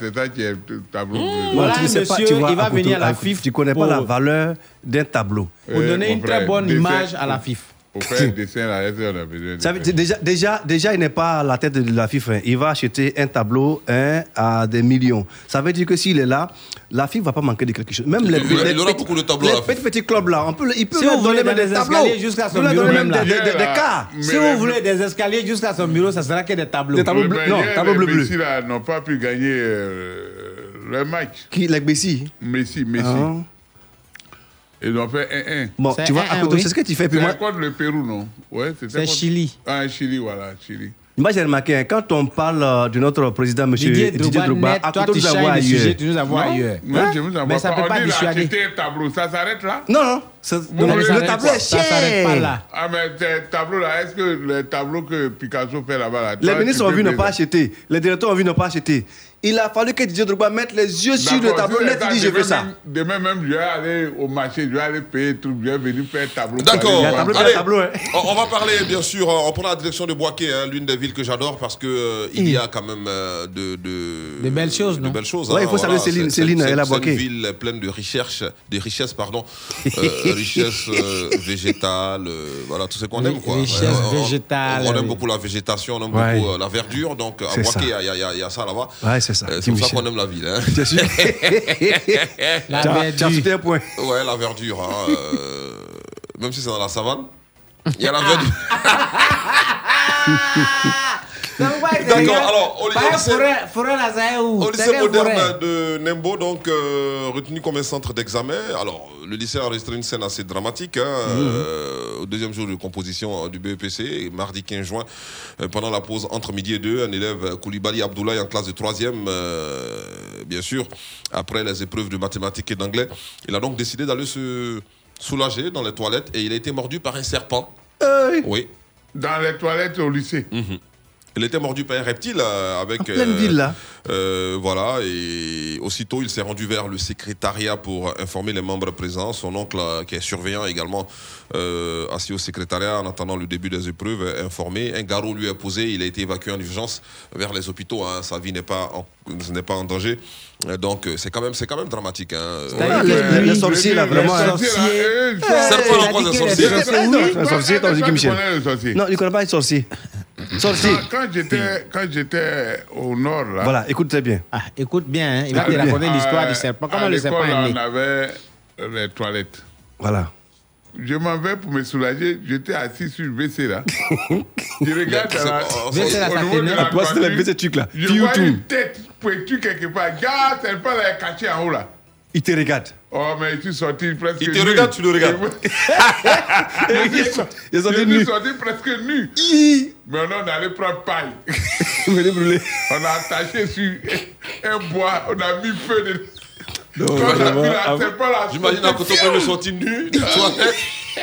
c'est ça qui est le tableau. bleu. Voilà, tu pas, monsieur, tu vois, il va venir à la FIF Tu connais pour- pas la valeur d'un tableau. Pour Euh, donner une très bonne image à la FIF. Pour faire un dessin, là, est-ce qu'on a besoin de Ça veut faire dire, déjà, déjà, déjà, il n'est pas à la tête de la FIFA. Il va acheter un tableau hein, à des millions. Ça veut dire que s'il est là, la FIFA va pas manquer de quelque chose. Même les, Il- il- les il aura petits- beaucoup de tableaux, les petits, petits clubs là, on peut, il peut Si leur donner les des tableaux. escaliers jusqu'à Il son bureau même même là. des, des, des, des Là, cas. mais Si les- vous voulez des escaliers jusqu'à son bureau, ça sera que des tableaux. Des tableaux bleus. Non, tableau les bleu. Messi, là, n'ont pas pu gagner euh, le match. Qui, like Messi? Messi, Messi. Ah. Ils ont fait 1-1. Bon, tu vois, un, à côté, oui. c'est ce que tu fais. C'est moi, contre le Pérou, non? Ouais, C'est contre- Chili. Ah, Chili, voilà, Chili. moi j'ai remarqué, hein, quand on parle euh, de notre président, monsieur Didier Didier Drogba, à toi, côté tu de nous avoir le ailleurs. tu nous avoir Non, ailleurs. Hein? je vous envoie Mais ça pas. peut pas dissuader. acheté un tableau, ça s'arrête là? Non, non, ça- le, le tableau est Ça s'arrête pas cher. là. Ah, mais ces tableaux-là, est-ce que les tableaux que Picasso fait là-bas, là, Les ministres ont vu ne pas acheter. Les directeurs ont vu ne pas acheter. Il a fallu que Didier Drogba mette les yeux sur le tableau net. Il dit Je demain veux ça. même- Demain même, je vais aller au marché, je vais aller payer tout, je vais venir faire un tableau. D'accord. Il y a un tableau, il y a un Allez, tableau, hein. on, va parler bien sûr, on prend la direction de Boaké, hein, l'une des villes que j'adore parce que euh, il y a quand même euh, de, de, De belles choses, de non belles choses. Ouais, hein, il faut saluer voilà, Céline- c'est- Céline, elle a c'est Boaké. une ville pleine de richesses, de richesses pardon, euh, richesses euh, végétales, voilà tout ce qu'on aime quoi. richesses végétales, On, aime beaucoup la végétation, on aime beaucoup la verdure, donc à Boaké il il il y a ça là-bas. Ouais, c'est ça. Euh, c'est pour ça qu'on aime la ville. Hein. Sûr. La verdure. cité un point. Ouais, la verdure. hein, euh, même si c'est dans la savane, il y a la verdure. D'accord, alors, au, lycée, Forêt, forêt là, c'est où au C'est lycée moderne forêt de Nembo, donc euh, retenu comme un centre d'examen. Alors, le lycée a enregistré une scène assez dramatique. hein, euh, au deuxième jour de composition euh, du BEPC, mardi 15 juin, euh, pendant la pause entre midi et deux, un élève Koulibaly Abdoulaye en classe de troisième, euh, bien sûr, après les épreuves de mathématiques et d'anglais, il a donc décidé d'aller se soulager dans les toilettes et il a été mordu par un serpent. Oui. Dans les toilettes au lycée. Il était mordu par un reptile euh, avec. En pleine ville, là. euh, voilà, et aussitôt il s'est rendu vers le secrétariat pour informer les membres présents. Son oncle, euh, qui est surveillant également, euh, assis au secrétariat en attendant le début des épreuves, est informé. Un garrot lui est posé. Il a été évacué en urgence vers les hôpitaux. hein. Sa vie n'est pas en, n'est pas en danger. Euh, Donc euh, c'est quand même, c'est quand même dramatique. Hein. C'est-à-dire que les- les sorciers, là, vraiment. sorcier, là, euh, Serpent, on croise un sorcier. Un sorcier, t'as dit Michel. le sorcier. Non, il ne connaît pas les sorciers. Sorcier. Quand, quand j'étais, quand j'étais au nord, là. Voilà, écoute très bien. Ah, écoute bien, hein, il va te Ah, raconter l'histoire Euh, du serpent. à Comment le serpent est né? On avait les toilettes. Voilà. Je m'en vais pour me soulager. J'étais assis sur le WC là. je regarde Mais à la, c'est- au- WC, là, ça la Toi, c'était le toiture, WC truc, là. Je vois une tête pointue quelque part. Gars, c'est pas là caché en haut là. Il te regarde. Oh, mais je suis sorti presque Il te nu. regarde, tu le regardes. je suis sorti- Il est sorti je nu. suis sorti presque nu. Mais on est allé prendre paille. On a attaché sur un bois, on a mis feu de. On. J'imagine un coton premier sorti nu, des toilettes.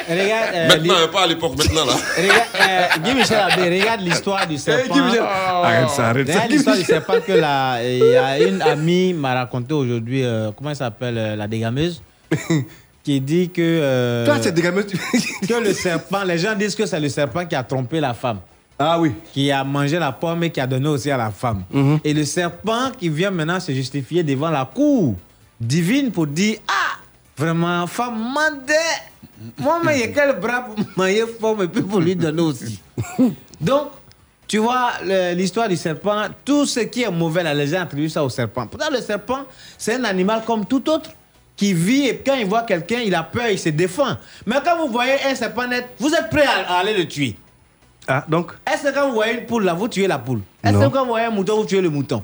Regarde, euh, Maintenant, hein, pas à l'époque, maintenant là. Regarde, euh, Guy Michel Abbé, regarde l'histoire du serpent. Guy Michel. Arrête ça, arrête ça, Regarde l'histoire du serpent que la, y a une amie m'a raconté aujourd'hui, euh, comment elle s'appelle, euh, la dégameuse, qui dit que. euh, Toi, c'est dégameuse. que le serpent, les gens disent que c'est le serpent qui a trompé la femme. Ah oui. Qui a mangé la pomme et qui a donné aussi à la femme. Et le serpent qui vient maintenant se justifier devant la cour divine pour dire Ah, vraiment, femme mandait. Moi, mais il y a quel bras pour manger forme et puis pour lui donner aussi. Donc, tu vois, l'histoire du serpent, tout ce qui est mauvais, là, les gens attribuent ça au serpent. Pourtant, le serpent, c'est un animal comme tout autre qui vit et quand il voit quelqu'un, il a peur, il se défend. Mais quand vous voyez un serpent net, vous êtes prêt à, à aller le tuer. Ah, donc? Est-ce que quand vous voyez une poule là, vous tuez la poule? Est-ce que quand vous voyez un mouton, vous tuez le mouton?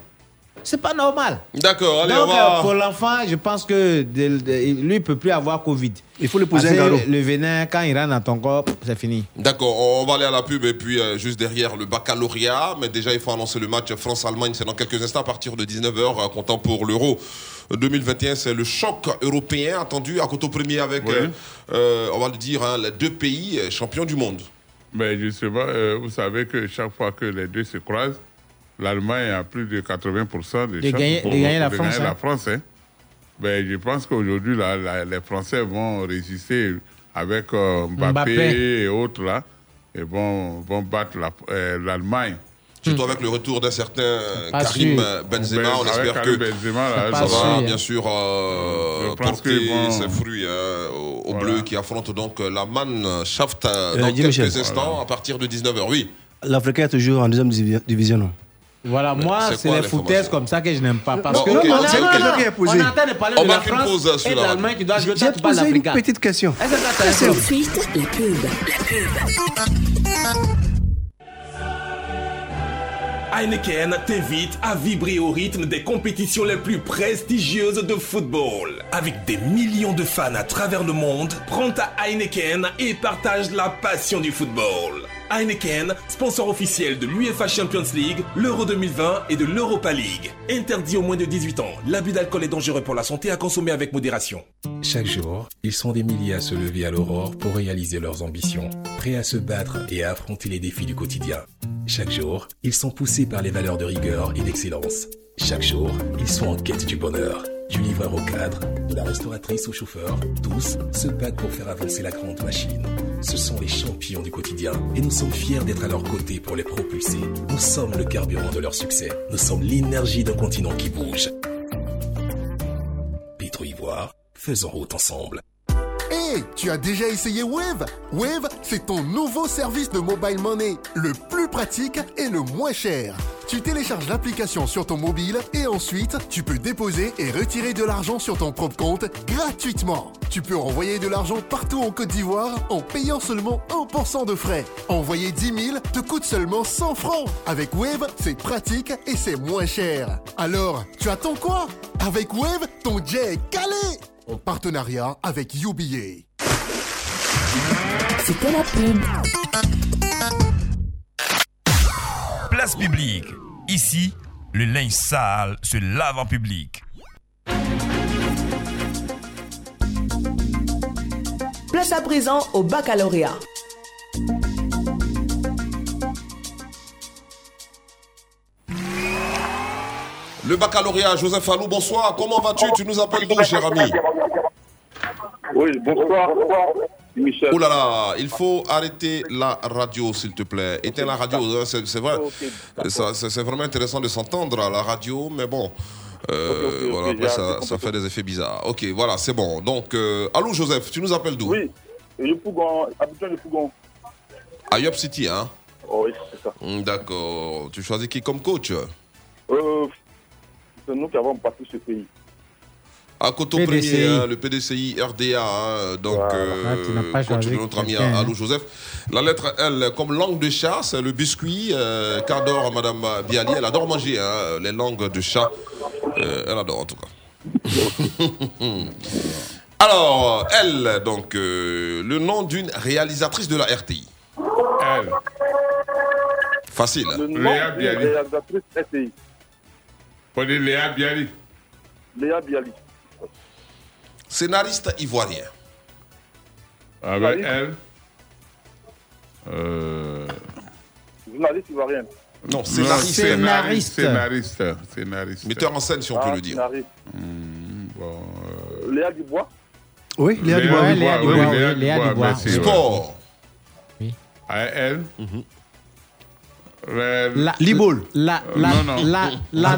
C'est pas normal. D'accord, allez, Donc, on va. euh, pour l'enfant, je pense que de- de- lui, il ne peut plus avoir Covid. Il faut le poser Parce un que garrot. Le venin, quand il rentre dans ton corps, c'est fini. D'accord, on va aller à la pub et puis euh, juste derrière le baccalauréat. Mais déjà, il faut annoncer le match France-Allemagne. C'est dans quelques instants à partir de 19h, comptant pour l'Euro 2021. C'est le choc européen attendu à Coteau Premier avec, Oui. euh, euh, on va le dire, hein, les deux pays euh, champions du monde. Mais justement, euh, vous savez que chaque fois que les deux se croisent, l'Allemagne a plus de 80% de, De chances gagner- pour- de gagner la de France, hein. la France, hein. Ben, je pense qu'aujourd'hui, là, la- les Français vont résister avec euh, Mbappé, Mbappé. et autres, là, et vont, vont battre la- euh, l'Allemagne. Surtout avec le retour d'un certain euh, Pas Karim sûr. Benzema, Ben, on espère Karim que Benzema, là, ça va sûr. bien sûr euh, Je pense porter ses fruits hein, aux, Voilà. Bleus qui affrontent donc la Mannschaft dans quelques Michel. instants à partir de 19h. Oui. L'Africain est toujours en deuxième divi- division. Voilà, moi, c'est les foutaises comme ça que je n'aime pas. Parce que on, on a- sait non, que- non, non, qui a posé. on est en train de parler de la France et la de l'Allemagne qui doit jouer. Tu parles posé une petite question. Est-ce que ça t'intéresse Tout de suite, la pub. Heineken t'invite à vibrer au rythme des compétitions les plus prestigieuses de football. Avec des millions de fans à travers le monde, prends ta Heineken et partage la passion du football. Heineken, sponsor officiel de l'UEFA Champions League, l'Euro 2020 et de l'Europa League. Interdit aux moins de 18 ans. L'abus d'alcool est dangereux pour la santé à consommer avec modération. Chaque jour, ils sont des milliers à se lever à l'aurore pour réaliser leurs ambitions, prêts à se battre et à affronter les défis du quotidien. Chaque jour, ils sont poussés par les valeurs de rigueur et d'excellence. Chaque jour, ils sont en quête du bonheur. Du livreur au cadre, de la restauratrice au chauffeur, tous se battent pour faire avancer la grande machine. Ce sont les champions du quotidien et nous sommes fiers d'être à leur côté pour les propulser. Nous sommes le carburant de leur succès. Nous sommes l'énergie d'un continent qui bouge. Pétro Ivoire, faisons route ensemble. Tu as déjà essayé Wave? Wave, c'est ton nouveau service de mobile money, le plus pratique et le moins cher. Tu télécharges l'application sur ton mobile et ensuite, tu peux déposer et retirer de l'argent sur ton propre compte gratuitement. Tu peux envoyer de l'argent partout en Côte d'Ivoire en payant seulement 1% de frais. Envoyer 10 000 te coûte seulement 100 francs. Avec Wave, c'est pratique et c'est moins cher. Alors, tu attends quoi? Avec Wave, ton jet est calé en partenariat avec UBA. C'était la pub. Place publique. Ici, le linge sale se lave en public. Place à présent au baccalauréat. Le baccalauréat, Joseph Alou, bonsoir. Comment vas-tu? Tu nous appelles d'où, cher ami? Oui, bonsoir. Michel. Oh là là, il faut arrêter la radio, s'il te plaît. Éteins la radio, hein, c'est vrai. C'est vraiment intéressant de s'entendre à la radio, mais bon. euh, voilà, après, ça, fait des effets bizarres. Ok, voilà, c'est bon. Donc, euh, allô, Joseph, tu nous appelles d'où? Oui, le Fougon, Abidjan de Fougon. À Yop City, hein? Oh, oui, c'est ça. D'accord. Tu choisis qui comme coach? Euh, c'est nous qui avons bâti ce pays. À Coto PDCI. Premier, hein, le PDCI RDA, hein, donc euh, Ah, notre ami hein. Alou Joseph. La lettre L comme langue de chat, c'est le biscuit euh, qu'adore Madame Bialy. Elle adore manger hein, les langues de chat. Euh, elle adore en tout cas. Alors, elle, donc, euh, le nom d'une réalisatrice de la RTI. Elle. Facile. Le nom Léa d'une réalisatrice SCI. Dit Léa Bialy. Léa Bialy. Scénariste ivoirien. Avec elle. Euh... Journaliste ivoirienne. Non, scénariste. Scénariste. Scénariste. Scénariste. Metteur en scène, si on Ah, peut le dire. scénariste. Hmm, bon, euh, Léa Dubois. Oui, Léa Léa Dubois. Dubois, oui. Léa Dubois, oui, Léa Léa Dubois, Dubois. merci, ouais. Sport. À elle. Le- La- Liboul. La, Euh, la, non, non. la, la, la,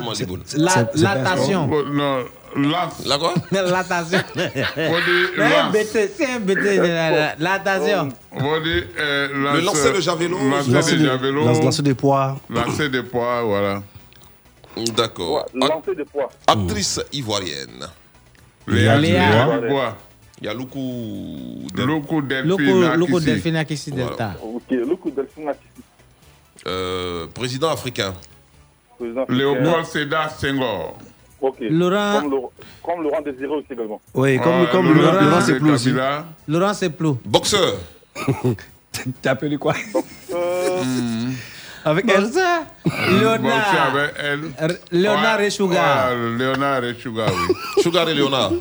Non, lance. La quoi? C'est un c'est un euh, Le lancer de javelot. Lancer Lancer de des- javelot. lance- lancer des poids. Lancer des poids, voilà. D'accord. Lancer de poids. Actrice ivoirienne. Léa Dubois. Il y a Loukou. Delphine. Akissi. Delta. Ok, coup Delphine Akissi. Euh, président africain. Président Léopold Sédar Senghor. Ok. Laurent- Comme, Laurent- comme Laurent Désiré aussi également. Oui, comme, comme Laurent Laurent, plus aussi. Laurent Seplou. Boxeur. T'as appelé quoi? Euh, Avec elle Léonard. avec elle. R- Léonard Ouais, et Sugar. ouais, Léonard et Sugar, oui. Sugar et Léonard.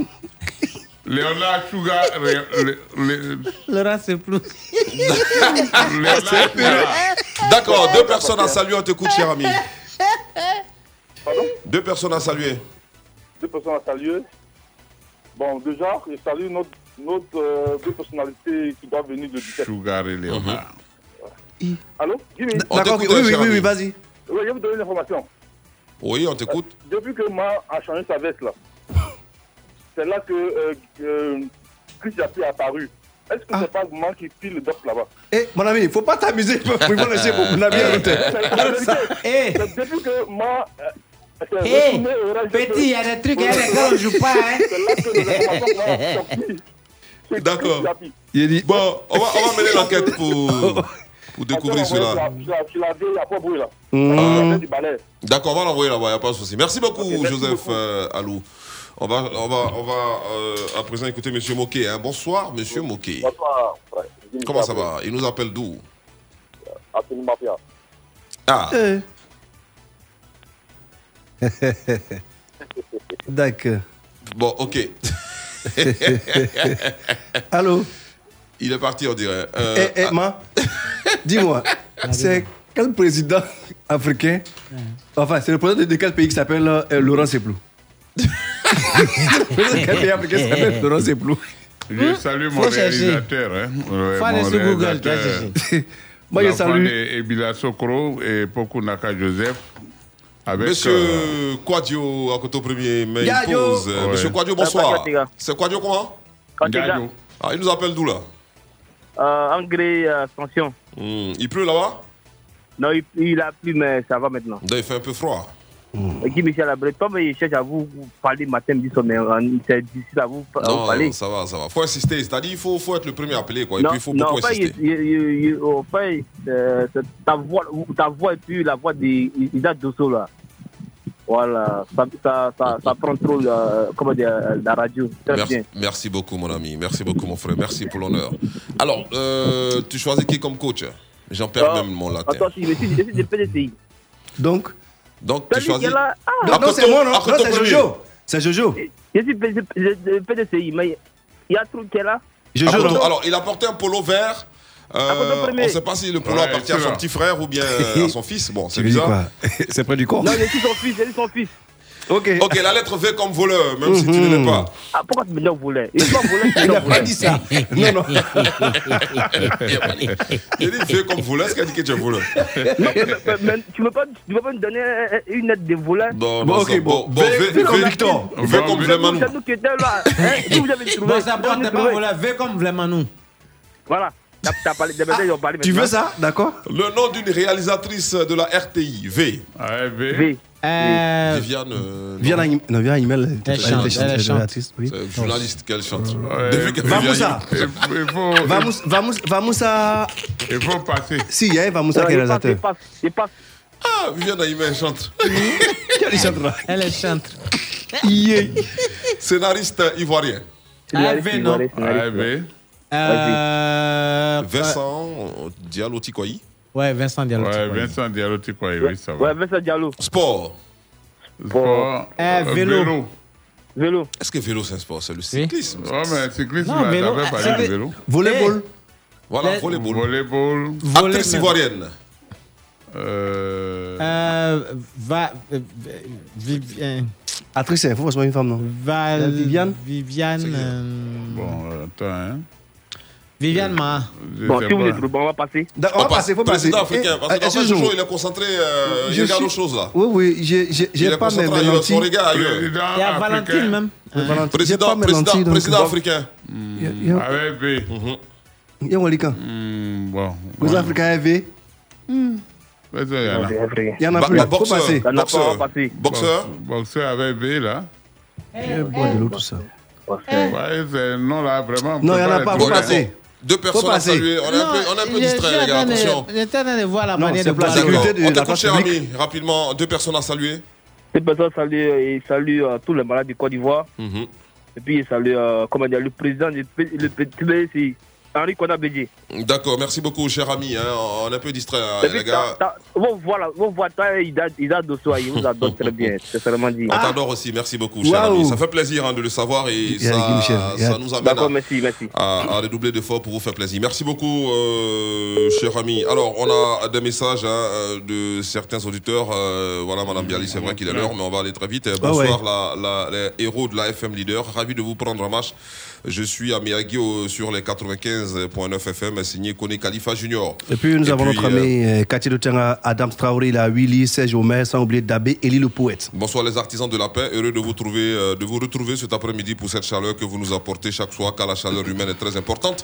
Léonard Laurent Seplou. Léonard Sugar. D'accord, deux personnes à saluer, on t'écoute, cher ami. Pardon? Deux personnes à saluer. Deux personnes à saluer. Bon, déjà, je salue notre, notre euh, deux personnalités qui doivent venir de 17. Sugar et Léonard. Allô? Jimmy On D'accord, oui, oui, oui, oui, vas-y. Oui, je vais vous donner une information. Oui, on t'écoute. Depuis que Ma a changé sa veste, là, c'est là que euh, euh, Chris Jappi est apparu. Est-ce que c'est pas Ma qui pile le doc là-bas? Eh, mon ami, il faut pas t'amuser. Il faut il faut laisser mon ami C'est écouter. la vérité. Eh, C'est depuis que Ma. euh, s'est eh, petit, il y a des trucs, il y a des gars, on joue pas, hein. C'est là que les D'accord. Il dit, Bon, on va, on va mener l'enquête pour, pour découvrir Attends, cela. Je il n'y a pas de bruit là. Mmh. On va du balai. D'accord, on va l'envoyer là-bas, il n'y a pas de souci. Merci beaucoup, Joseph beaucoup. euh, Alou. On va, on va, on va euh, à présent écouter Monsieur Moquet. hein. Bonsoir, Monsieur Moquet. Bonsoir, Comment ça va? Il nous appelle d'où? Absolument bien. Ah, Eh. D'accord. bon, ok. Allô? Il est parti, on dirait. Euh, Eh, eh, ah, Ma, dis-moi, c'est quel président africain? Enfin, c'est le président de quel pays qui s'appelle euh, Laurent Seplou S'appelle Laurent Seplou Je salue mon Faut réalisateur. Hein. Ouais, sur Google. Moi, je salue. Ebila Sokro et Poku Naka Joseph. Avec, euh, Monsieur Quadio, à côté premier, mais il pose. Euh, Ouais. Monsieur Quadio, bonsoir. C'est Quadio comment? Gadio. Ah, il nous appelle d'où là? Euh, Angré euh, Ascension. Hmm, Il pleut là-bas? Non, il, il a plu, mais ça va maintenant. Non, Il fait un peu froid. Guy Michel Abré, comme il cherche à vous, parler matin, soir, mais euh, c'est difficile à vous, vous Non, parler. ça va, ça va. Faut insister. C'est-à-dire, il faut, faut être le premier appelé, quoi. Et non, puis, il faut non, beaucoup insister. il- il- il- enfin, euh, ta voix, ta voix et puis la voix d'Ida Dosso là. Voilà, ça, ça, ça, ça prend trop euh, comment dire, la radio. Très Merci, bien. merci beaucoup, mon ami. Merci beaucoup, mon frère. Merci pour l'honneur. Alors, euh, tu choisis qui comme coach? J'en perds Ah, même mon latin. Attends, je suis, je suis de PDCI. Donc? Donc, tu choisis. est là, ah, Non, c'est moi, non, non c'est. Jojo. C'est Jojo. je suis PDCI, mais il y a un truc qui est là. Jojo, Akoto- non alors, il a porté un polo vert. Euh, on ne sait pas si le polo Ouais, appartient à son petit frère ou bien à son fils. Bon, c'est bizarre. C'est près du corps Non, je suis son fils, je suis son fils. Ok. Ok, la lettre V comme voleur, même si tu ne l'es pas. Ah, pourquoi tu me dis voleur? Il voleur, n'a pas voleur. dit ça. Non, non. Il dit V comme voleur, est-ce qu'elle dit que tu es voleur Non, mais- mais- mais tu ne peux pas tu peux pas me donner une lettre de voleur? Bon, Bon, non, ok, bon. bon, V- V comme Victor. V comme Vlemanou. C'est nous qui étions là. Hein, Vous avez trouvé. Bon, ça porte pas voilà, V comme vraiment nous. Voilà. Tu veux ça? D'accord Le nom d'une réalisatrice de la RTI, V. Ouais, V. V. Euh, Viviane. euh, Viens à Im- non, viens à Email. Elle chante, elle chante. Oui. journaliste qu'elle chante. Ouais. Depuis qu'elle Va vient Moussa. Il il faut, Vamos, vamos, vamos à. il faut passer. Si, il y a Vamoussa qui est il réalisateur. passe, il passe. Ah, Viviane Aïmé, elle chante. Chantera Elle chante. Scénariste ivoirien. Ah, V, non. V. Euh, Vincent Diallo Tikoyi. Ouais, Vincent Diallo. Ouais, Vincent Diallo, tu crois, oui, ça va. Ouais, Vincent Diallo. Sport. Sport, Eh, euh, vélo. Vélo. Est-ce que vélo c'est un sport? C'est le cyclisme. Ouais, mais cyclisme, Non, vélo, t'avais ah, parlé de vélo. Volleyball. Voilà, Les- volleyball. Volleyball. Volley, Actrice ivoirienne. Euh, Euh, va, euh, Viviane. Actrice, il faut forcément une femme, non? Val, Viviane? Viviane. euh, bon, euh, attends, hein. Viviane Ma. Bon, si vous pas. êtes bon, on va passer. On va passer, faut passer. Président africain. Parce que Eh, dans ce excuse-nous. jour, il est concentré. euh, il regarde suis- autre chose là. Oui, oui, j'ai- pas. Président Il y a africain. Valentine même. Président, président, lentilles, donc- président africain. Il y a- il y a- Avec V. il y a un Walikan. Hmm, bon. Président africain AV. Mais ça, il y en a. Il y en a Ba- plus. Faut boxeur. passer. Boxeur. passé. Boxeur? Boxeur avec V, là. Il y a boire de l'eau, tout ça. Ouais, non, là, vraiment. on Non, il y en a les pas, faut passer. Deux personnes à saluer. On est un peu, on est un peu distrait, les gars. Attention. J'étais en train de voir la Non, manière de la sécurité de On t'écoute, cher ami. Rapidement, deux personnes à saluer. Ces personnes saluent, et saluent euh, tous les malades du Côte d'Ivoire. Mhm. Et puis, ils saluent, euh, comment dire, le président du P- le petit c'est Henri Kona Bédier. D'accord, merci beaucoup, cher ami. hein. On est un peu distrait, hein, les gars. vous voilà, vous voilà, toi, Ida, Ida Dosso, il vous adore très bien, c'est seulement dit. On t'adore aussi, merci beaucoup, cher ami. Ça fait plaisir hein, de le savoir et Il a ça, il a- nous amène D'accord, à, merci, merci. à, à redoubler d'efforts pour vous faire plaisir. Merci beaucoup, euh, cher ami. Alors, on a des messages hein, euh, de certains auditeurs. Euh, voilà, Madame Bialy, c'est vrai qu'il est l'heure, mais on va aller très vite. Ah ouais. Bonsoir, la, la- les héros de la FM Leader. Ravi de vous prendre en marche. Je suis à Miyagi sur les 95.9 FM, signé Kone Khalifa Junior. Et puis nous Et avons puis, notre euh, ami euh, Cathy Adam Traoré, la Willy, Serge Omer, sans oublier Dabé, Eli le poète. Bonsoir les artisans de la paix, heureux de vous trouver, euh, de vous retrouver cet après-midi pour cette chaleur que vous nous apportez chaque soir, car la chaleur humaine est très importante.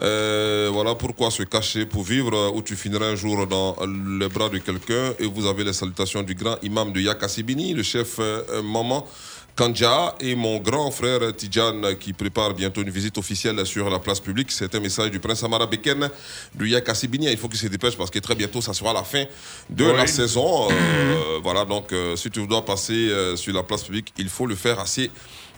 Euh, voilà pourquoi se cacher pour vivre, où tu finiras un jour dans les bras de quelqu'un. Et vous avez les salutations du grand imam de Yakassibini, le chef Maman. Kanja et mon grand frère Tidjan qui prépare bientôt une visite officielle sur la place publique. C'est un message du prince Amara Beken de Yakassibini. Il faut qu'il se dépêche parce que très bientôt, ça sera la fin de Oui. la saison. Euh, voilà, donc euh, si tu dois passer euh, sur la place publique, il faut le faire assez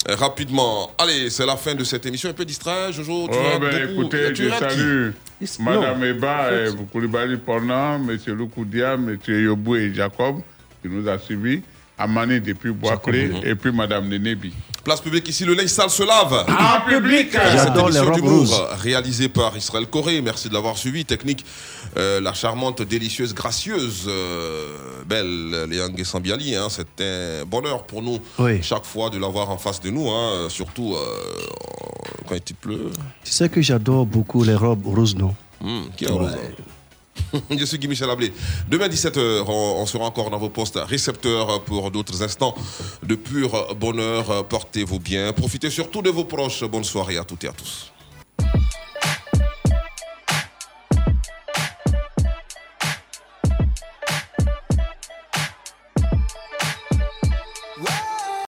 rapidement. Allez, c'est la fin de cette émission. Un peu distrait, Jojo. Tu Oh, as ben écoutez, tu je qui salue Madame non. Eba, et Koulibaly Pornan, M. Loukoudia, M. Yobou et Jacob, qui nous a suivis, Amani depuis Bois-Clé, et puis Madame Nenebi. Place publique ici, le linge sale se lave. En public Cette J'adore les émission robes d'humour roses. réalisée par Israël Corée. Merci de l'avoir suivi. Technique, euh, la charmante, délicieuse, gracieuse, euh, belle Léang Sambiali. Hein. C'est un bonheur pour nous Oui. chaque fois de l'avoir en face de nous. Hein. Surtout euh, quand il pleut. Tu sais que j'adore beaucoup les robes roses, non? Hum, qui est hein? Je suis Guy Michel Ablé. Demain 17h, on, on sera encore dans vos postes récepteurs pour d'autres instants de pur bonheur. Portez-vous bien. Profitez surtout de vos proches. Bonne soirée à toutes et à tous.